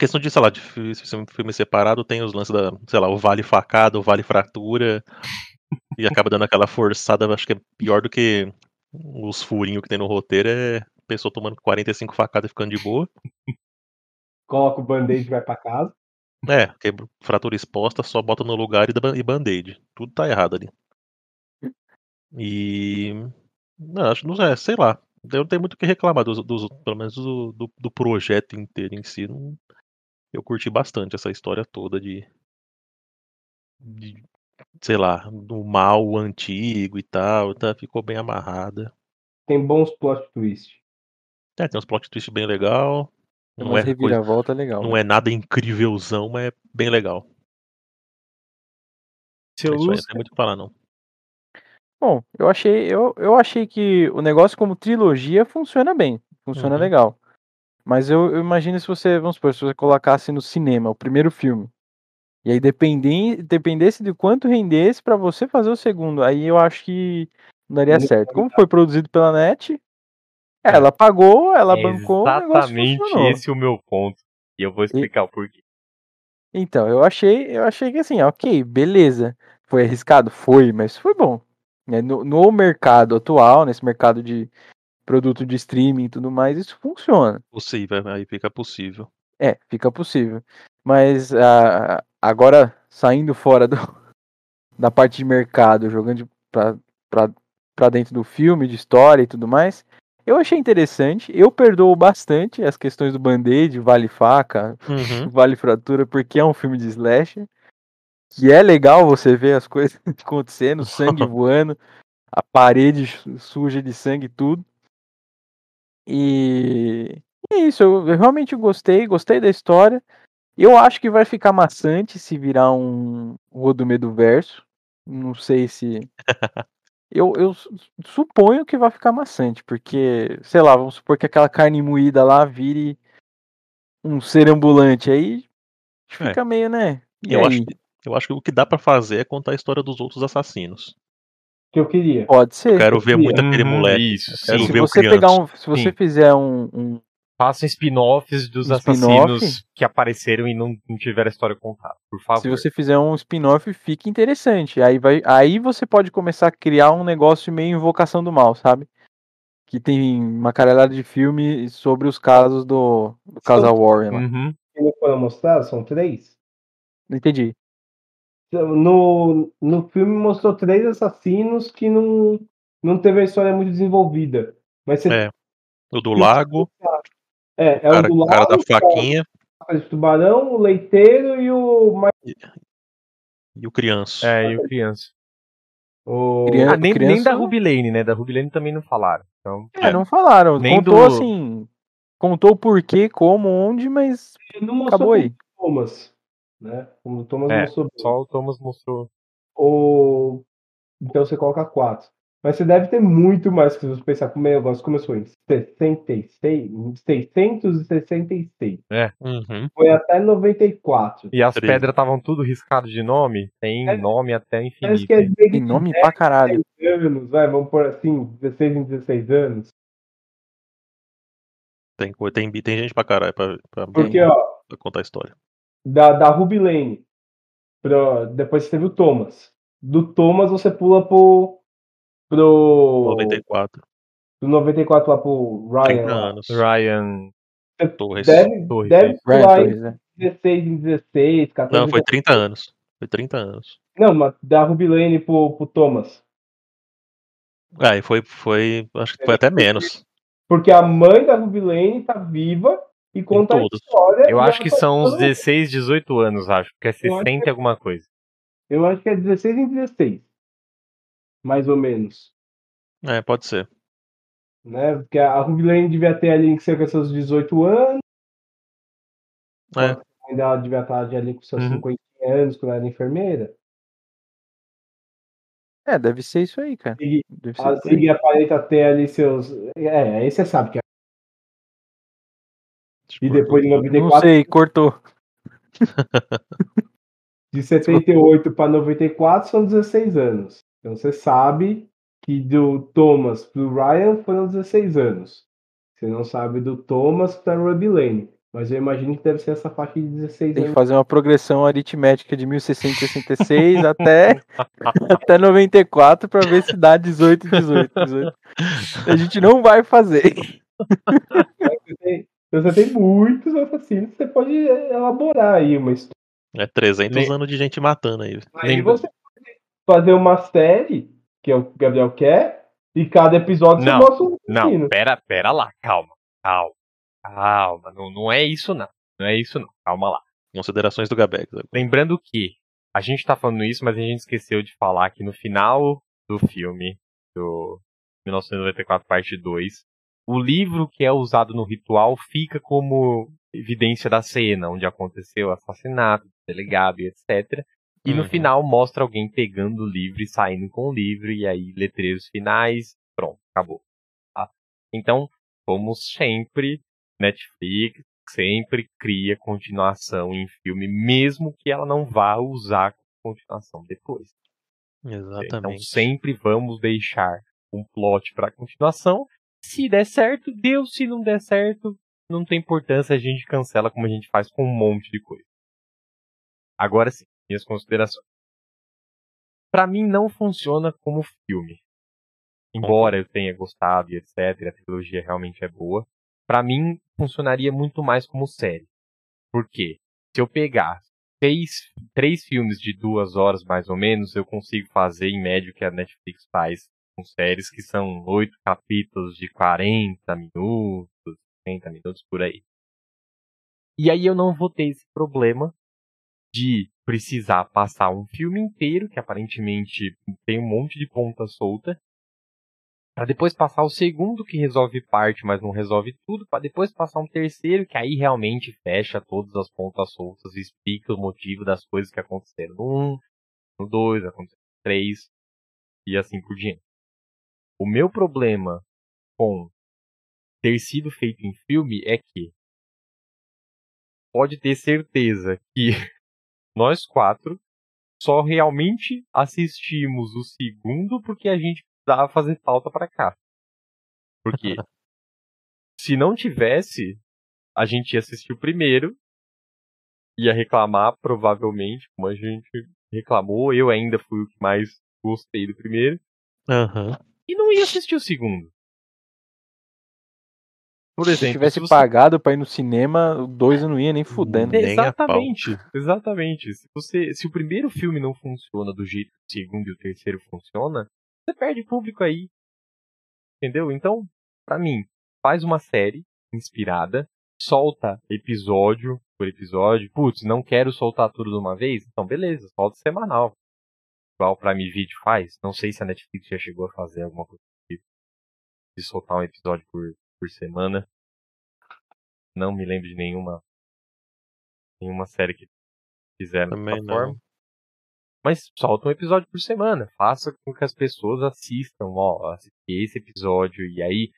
Questão de, sei lá, de fi- fi- filme separado, tem os lances da, sei lá, o vale facada, o vale fratura, e acaba dando aquela forçada, acho que é pior do que os furinhos que tem no roteiro, é a pessoa tomando 45 facadas e ficando de boa. Coloca o band-aid e vai pra casa. É, quebra, fratura exposta, só bota no lugar e, e band-aid. Tudo tá errado ali. E. Não, acho, não sei, sei lá. Eu não tenho muito o que reclamar, dos, dos- pelo menos do, do, do projeto inteiro em si. não- eu curti bastante essa história toda de. de sei lá, do mal antigo e tal. Tá, ficou bem amarrada. Tem bons plot twists. É, tem uns plot twists bem legal. Tem Não é, coisa, reviravolta legal. não né? é nada incrívelzão, mas é bem legal. Seu É isso aí, não Luz. tem muito o que falar, não. Bom, eu achei, eu, eu achei que o negócio como trilogia funciona bem. funciona Uhum. legal. Mas eu, eu imagino se você, vamos supor, se você colocasse no cinema o primeiro filme, e aí dependem, dependesse de quanto rendesse pra você fazer o segundo, aí eu acho que não daria certo. Como foi produzido pela NET, ela pagou, ela É bancou, o negócio exatamente esse o meu ponto. E eu vou explicar o porquê. Então, eu achei, eu achei que assim, ok, beleza. Foi arriscado? Foi, mas foi bom. né? No, no mercado atual, nesse mercado de produto de streaming e tudo mais, isso funciona. Possível, aí fica possível. É, fica possível. Mas ah, agora, saindo fora do, da parte de mercado, jogando pra dentro do filme, de história e tudo mais, eu achei interessante. Eu perdoo bastante as questões do band-aid, vale-faca, Uhum. Vale Fratura, porque é um filme de slasher. Que é legal você ver as coisas acontecendo, sangue voando, a parede su- suja de sangue e tudo. E é isso, eu, eu realmente gostei, gostei da história. Eu acho que vai ficar maçante se virar um Rodomedo verso. Não sei se. Eu, eu su- suponho que vai ficar maçante, porque, sei lá, vamos supor que aquela carne moída lá vire um ser ambulante. Aí É. fica meio, né? E Eu aí? acho, que- eu acho que o que dá pra fazer é contar a história dos outros assassinos. Que eu queria. Pode ser. Eu quero ver Sim, muito aquele Uhum, moleque. Isso, quero sim. se ver o você pegar um, se você Sim. fizer um, um- Façam spin-offs dos Um assassinos que apareceram e não, não tiveram a história contada, por favor. se você fizer um spin-off, fica interessante. Aí vai, aí você pode começar a criar um negócio meio invocação do mal, sabe? Que tem uma caralhada de filme sobre os casos do, do casal Warren. lá. Uhum. Que não foram mostrados, são três. Entendi. No, no filme mostrou três assassinos que não, não teve a história muito desenvolvida. Mas você É. O do lago, é, é o cara, o do o cara da faquinha de tubarão, o leiteiro e o. mais- e o criança. É, e o criança. o... Criança- Ah, nem, criança- nem da Ruby Lane, né? Da Ruby Lane também não falaram. Então, É, não falaram. Nem contou do- assim. Contou o porquê, como, onde, mas Não mostrou acabou aí. o. Né? Como o Thomas É, mostrou. bem. só o Thomas mostrou. O... Então você coloca quatro. Mas você deve ter muito mais que você pensar como o negócio começou em 66, 666. Uhum. Foi até 94. E as pedras estavam tudo riscadas de nome. Tem É. nome até infinito. que é desde Tem nome pra caralho. 16 anos, vai, vamos pôr assim, 16 em 16 anos. Tem, tem, tem gente pra caralho pra, pra, Porque, ó, pra contar a história. Da, da Ruby Lane, pro, depois você teve o Thomas. Do Thomas você pula pro. pro. 94, Do 94 lá pro Ryan. 30 lá. anos. Ryan Torres. Deve, Torres. deve isso. Ryan pular Torres, né? 16 em 16, 14 Não, foi 30 anos. Foi 30 anos. Não, mas da Ruby Lane pro, pro Thomas. Ah, e foi, foi. Acho que foi até menos. Porque a mãe da Ruby Lane tá viva e conta a história. Eu e acho que são uns falando- 16, 18 anos, acho. Porque é Eu acho 60 e alguma coisa. Eu acho que é 16 em 16. Mais ou menos. É, pode ser. Né? Porque a Ruby Lane devia ter ali cerca dos seus 18 anos. É. Ainda ela devia estar ali com seus Uhum. 50 anos quando ela era enfermeira. É, deve ser isso aí, cara. E Deve ser a. Zig aparenta ter ali seus. É, aí você sabe que é. E depois de Não 94, sei, cortou. de 78 para 94 são 16 anos. Então você sabe que do Thomas pro Ryan foram 16 anos. Você não sabe do Thomas para Ruby Lane. Mas eu imagino que deve ser essa faixa de 16 Tem que anos. fazer uma progressão aritmética de 1666 até, até 94 pra ver se dá 18, 18, 18. A gente não vai fazer. Você tem, você tem muitos assassinos, você pode elaborar aí uma história. É 300 Lem- anos de gente matando aí. Aí Lembra- você pode fazer uma série, que é o que o Gabriel quer, e cada episódio Não, você mostra um Não, assassino. pera, pera lá, calma, calma, calma. Não, não é isso não. Não é isso não. Calma lá. Considerações do Gabex. Lembrando que a gente tá falando isso, mas a gente esqueceu de falar que no final do filme, do 1994, parte 2, o livro que é usado no ritual fica como evidência da cena, onde aconteceu o assassinato do delegado e etc. E no Uhum. final mostra alguém pegando o livro e saindo com o livro, e aí letreiros finais, pronto, acabou. tá? Então, como sempre, Netflix sempre cria continuação em filme, mesmo que ela não vá usar continuação depois. Então Exatamente. sempre vamos deixar um plot para continuação. Se der certo, deu. Se não der certo, não tem importância, a gente cancela como a gente faz com um monte de coisa. Agora sim, minhas considerações. Pra mim não funciona como filme. Embora eu tenha gostado e etc, a trilogia realmente é boa, pra mim funcionaria muito mais como série. Por quê? Se eu pegar três, três filmes de duas horas mais ou menos, eu consigo fazer em média o que a Netflix faz com séries que são oito capítulos de 40 minutos, 30 minutos por aí. E aí eu não vou ter esse problema de precisar passar um filme inteiro, que aparentemente tem um monte de ponta solta, para depois passar o segundo que resolve parte, mas não resolve tudo, para depois passar um terceiro que aí realmente fecha todas as pontas soltas e explica o motivo das coisas que aconteceram no 1, no 2, aconteceram no 3 e assim por diante. O meu problema com ter sido feito em filme é que pode ter certeza que nós quatro só realmente assistimos o segundo porque a gente precisava fazer falta para cá. Porque se não tivesse, a gente ia assistir o primeiro, ia reclamar provavelmente, como a gente reclamou, eu ainda fui o que mais gostei do primeiro, Aham. E não ia assistir o segundo. Por Se exemplo, tivesse se você- pagado pra ir no cinema, o dois eu não ia nem fudendo. Nem a pau. Exatamente, exatamente. Se você, se o primeiro filme não funciona do jeito que o segundo e o terceiro funciona, você perde público aí. Entendeu? Então, pra mim, faz uma série inspirada, solta episódio por episódio. Putz, não quero soltar tudo de uma vez? Então, beleza, solta semanal. Igual pra mim vídeo faz. Não sei se a Netflix já chegou a fazer alguma coisa tipo. De soltar um episódio por, por semana. Não me lembro de nenhuma nenhuma série que fizeram Também dessa não. forma. Mas solta um episódio por semana. Faça com que as pessoas assistam, ó, assistir esse episódio. E aí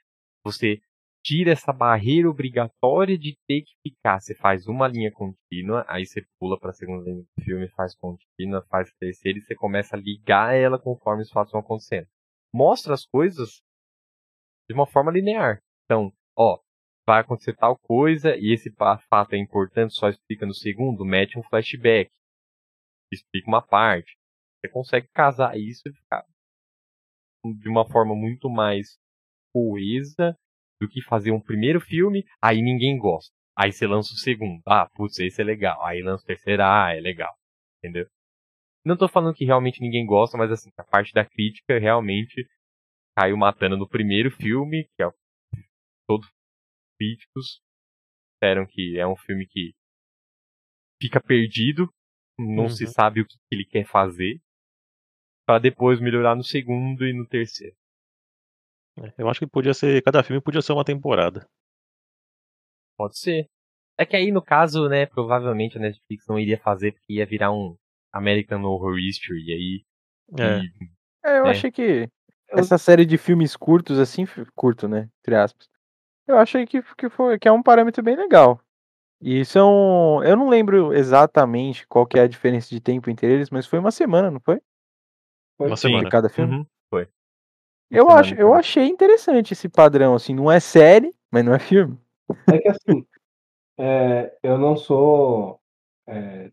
você tira essa barreira obrigatória de ter que ficar. Você faz uma linha contínua, aí você pula pra segunda linha do filme, faz contínua, faz terceira e você começa a ligar ela conforme os fatos vão acontecendo. Mostra as coisas de uma forma linear. Então, ó, vai acontecer tal coisa e esse fato é importante, só explica no segundo, mete um flashback, explica uma parte. Você consegue casar isso e ficar de uma forma muito mais coesa do que fazer um primeiro filme, aí ninguém gosta. Aí você lança o segundo. Ah, putz, esse é legal. Aí lança o terceiro, ah, é legal. Entendeu? Não tô falando que realmente ninguém gosta, mas assim, a parte da crítica realmente caiu matando no primeiro filme, que é o- todos os críticos disseram que é um filme que fica perdido, não se Uhum. sabe o que ele quer fazer, para depois melhorar no segundo e no terceiro. É, Eu acho que podia ser. Cada filme podia ser uma temporada. Pode ser. É que aí, no caso, né, provavelmente a Netflix não iria fazer porque ia virar um American Horror History, e aí... É. e- É, eu É. achei que essa série de filmes curtos, assim, curto, né? Entre aspas. Eu achei que, que, foi, que é um parâmetro bem legal. E são. Eu não lembro exatamente qual que é a diferença de tempo entre eles, mas foi uma semana, não foi? Uma Sim, semana. Cada filme? Uhum, foi. Eu, acho, eu achei interessante esse padrão, assim, não é série, mas não é filme. É que assim, é, eu não sou é,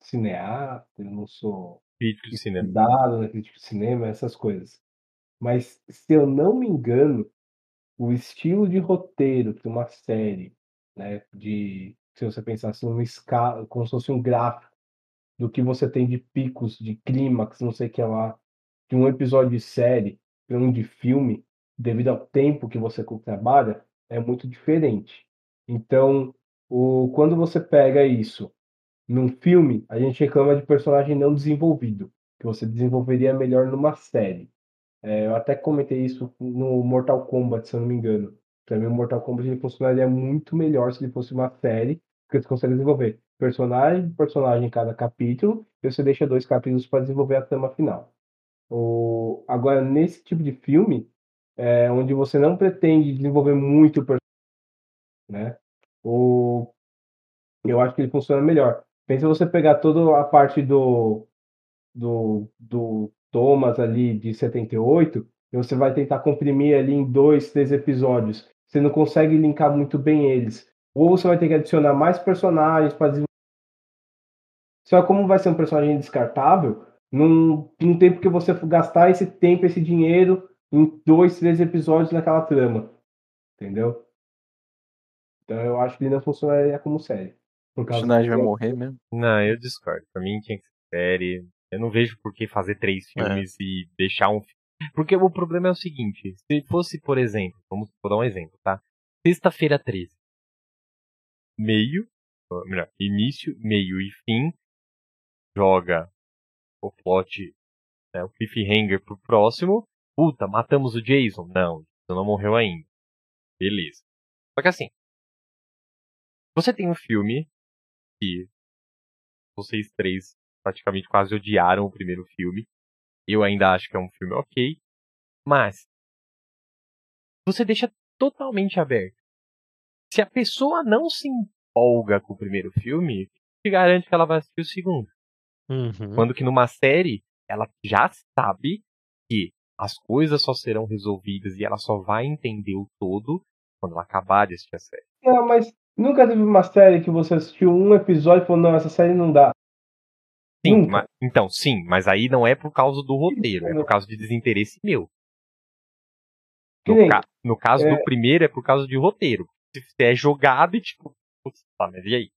cineasta, eu não sou Crítico de cinema. estudado na crítica de cinema, essas coisas. Mas, se eu não me engano, o estilo de roteiro de uma série, né, de, se você pensasse numa escala, como se fosse um gráfico do que você tem de picos, de clímax, não sei o que lá, de um episódio de série para um de filme, devido ao tempo que você trabalha, é muito diferente. Então, o, quando você pega isso num filme, a gente reclama de personagem não desenvolvido, que você desenvolveria melhor numa série. É, eu até comentei isso no Mortal Kombat, se eu não me engano. Para mim, o Mortal Kombat ele funcionaria muito melhor se ele fosse uma série, porque você consegue desenvolver personagem personagem em cada capítulo, e você deixa dois capítulos para desenvolver a trama final. O... Agora, nesse tipo de filme, é, onde você não pretende desenvolver muito o personagem, né? O, eu acho que ele funciona melhor. Pensa você pegar toda a parte do, do, do Thomas ali de 78, e você vai tentar comprimir ali em dois, três episódios. Você não consegue linkar muito bem eles. Ou você vai ter que adicionar mais personagens para desenvolver. Só como vai ser um personagem descartável, não, não tem porque você gastar esse tempo, esse dinheiro em dois, três episódios naquela trama. Entendeu? Então eu acho que ele não funcionaria como série. O personagem vai morrer mesmo? Não, eu discordo. Pra mim tinha que ser série. Eu não vejo por que fazer três É. filmes e deixar um filme. Porque o problema é o seguinte: se fosse, por exemplo, vamos vou dar um exemplo, tá? Sexta-feira 13. Meio, melhor, início, meio e fim. Joga o plot, né, o cliffhanger pro próximo. Puta, matamos o Jason? Não, o Jason não morreu ainda. Beleza. Só que assim, você tem um filme que vocês três praticamente quase odiaram o primeiro filme. Eu ainda acho que é um filme ok. Mas você deixa totalmente aberto. Se a pessoa não se empolga com o primeiro filme, te garante que ela vai assistir o segundo. Uhum. Quando que numa série, ela já sabe que as coisas só serão resolvidas e ela só vai entender o todo quando ela acabar de assistir a série. Não, mas nunca teve uma série que você assistiu um episódio e falou, não, essa série não dá. Sim, Nunca. ma- então, sim, mas aí não é por causa do roteiro, é por causa de desinteresse meu. No, nem, ca- no caso é- do primeiro é por causa de roteiro. Se você é jogado e tipo, putz, tá, mas e aí?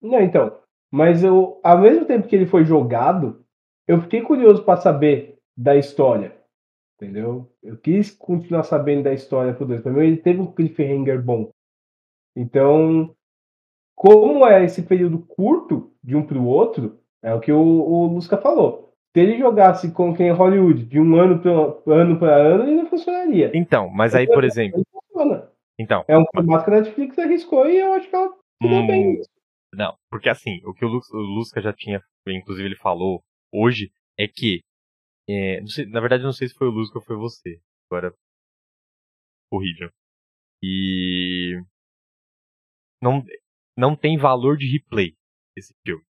Não, então. Mas eu, ao mesmo tempo que ele foi jogado, eu fiquei curioso para saber da história. Entendeu? Eu quis continuar sabendo da história pro dois. Pra mim, ele teve um cliffhanger bom. Então, como é esse período curto de um pro outro, é o que o, o Lusca falou. Se ele jogasse com quem Hollywood de um ano para ano, pra ano, ele não funcionaria. Então, mas aí, por exemplo, então, É um formato que a Netflix arriscou e eu acho que ela Hum, bem. Não, porque assim, o que o, Lu, o Lusca já tinha, inclusive ele falou hoje, é que, é, sei- na verdade não sei se foi o Lusca ou foi você, agora, corrijam. E não, não tem valor de replay esse filme.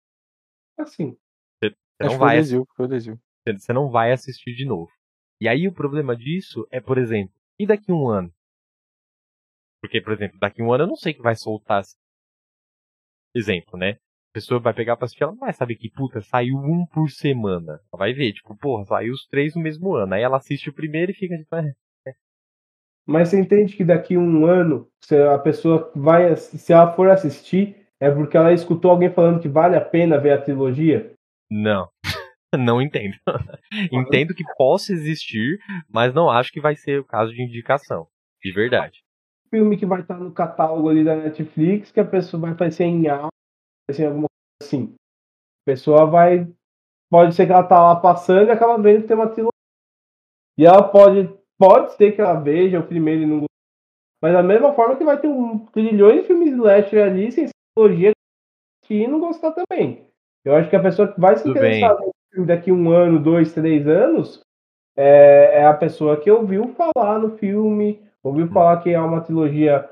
Assim. Você Acho não que foi o vai. Você você não vai assistir de novo. E aí o problema disso é, por exemplo, e daqui a um ano? Porque, por exemplo, daqui a um ano eu não sei que vai soltar. Exemplo, né? A pessoa vai pegar pra assistir, ela não vai saber que, puta, saiu um por semana. Ela vai ver, tipo, porra, saiu os três no mesmo ano. Aí ela assiste o primeiro e fica tipo, "É, Mas você entende que daqui a um ano, se a pessoa vai, se ela for assistir, é porque ela escutou alguém falando que vale a pena ver a trilogia? não. não entendo. entendo que possa existir, mas não acho que vai ser o caso de indicação. De verdade. Filme que vai estar no catálogo ali da Netflix, que a pessoa vai aparecer em áudio, assim, alguma coisa assim. A pessoa vai. Pode ser que ela tá lá passando e acaba vendo que tem uma trilogia. E ela pode. Pode ser que ela veja o primeiro e não goste. Mas da mesma forma que vai ter um trilhões de filmes slasher ali, sem trilogia, que não gostar também. Eu acho que a pessoa que vai se Tudo interessar no filme daqui um ano, dois, três anos, é, é a pessoa que ouviu falar no filme, ouviu Hum. falar que é uma trilogia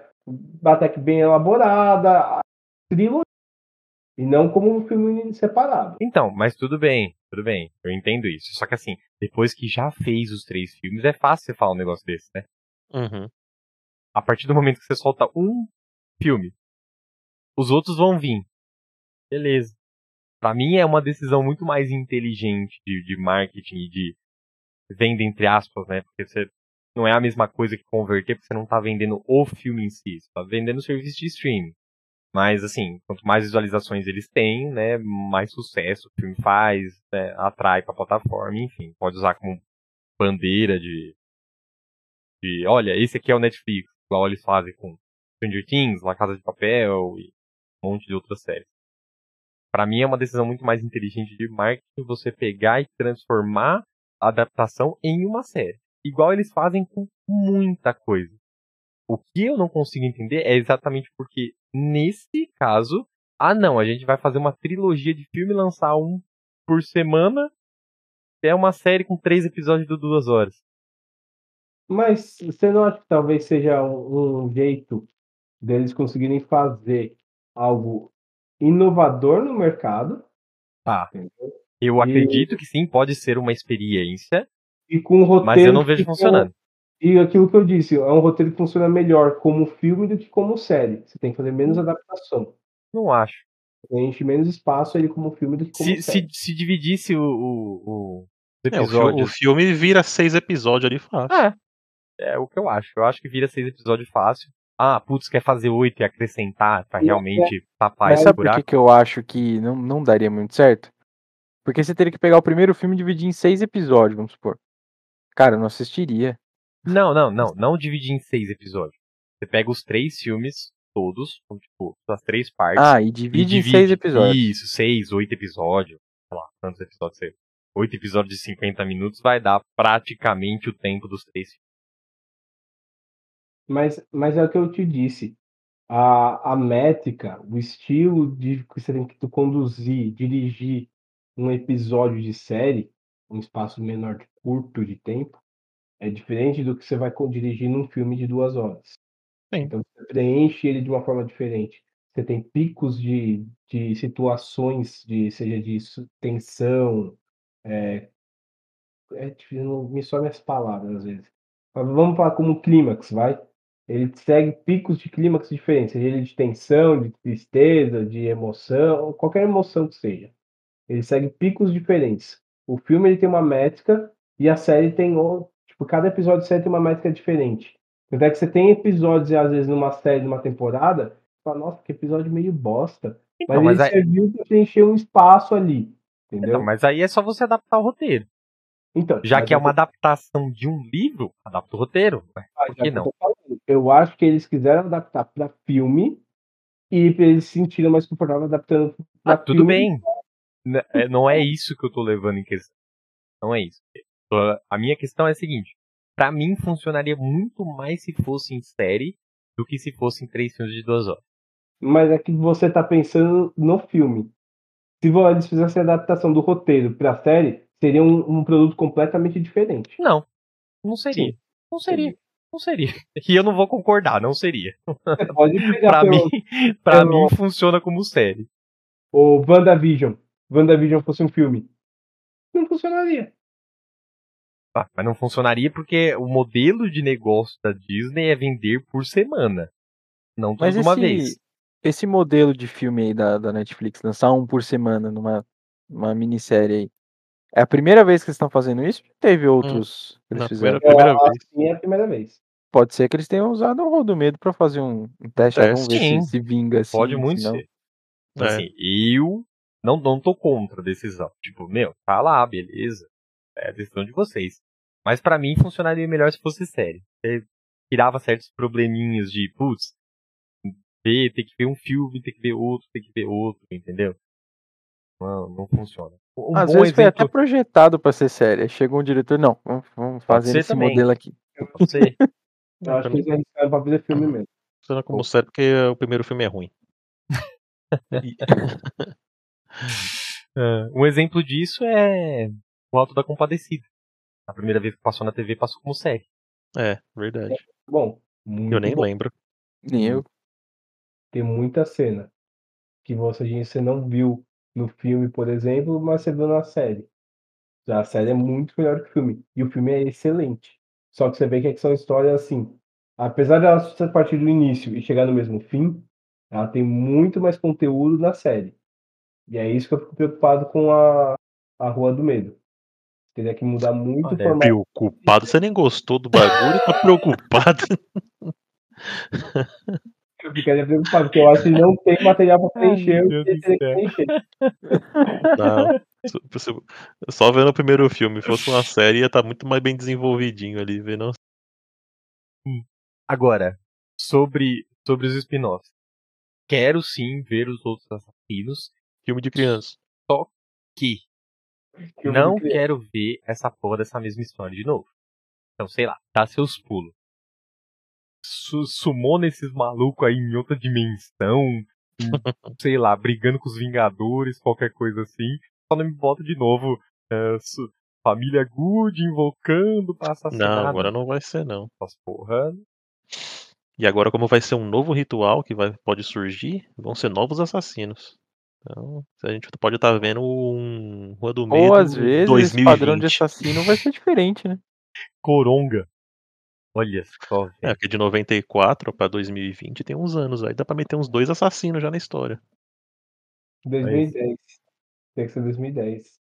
até que bem elaborada, trilogia, e não como um filme separado. Então, mas tudo bem, tudo bem, eu entendo isso. Só que assim, depois que já fez os três filmes, é fácil você falar um negócio desse, né? Uhum. A partir do momento que você solta um filme, os outros vão vir. Beleza. Pra mim é uma decisão muito mais inteligente de, de marketing e de venda entre aspas, né? Porque você não é a mesma coisa que converter, porque você não tá vendendo o filme em si, você tá vendendo o serviço de streaming. Mas assim, quanto mais visualizações eles têm, né, mais sucesso o filme faz, né, atrai pra plataforma, enfim, pode usar como bandeira de de, olha, esse aqui é o Netflix, igual eles fazem com Stranger Things, La Casa de Papel e um monte de outras séries. Pra mim é uma decisão muito mais inteligente de marketing você pegar e transformar a adaptação em uma série. Igual eles fazem com muita coisa. O que eu não consigo entender é exatamente porque, nesse caso, ah não, a gente vai fazer uma trilogia de filme e lançar um por semana. É uma série com três episódios de duas horas. Mas você não acha que talvez seja um, um jeito deles conseguirem fazer algo inovador no mercado? Tá. entendeu? Eu E- acredito que sim, pode ser uma experiência, E com um roteiro. mas eu não vejo funcionando. E aquilo que eu disse, é um roteiro que funciona melhor como filme do que como série. Você tem que fazer Hum. menos adaptação. Não acho. Preenche menos espaço ele como filme do que como Se, série. se, se dividisse o, o, o- É, o, fi- episódios. o filme vira seis episódios ali fácil. É. É o que eu acho. Eu acho que vira seis episódios fácil. Ah, putz, quer fazer oito e acrescentar pra Não, realmente tapar Mas esse sabe por que, buraco? que eu acho que não, não daria muito certo? Porque você teria que pegar o primeiro filme e dividir em seis episódios, vamos supor. Cara, eu não assistiria. Não, não, não. Não dividir em seis episódios. Você pega os três filmes, todos, tipo, as três partes. Ah, e e divide, em seis episódios. Isso, seis, oito episódios. Sei lá, quantos episódios você. Oito episódios de 50 minutos vai dar praticamente o tempo dos três filmes. Mas, mas é o que eu te disse. A, a métrica, o estilo de que você tem que tu conduzir, dirigir um episódio de série, um espaço menor de curto de tempo, é diferente do que você vai dirigir num filme de duas horas. Sim. Então você preenche ele de uma forma diferente. Você tem picos de, de situações, de, seja de tensão, é, é não me some as palavras às vezes. Mas vamos falar como clímax, vai? Ele segue picos de clímax diferentes, seja ele de tensão, de tristeza, de emoção, qualquer emoção que seja. Ele segue picos diferentes. O filme ele tem uma métrica e a série tem. Tipo, cada episódio de série tem uma métrica diferente. Tanto é que você tem episódios, às vezes, numa série, numa temporada, você fala, nossa, que episódio meio bosta. Mas, Então, mas, ele aí, serviu pra preencher um espaço ali. Entendeu? então, mas aí é só você adaptar o roteiro. Então, Já que é uma adaptação de um livro, adapta o roteiro. Ah, Por que eu não? Eu acho que eles quiseram adaptar para filme e eles se sentiram mais confortáveis adaptando para Ah, tudo filme. bem. N- é, Não é isso que eu tô levando em questão. Não é isso. Tô- A minha questão é a seguinte. Pra mim funcionaria muito mais se fosse em série do que se fosse em três filmes de duas horas. Mas é que você tá pensando no filme. Se eles fizessem a adaptação do roteiro para série, seria um, um produto completamente diferente. Não. Não seria. Não seria. Não seria. E eu não vou concordar, não seria. Pode pegar Pra pelo, mim, pra pelo- mim funciona como série. o WandaVision. WandaVision fosse um filme. Não funcionaria. Ah, mas não funcionaria porque o modelo de negócio da Disney é vender por semana. Não Mas de uma esse, vez. esse modelo de filme aí da, da Netflix, lançar um por semana numa uma minissérie aí, é a primeira vez que eles estão fazendo isso? Teve outros que eles fizeram? primeira, primeira vez. que é a primeira vez. Pode ser que eles tenham usado o Rodo Medo pra fazer um, um teste, aí vamos ver Sim. se, se vinga assim. Pode muito senão- ser. É. Assim, eu não, não tô contra a decisão. Tipo, meu, tá lá, beleza. É a decisão de vocês. Mas pra mim funcionaria melhor se fosse série. Você tirava certos probleminhas de, putz, ver, ter que ver um filme, ter que ver outro, ter que ver outro, entendeu? Não, não funciona. Um Às vezes foi até exemplo projetado pra ser série. Chegou um diretor, não, vamos, vamos fazer esse também. modelo aqui. pode ser. Eu acho que eles arriscaram pra fazer filme mesmo. Funciona como série porque o primeiro filme é ruim. É, um exemplo disso é o Alto da Compadecida. A primeira vez que passou na TV passou como série. É, verdade. Bom, muito Eu nem bom. lembro. Nem eu. Tem muita cena que você, você não viu no filme, por exemplo, mas você viu na série. A série é muito melhor que o filme. E o filme é excelente. Só que você vê que são histórias assim. Apesar de ela ser partir do início e chegar no mesmo fim, ela tem muito mais conteúdo na série. E é isso que eu fico preocupado com a, a Rua do Medo. Teria que mudar muito o Olha, formato. Preocupado, você nem gostou do bagulho e tá preocupado. Eu ficaria preocupado, porque eu acho que não tem material para preencher o Deus que teria que preencher. Não. Se- se- Só vendo o primeiro filme, fosse uma série, ia estar muito mais bem desenvolvidinho ali, vendo. Agora, sobre, sobre os spin-offs. Quero sim ver os outros assassinos, Filme de criança. que Que não quero ver essa porra dessa mesma história de novo. Então, sei lá, dá seus pulos. Su sumou nesses malucos aí em outra dimensão, em, sei lá, brigando com os Vingadores, qualquer coisa assim. Só não me bota de novo eh, família Good invocando pra assassinar. Não, agora não vai ser não. Essas porra. E agora, como vai ser um novo ritual que vai, pode surgir, vão ser novos assassinos. Então, a gente pode estar vendo um Rua do Medo Ou às vezes 2020. esse padrão de assassino vai ser diferente, né? Coronga. Olha só, É, velho. porque de 94 pra 2020 tem uns anos aí, dá pra meter uns dois assassinos já na história. 2010. Tem que ser 2010.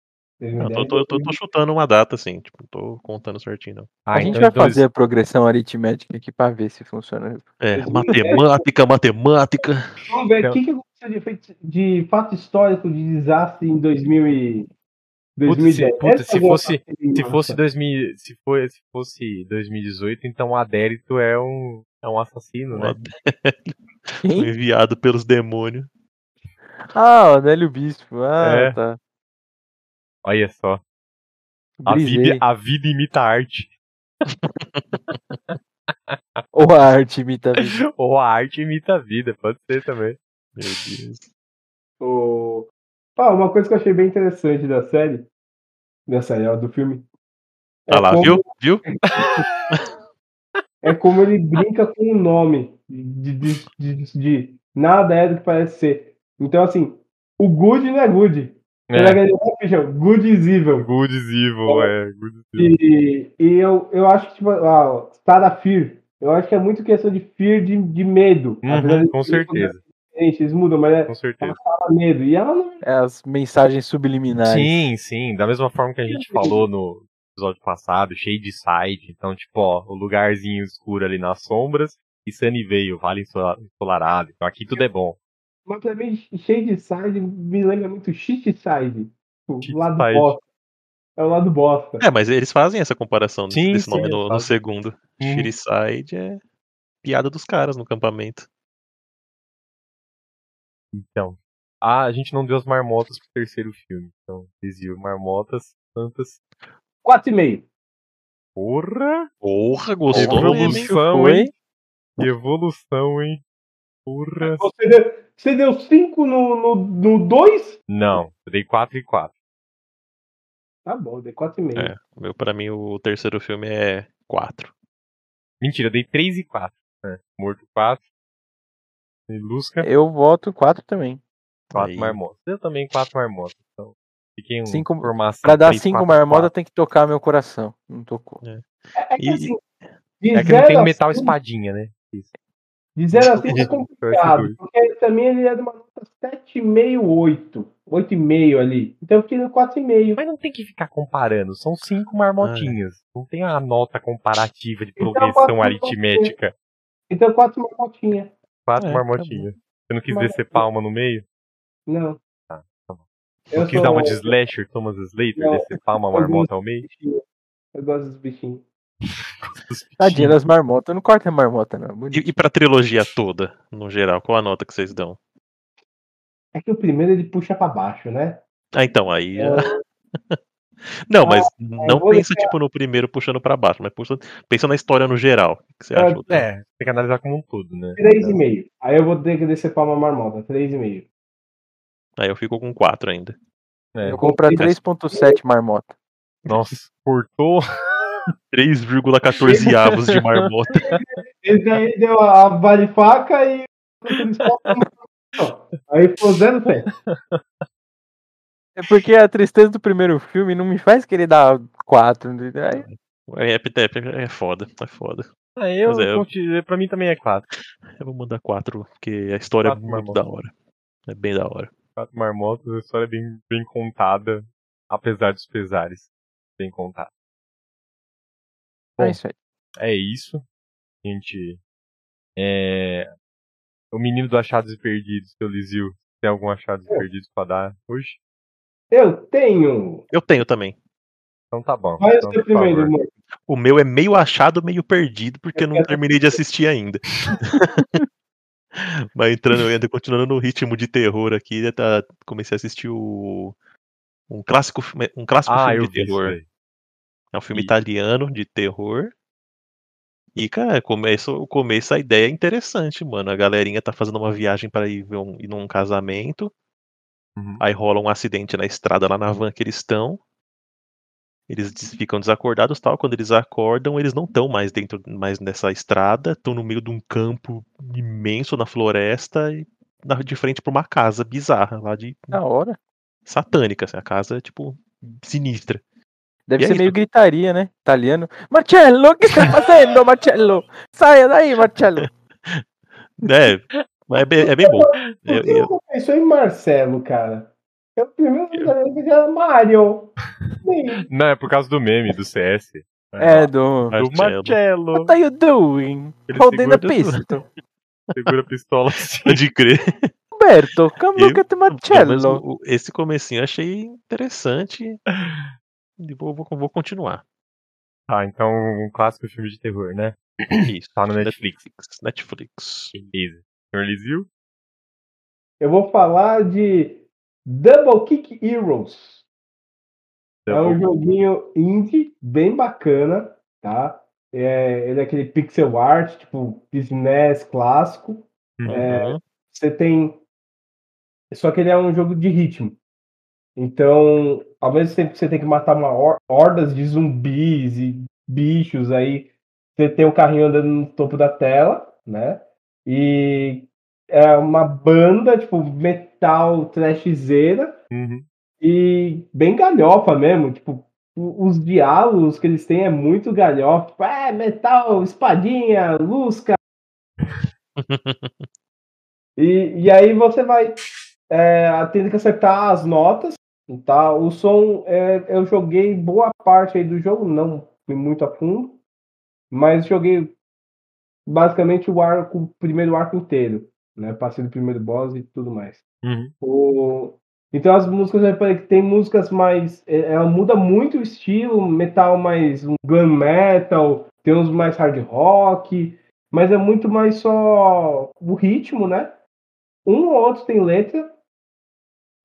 Não, 2010 tô, tô, tô, tô chutando uma data assim, tipo, tô contando certinho não. Ah, a gente então vai em dois- fazer a progressão aritmética aqui pra ver se funciona. É, 2010. matemática, matemática. Vamos ver Então- o que, que aconteceu de, feito- de fato histórico de desastre em 2000 e... Putz, 2010. se- putz, Essa se fosse- Se fosse 2000, se for, se fosse 2018, então o Adérito é um é um assassino, né? Enviado pelos demônios. Ah, o Nélio Bispo. Ah, É. tá. Olha só. A vida, a vida imita a arte. Ou a arte imita a vida. Ou a arte imita a vida, pode ser também. Meu Deus. O... Ah, uma coisa que eu achei bem interessante da série, da série, do filme. é Ah lá, como- viu? Viu? É como ele brinca com o nome de, de, de, de- nada é do que parece ser. Então, assim, o good não é good. Ele é. É, aquele good is evil. good is evil, é. Good is evil. E, e eu, eu acho que, tipo, ah, Stada Fear, eu acho que é muito questão de fear de, de medo. Uhum, com certeza, Gente, eles mudam, mas é com certeza. fala medo. E ela não É as mensagens subliminares. Sim, sim. Da mesma forma que a gente falou no episódio passado, cheio de side. Então, tipo, ó, o lugarzinho escuro ali nas sombras e Sunnyvale, Vale Ensola- Ensolarado. Então aqui tudo é bom. Mas pra mim, cheio de side me lembra muito shit side. O Shit lado side. bosta. É o lado bosta. É, mas eles fazem essa comparação desse, Sim, desse sim, nome no, no segundo. Uhum. Shitty é piada dos caras no acampamento. Então. Ah, a gente não deu as marmotas pro terceiro filme. Então, desvio marmotas, tantas. 4,5. Porra! Porra, gostou? Evolução, hein? Que evolução, hein? Porra! Você deu, você deu 5 no 2? No, dois? Não, eu dei 4 e 4. Tá bom, eu dei 4,5. É, o meu, pra mim, o terceiro filme é 4. Mentira, eu dei 3 e 4. Né? Morto 4. E Lusca, Eu voto 4 também. 4 Aí. marmotas. Eu também 4 marmotas. Então, fiquei um Cinco- formação. Pra dar três, 5 quatro, marmotas tem que tocar meu coração. Não tocou. É, é que E- assim. É que não tem metal cinco- espadinha, né? Isso. De 0 a 5 é complicado. Porque também ele é de uma nota 7,5, 8. 8,5 ali. Então eu fiquei no 4,5. Mas não tem que ficar comparando, são 5 marmotinhas. Não tem a nota comparativa de Então, progressão quatro aritmética. Então 4 marmotinha. 4 É, marmotinhas. Você não quis Mas- descer palma no meio? Não. Tá, tá bom. Eu Não quis sou- dar uma de slasher, Thomas Slater, Não. descer palma, marmota ao meio? Eu gosto dos bichinhos. Tadinha das marmotas. Não corta a marmota, não. Bonito. E, e pra trilogia toda, no geral, qual a nota que vocês dão? É que o primeiro ele puxa pra baixo, né? Ah, então, aí. É, Não, mas não vou pensa, tipo, no primeiro puxando pra baixo, mas puxa, pensa na história no geral. O que você É, acha? É, tem que analisar como um todo, né? 3,5. Aí eu vou ter que descer pra uma marmota. 3,5. Aí eu fico com 4 ainda. É. Eu compro a 3.7 marmota. Nossa, cortou. 3,14 avos de marmota. Esse daí deu a vale faca e. Aí ficou 0 pé. É porque a tristeza do primeiro filme não me faz querer dar 4. Aí, É, é, é foda, é foda. Ah, eu, Mas é, eu- pra mim também é 4. Eu vou mandar 4, porque a história Quatro é muito marmotas. da hora. É bem da hora. 4 marmotas, a história é bem, bem contada, apesar dos pesares. Bem contada. Bom. é isso aí. É isso. Gente. É. O menino do Achados e Perdidos, seu Lizil. Tem algum Achados e Perdidos pra dar hoje? Eu tenho. Eu tenho também. Então tá bom. Vai Então, primeiro, amor. O meu é meio achado, meio perdido, porque eu não terminei de assistir ainda. Mas entrando, ainda continuando no ritmo de terror aqui, já tá, comecei a assistir o um clássico, filme- um clássico Ah, filme eu de terror. É um filme E- italiano de terror. E, cara, começa, o começo a ideia é interessante, mano. A galerinha tá fazendo uma viagem para ir, ver um, ir num casamento. Uhum. Aí rola um acidente na estrada lá na van que eles estão. Eles ficam desacordados tal. Quando eles acordam, eles não estão mais dentro mais nessa estrada, estão no meio de um campo imenso na floresta e na- de frente pra uma casa bizarra lá de Da hora. satânica, assim, a casa tipo sinistra. Deve E é ser isso. meio gritaria, né? Italiano. Marcello, o que está fazendo, Marcello? Saia daí, Marcello. É, mas é bem, é bem bom. Eu- eu- você pensou em Marcelo, cara? Eu primeiro pensei era Mario. Não, é por causa do meme do CS. É, do. Do Marcelo. Marcello. What are you doing? Ele Holding segura- pistol. Segura a pistola assim. Pode crer. Roberto, come Eu- look at Pelo menos Marcello. o- o- esse comecinho eu achei interessante. Vou, vou, vou continuar. Ah, então um clássico filme de terror, né? Isso. Tá no Netflix. Netflix. Beleza. Senhor? Eu vou falar de Double Kick Heroes. É um joguinho indie bem bacana, tá? É, ele é aquele pixel art, tipo SNES clássico. Uhum. Você tem. Só que ele é um jogo de ritmo. Então, ao mesmo tempo que você tem que matar uma hor- hordas de zumbis e bichos aí, você tem o carrinho andando no topo da tela, né? E é uma banda, tipo, metal trashzeira Uhum. e bem galhofa mesmo, tipo, os diálogos que eles têm é muito galhofa, tipo, é, metal, espadinha, luz, cara. E, e aí você vai é, tendo que acertar as notas, tá? O som, é, eu joguei boa parte aí do jogo, não fui muito a fundo, mas joguei basicamente o arco, o primeiro arco inteiro, né? Passei do primeiro boss e tudo mais. Uhum. O... Então as músicas eu reparei que tem músicas mais. é, Ela muda muito o estilo, metal mais um glam metal, tem uns mais hard rock, mas é muito mais só o ritmo, né? Um ou outro tem letra.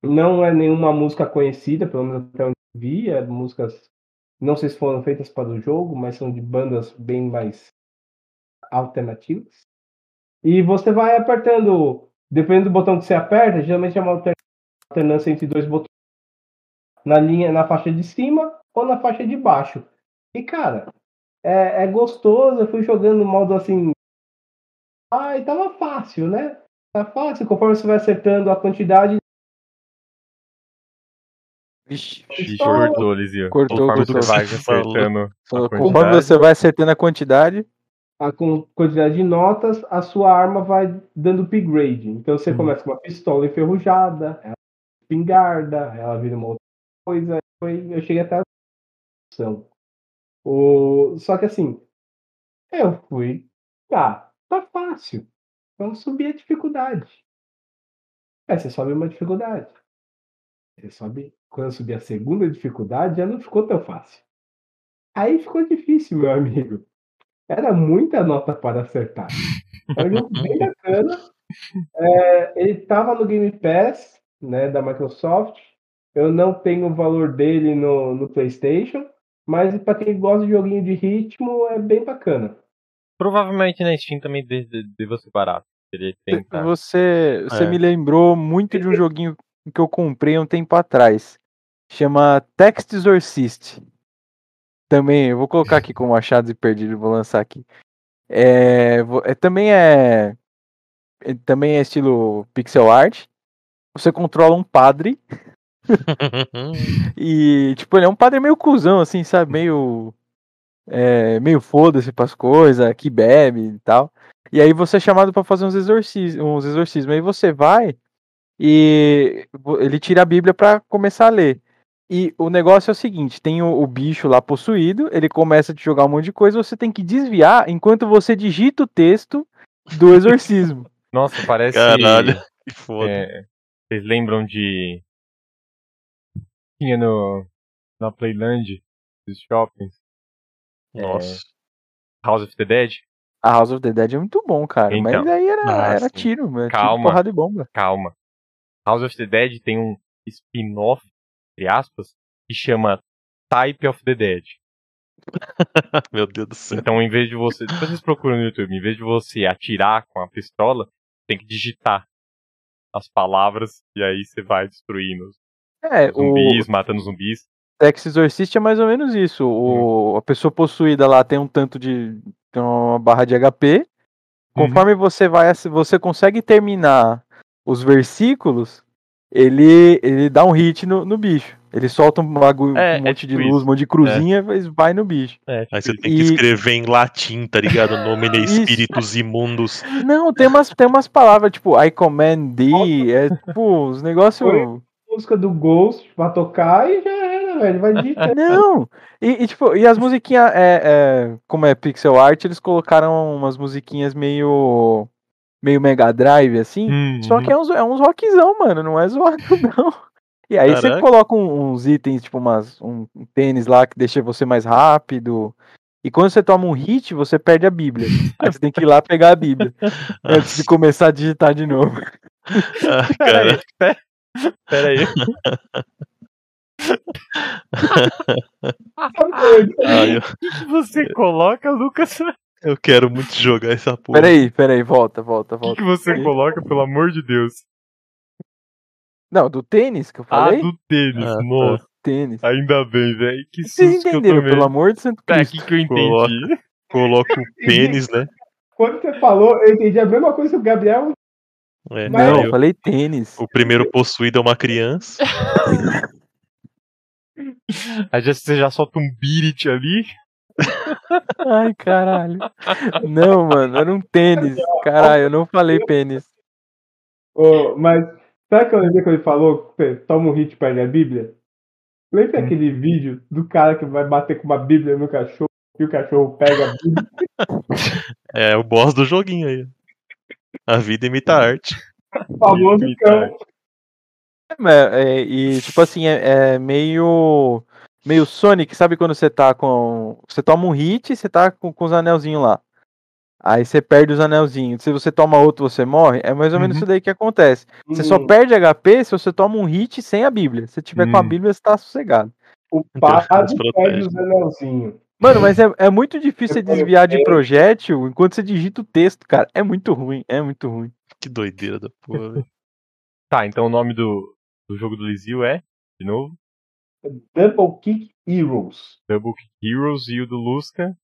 Não é nenhuma música conhecida, pelo menos até onde eu vi. É músicas. Não sei se foram feitas para o jogo, mas são de bandas bem mais alternativas. E você vai apertando, dependendo do botão que você aperta, geralmente é uma alter- alternância entre dois botões na linha, na faixa de cima ou na faixa de baixo. E cara, é, é gostoso. Eu fui jogando modo assim. Ai, tava fácil, né? Tá fácil. Conforme você vai acertando a quantidade, Vixe, Só- cortou, Lisio. Cortou, Conforme cortou. você vai acertando conforme você vai acertando a quantidade, a quantidade de notas, a sua arma vai dando upgrade. Então você Uhum. começa com uma pistola enferrujada, ela espingarda, ela vira uma outra coisa. Foi, eu cheguei até a. O, só que assim, eu fui. Tá, tá fácil. Vamos subir a dificuldade. Aí você sobe uma dificuldade. Você sobe. Quando eu subi a segunda dificuldade, já não ficou tão fácil. Aí ficou difícil, meu amigo. Era muita nota para acertar. É um jogo bem bacana. É, ele estava no Game Pass né, da Microsoft. Eu não tenho o valor dele no, no PlayStation, mas para quem gosta de joguinho de ritmo, é bem bacana. Provavelmente na Steam também deve, deve ser barato. Teria que tentar. você, você É. me lembrou muito de um joguinho que eu comprei um tempo atrás. Chama Text Exorcist. Também, eu vou colocar aqui como achados e perdidos, vou lançar aqui. É, é, também é, é- também é estilo pixel art. Você controla um padre e tipo ele é um padre meio cuzão assim, sabe, meio é, meio foda-se pras coisas, que bebe e tal. E aí você é chamado pra fazer uns exorcismos, uns exorcismos. Aí você vai e ele tira a Bíblia pra começar a ler. E o negócio é o seguinte: tem o, o bicho lá possuído, ele começa a te jogar um monte de coisa, você tem que desviar enquanto você digita o texto do exorcismo. Nossa, parece. Caralho. Que foda. é, vocês lembram de. Tinha no. Na Playland dos shoppings. Nossa. House of the Dead? A House of the Dead é muito bom, cara. Então. mas aí era, era tiro, mano. Tiro, Calma. porrada e bomba. Calma. House of the Dead tem um spin-off, entre aspas, que chama Type of the Dead. Meu Deus do céu. Então, em vez de você. Depois vocês procuram no YouTube, em vez de você atirar com a pistola, tem que digitar as palavras e aí você vai destruindo É, o, zumbis, matando zumbis. Sex Exorcist é mais ou menos isso. O, a pessoa possuída lá tem um tanto de. tem uma barra de HP. Conforme você vai. Você consegue terminar os versículos, ele, ele dá um hit no, no bicho. Ele solta um bagulho, É, um é monte de tipo luz, isso. um monte de cruzinha, mas vai no bicho. É, Aí você tipo tem que E- escrever em latim, tá ligado? Nomine Isso. espíritos imundos. Não, tem umas, tem umas palavras, tipo, I command thee, é tipo, os negócios. Música do Ghost pra tocar e já era, velho. Vai digitar. Não! E, e, tipo, e as musiquinhas, é, é, como é pixel art, eles colocaram umas musiquinhas meio. Meio Mega Drive, assim. Uhum. Só que é uns, é uns rockzão, mano, não é zoado, não. E aí você Caraca. coloca um- uns itens, tipo umas, um, um tênis lá que deixa você mais rápido. E quando você toma um hit, você perde a Bíblia. Aí você tem que ir lá pegar a Bíblia. antes de começar a digitar de novo. Ah, Pera cara, aí, pera, aí. ah, eu, O que você coloca, Lucas? O eu quero muito jogar essa porra. Peraí, peraí, volta, volta, que, volta. que você coloca, pelo amor de Deus? Não, do tênis que eu Ah, falei? do tênis. Ah, tá. Nossa, Tênis. ainda bem, velho. Que Vocês susto que eu entenderam, tomei. pelo amor de Santo Tá, Cristo. aqui que eu entendi. Coloca o pênis, né? Quando você falou, eu entendi a mesma coisa que o Gabriel. É, Mas- Não, eu o- falei tênis. o primeiro possuído é uma criança. Aí já, você já solta um beat ali. Ai, caralho. Não, mano, era um tênis. Caralho, eu não falei pênis. Ô, mas sabe que eu lembrei quando ele falou que toma um hit e perde a Bíblia? Lembra Hum. aquele vídeo do cara que vai bater com uma Bíblia no cachorro e o cachorro pega a Bíblia? É o boss do joguinho aí. A vida imita a arte. O famoso cão. É, é, e tipo assim, é, é meio. Meio Sonic, sabe quando você tá com. Você toma um hit e você tá com, com os anelzinhos lá. Aí você perde os anelzinhos. Se você toma outro, você morre. É mais ou menos Uhum. isso daí que acontece. Você só Hum, perde HP se você toma um hit sem a Bíblia. Se tiver com a Hum. Bíblia, você tá sossegado. O Então, padre perde os anelzinhos. Mano, mas é, é muito difícil desviar de projétil enquanto você digita o texto, cara. É muito ruim, é muito ruim. Que doideira da porra, velho. Tá, então o nome do, do jogo do Lizio é, de novo, Double Kick Heroes. Double Kick Heroes e o do Lusca,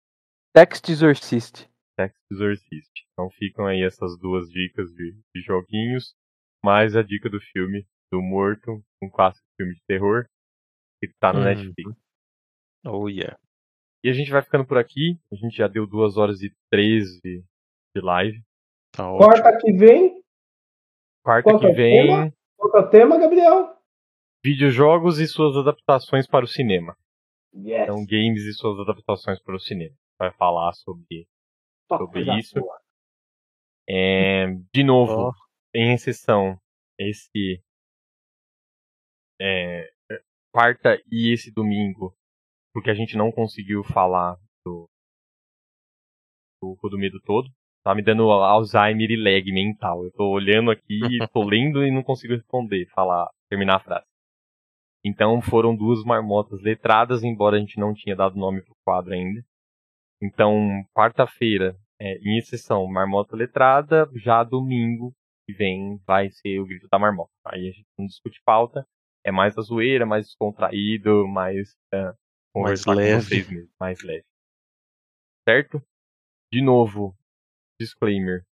Text Exorcist. Text Exorcist. Então ficam aí essas duas dicas de, de joguinhos, mais a dica do filme do Morto, um clássico filme de terror, que tá no Uhum. Netflix. Oh yeah. E a gente vai ficando por aqui, a gente já deu 2 horas e 13 de live. Tá. Quarta que vem, Quarta Qual que é vem, tema? qual é o tema, Gabriel? Videojogos e suas adaptações para o cinema. Yes. Então, games e suas adaptações para o cinema. Vai falar sobre sobre isso. É, de novo, Ó. em exceção, esse é, quarta e esse domingo, porque a gente não conseguiu falar do, do, do medo todo. Tá me dando Alzheimer e lag mental. Eu tô olhando aqui, tô lendo e não consigo responder, falar, terminar a frase. Então foram duas marmotas letradas, embora a gente não tinha dado nome pro quadro ainda. Então, quarta-feira, é, em exceção, marmota letrada, já domingo que vem vai ser o grito da marmota. Aí a gente não discute pauta, é mais a zoeira, mais descontraído, mais é, conversar com leve. vocês mesmo, mais leve. Certo? De novo, disclaimer.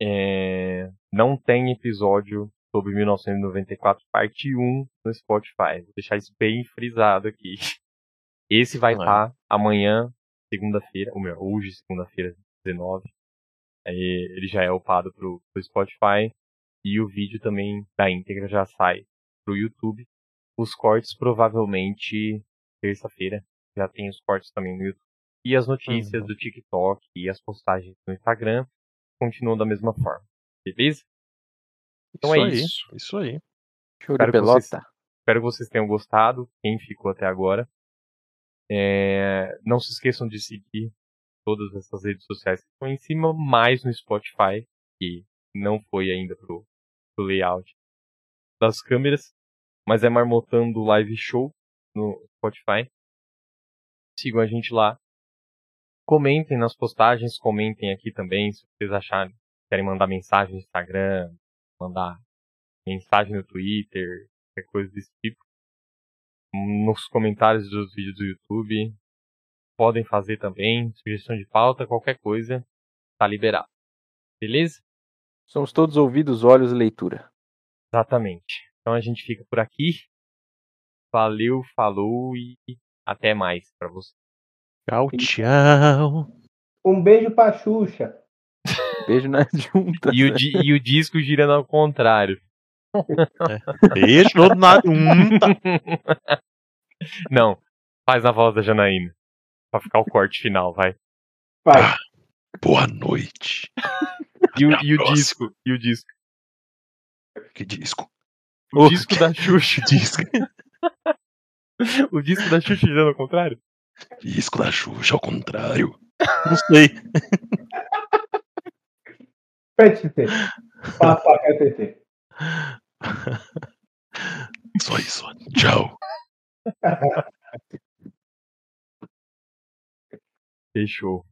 é, não tem episódio sobre 1994 parte 1 no Spotify. Vou deixar isso bem frisado aqui. Esse vai é. estar amanhã, segunda-feira, ou melhor, hoje, segunda-feira, 19. Aí ele já é upado pro, pro Spotify. E o vídeo também da íntegra já sai pro YouTube. Os cortes provavelmente terça-feira. Já tem os cortes também no YouTube. E as notícias Uhum. do TikTok e as postagens no Instagram continuam da mesma forma. Beleza? Então isso é aí, isso. Isso aí. Show Espero de que vocês-. Espero que vocês tenham gostado, quem ficou até agora. É, não se esqueçam de seguir todas essas redes sociais que estão em cima, mais no Spotify, que não foi ainda pro, pro layout das câmeras, mas é marmotando live show no Spotify. Sigam a gente lá. Comentem nas postagens, comentem aqui também, se vocês acharem, querem mandar mensagem no Instagram, mandar mensagem no Twitter, qualquer coisa desse tipo. nos comentários dos vídeos do YouTube. Podem fazer também, sugestão de pauta, qualquer coisa, tá liberado. Beleza? Somos todos ouvidos, olhos e leitura. Exatamente. Então a gente fica por aqui. Valeu, falou e até mais pra você. Tchau, tchau. Um beijo pra Xuxa. Beijo na junta. E o, di- e o disco girando ao contrário. Beijo na junta. Não, faz a voz da Janaína. Pra ficar o corte final, vai. Vai. Boa noite. E o, e o disco? E o disco? Que disco? O Oh, disco da Xuxa. Disco, O disco da Xuxa girando ao contrário? disco da Xuxa, ao contrário. Não sei. Pet TT. Papaca TT. Só isso. Tchau. Fechou.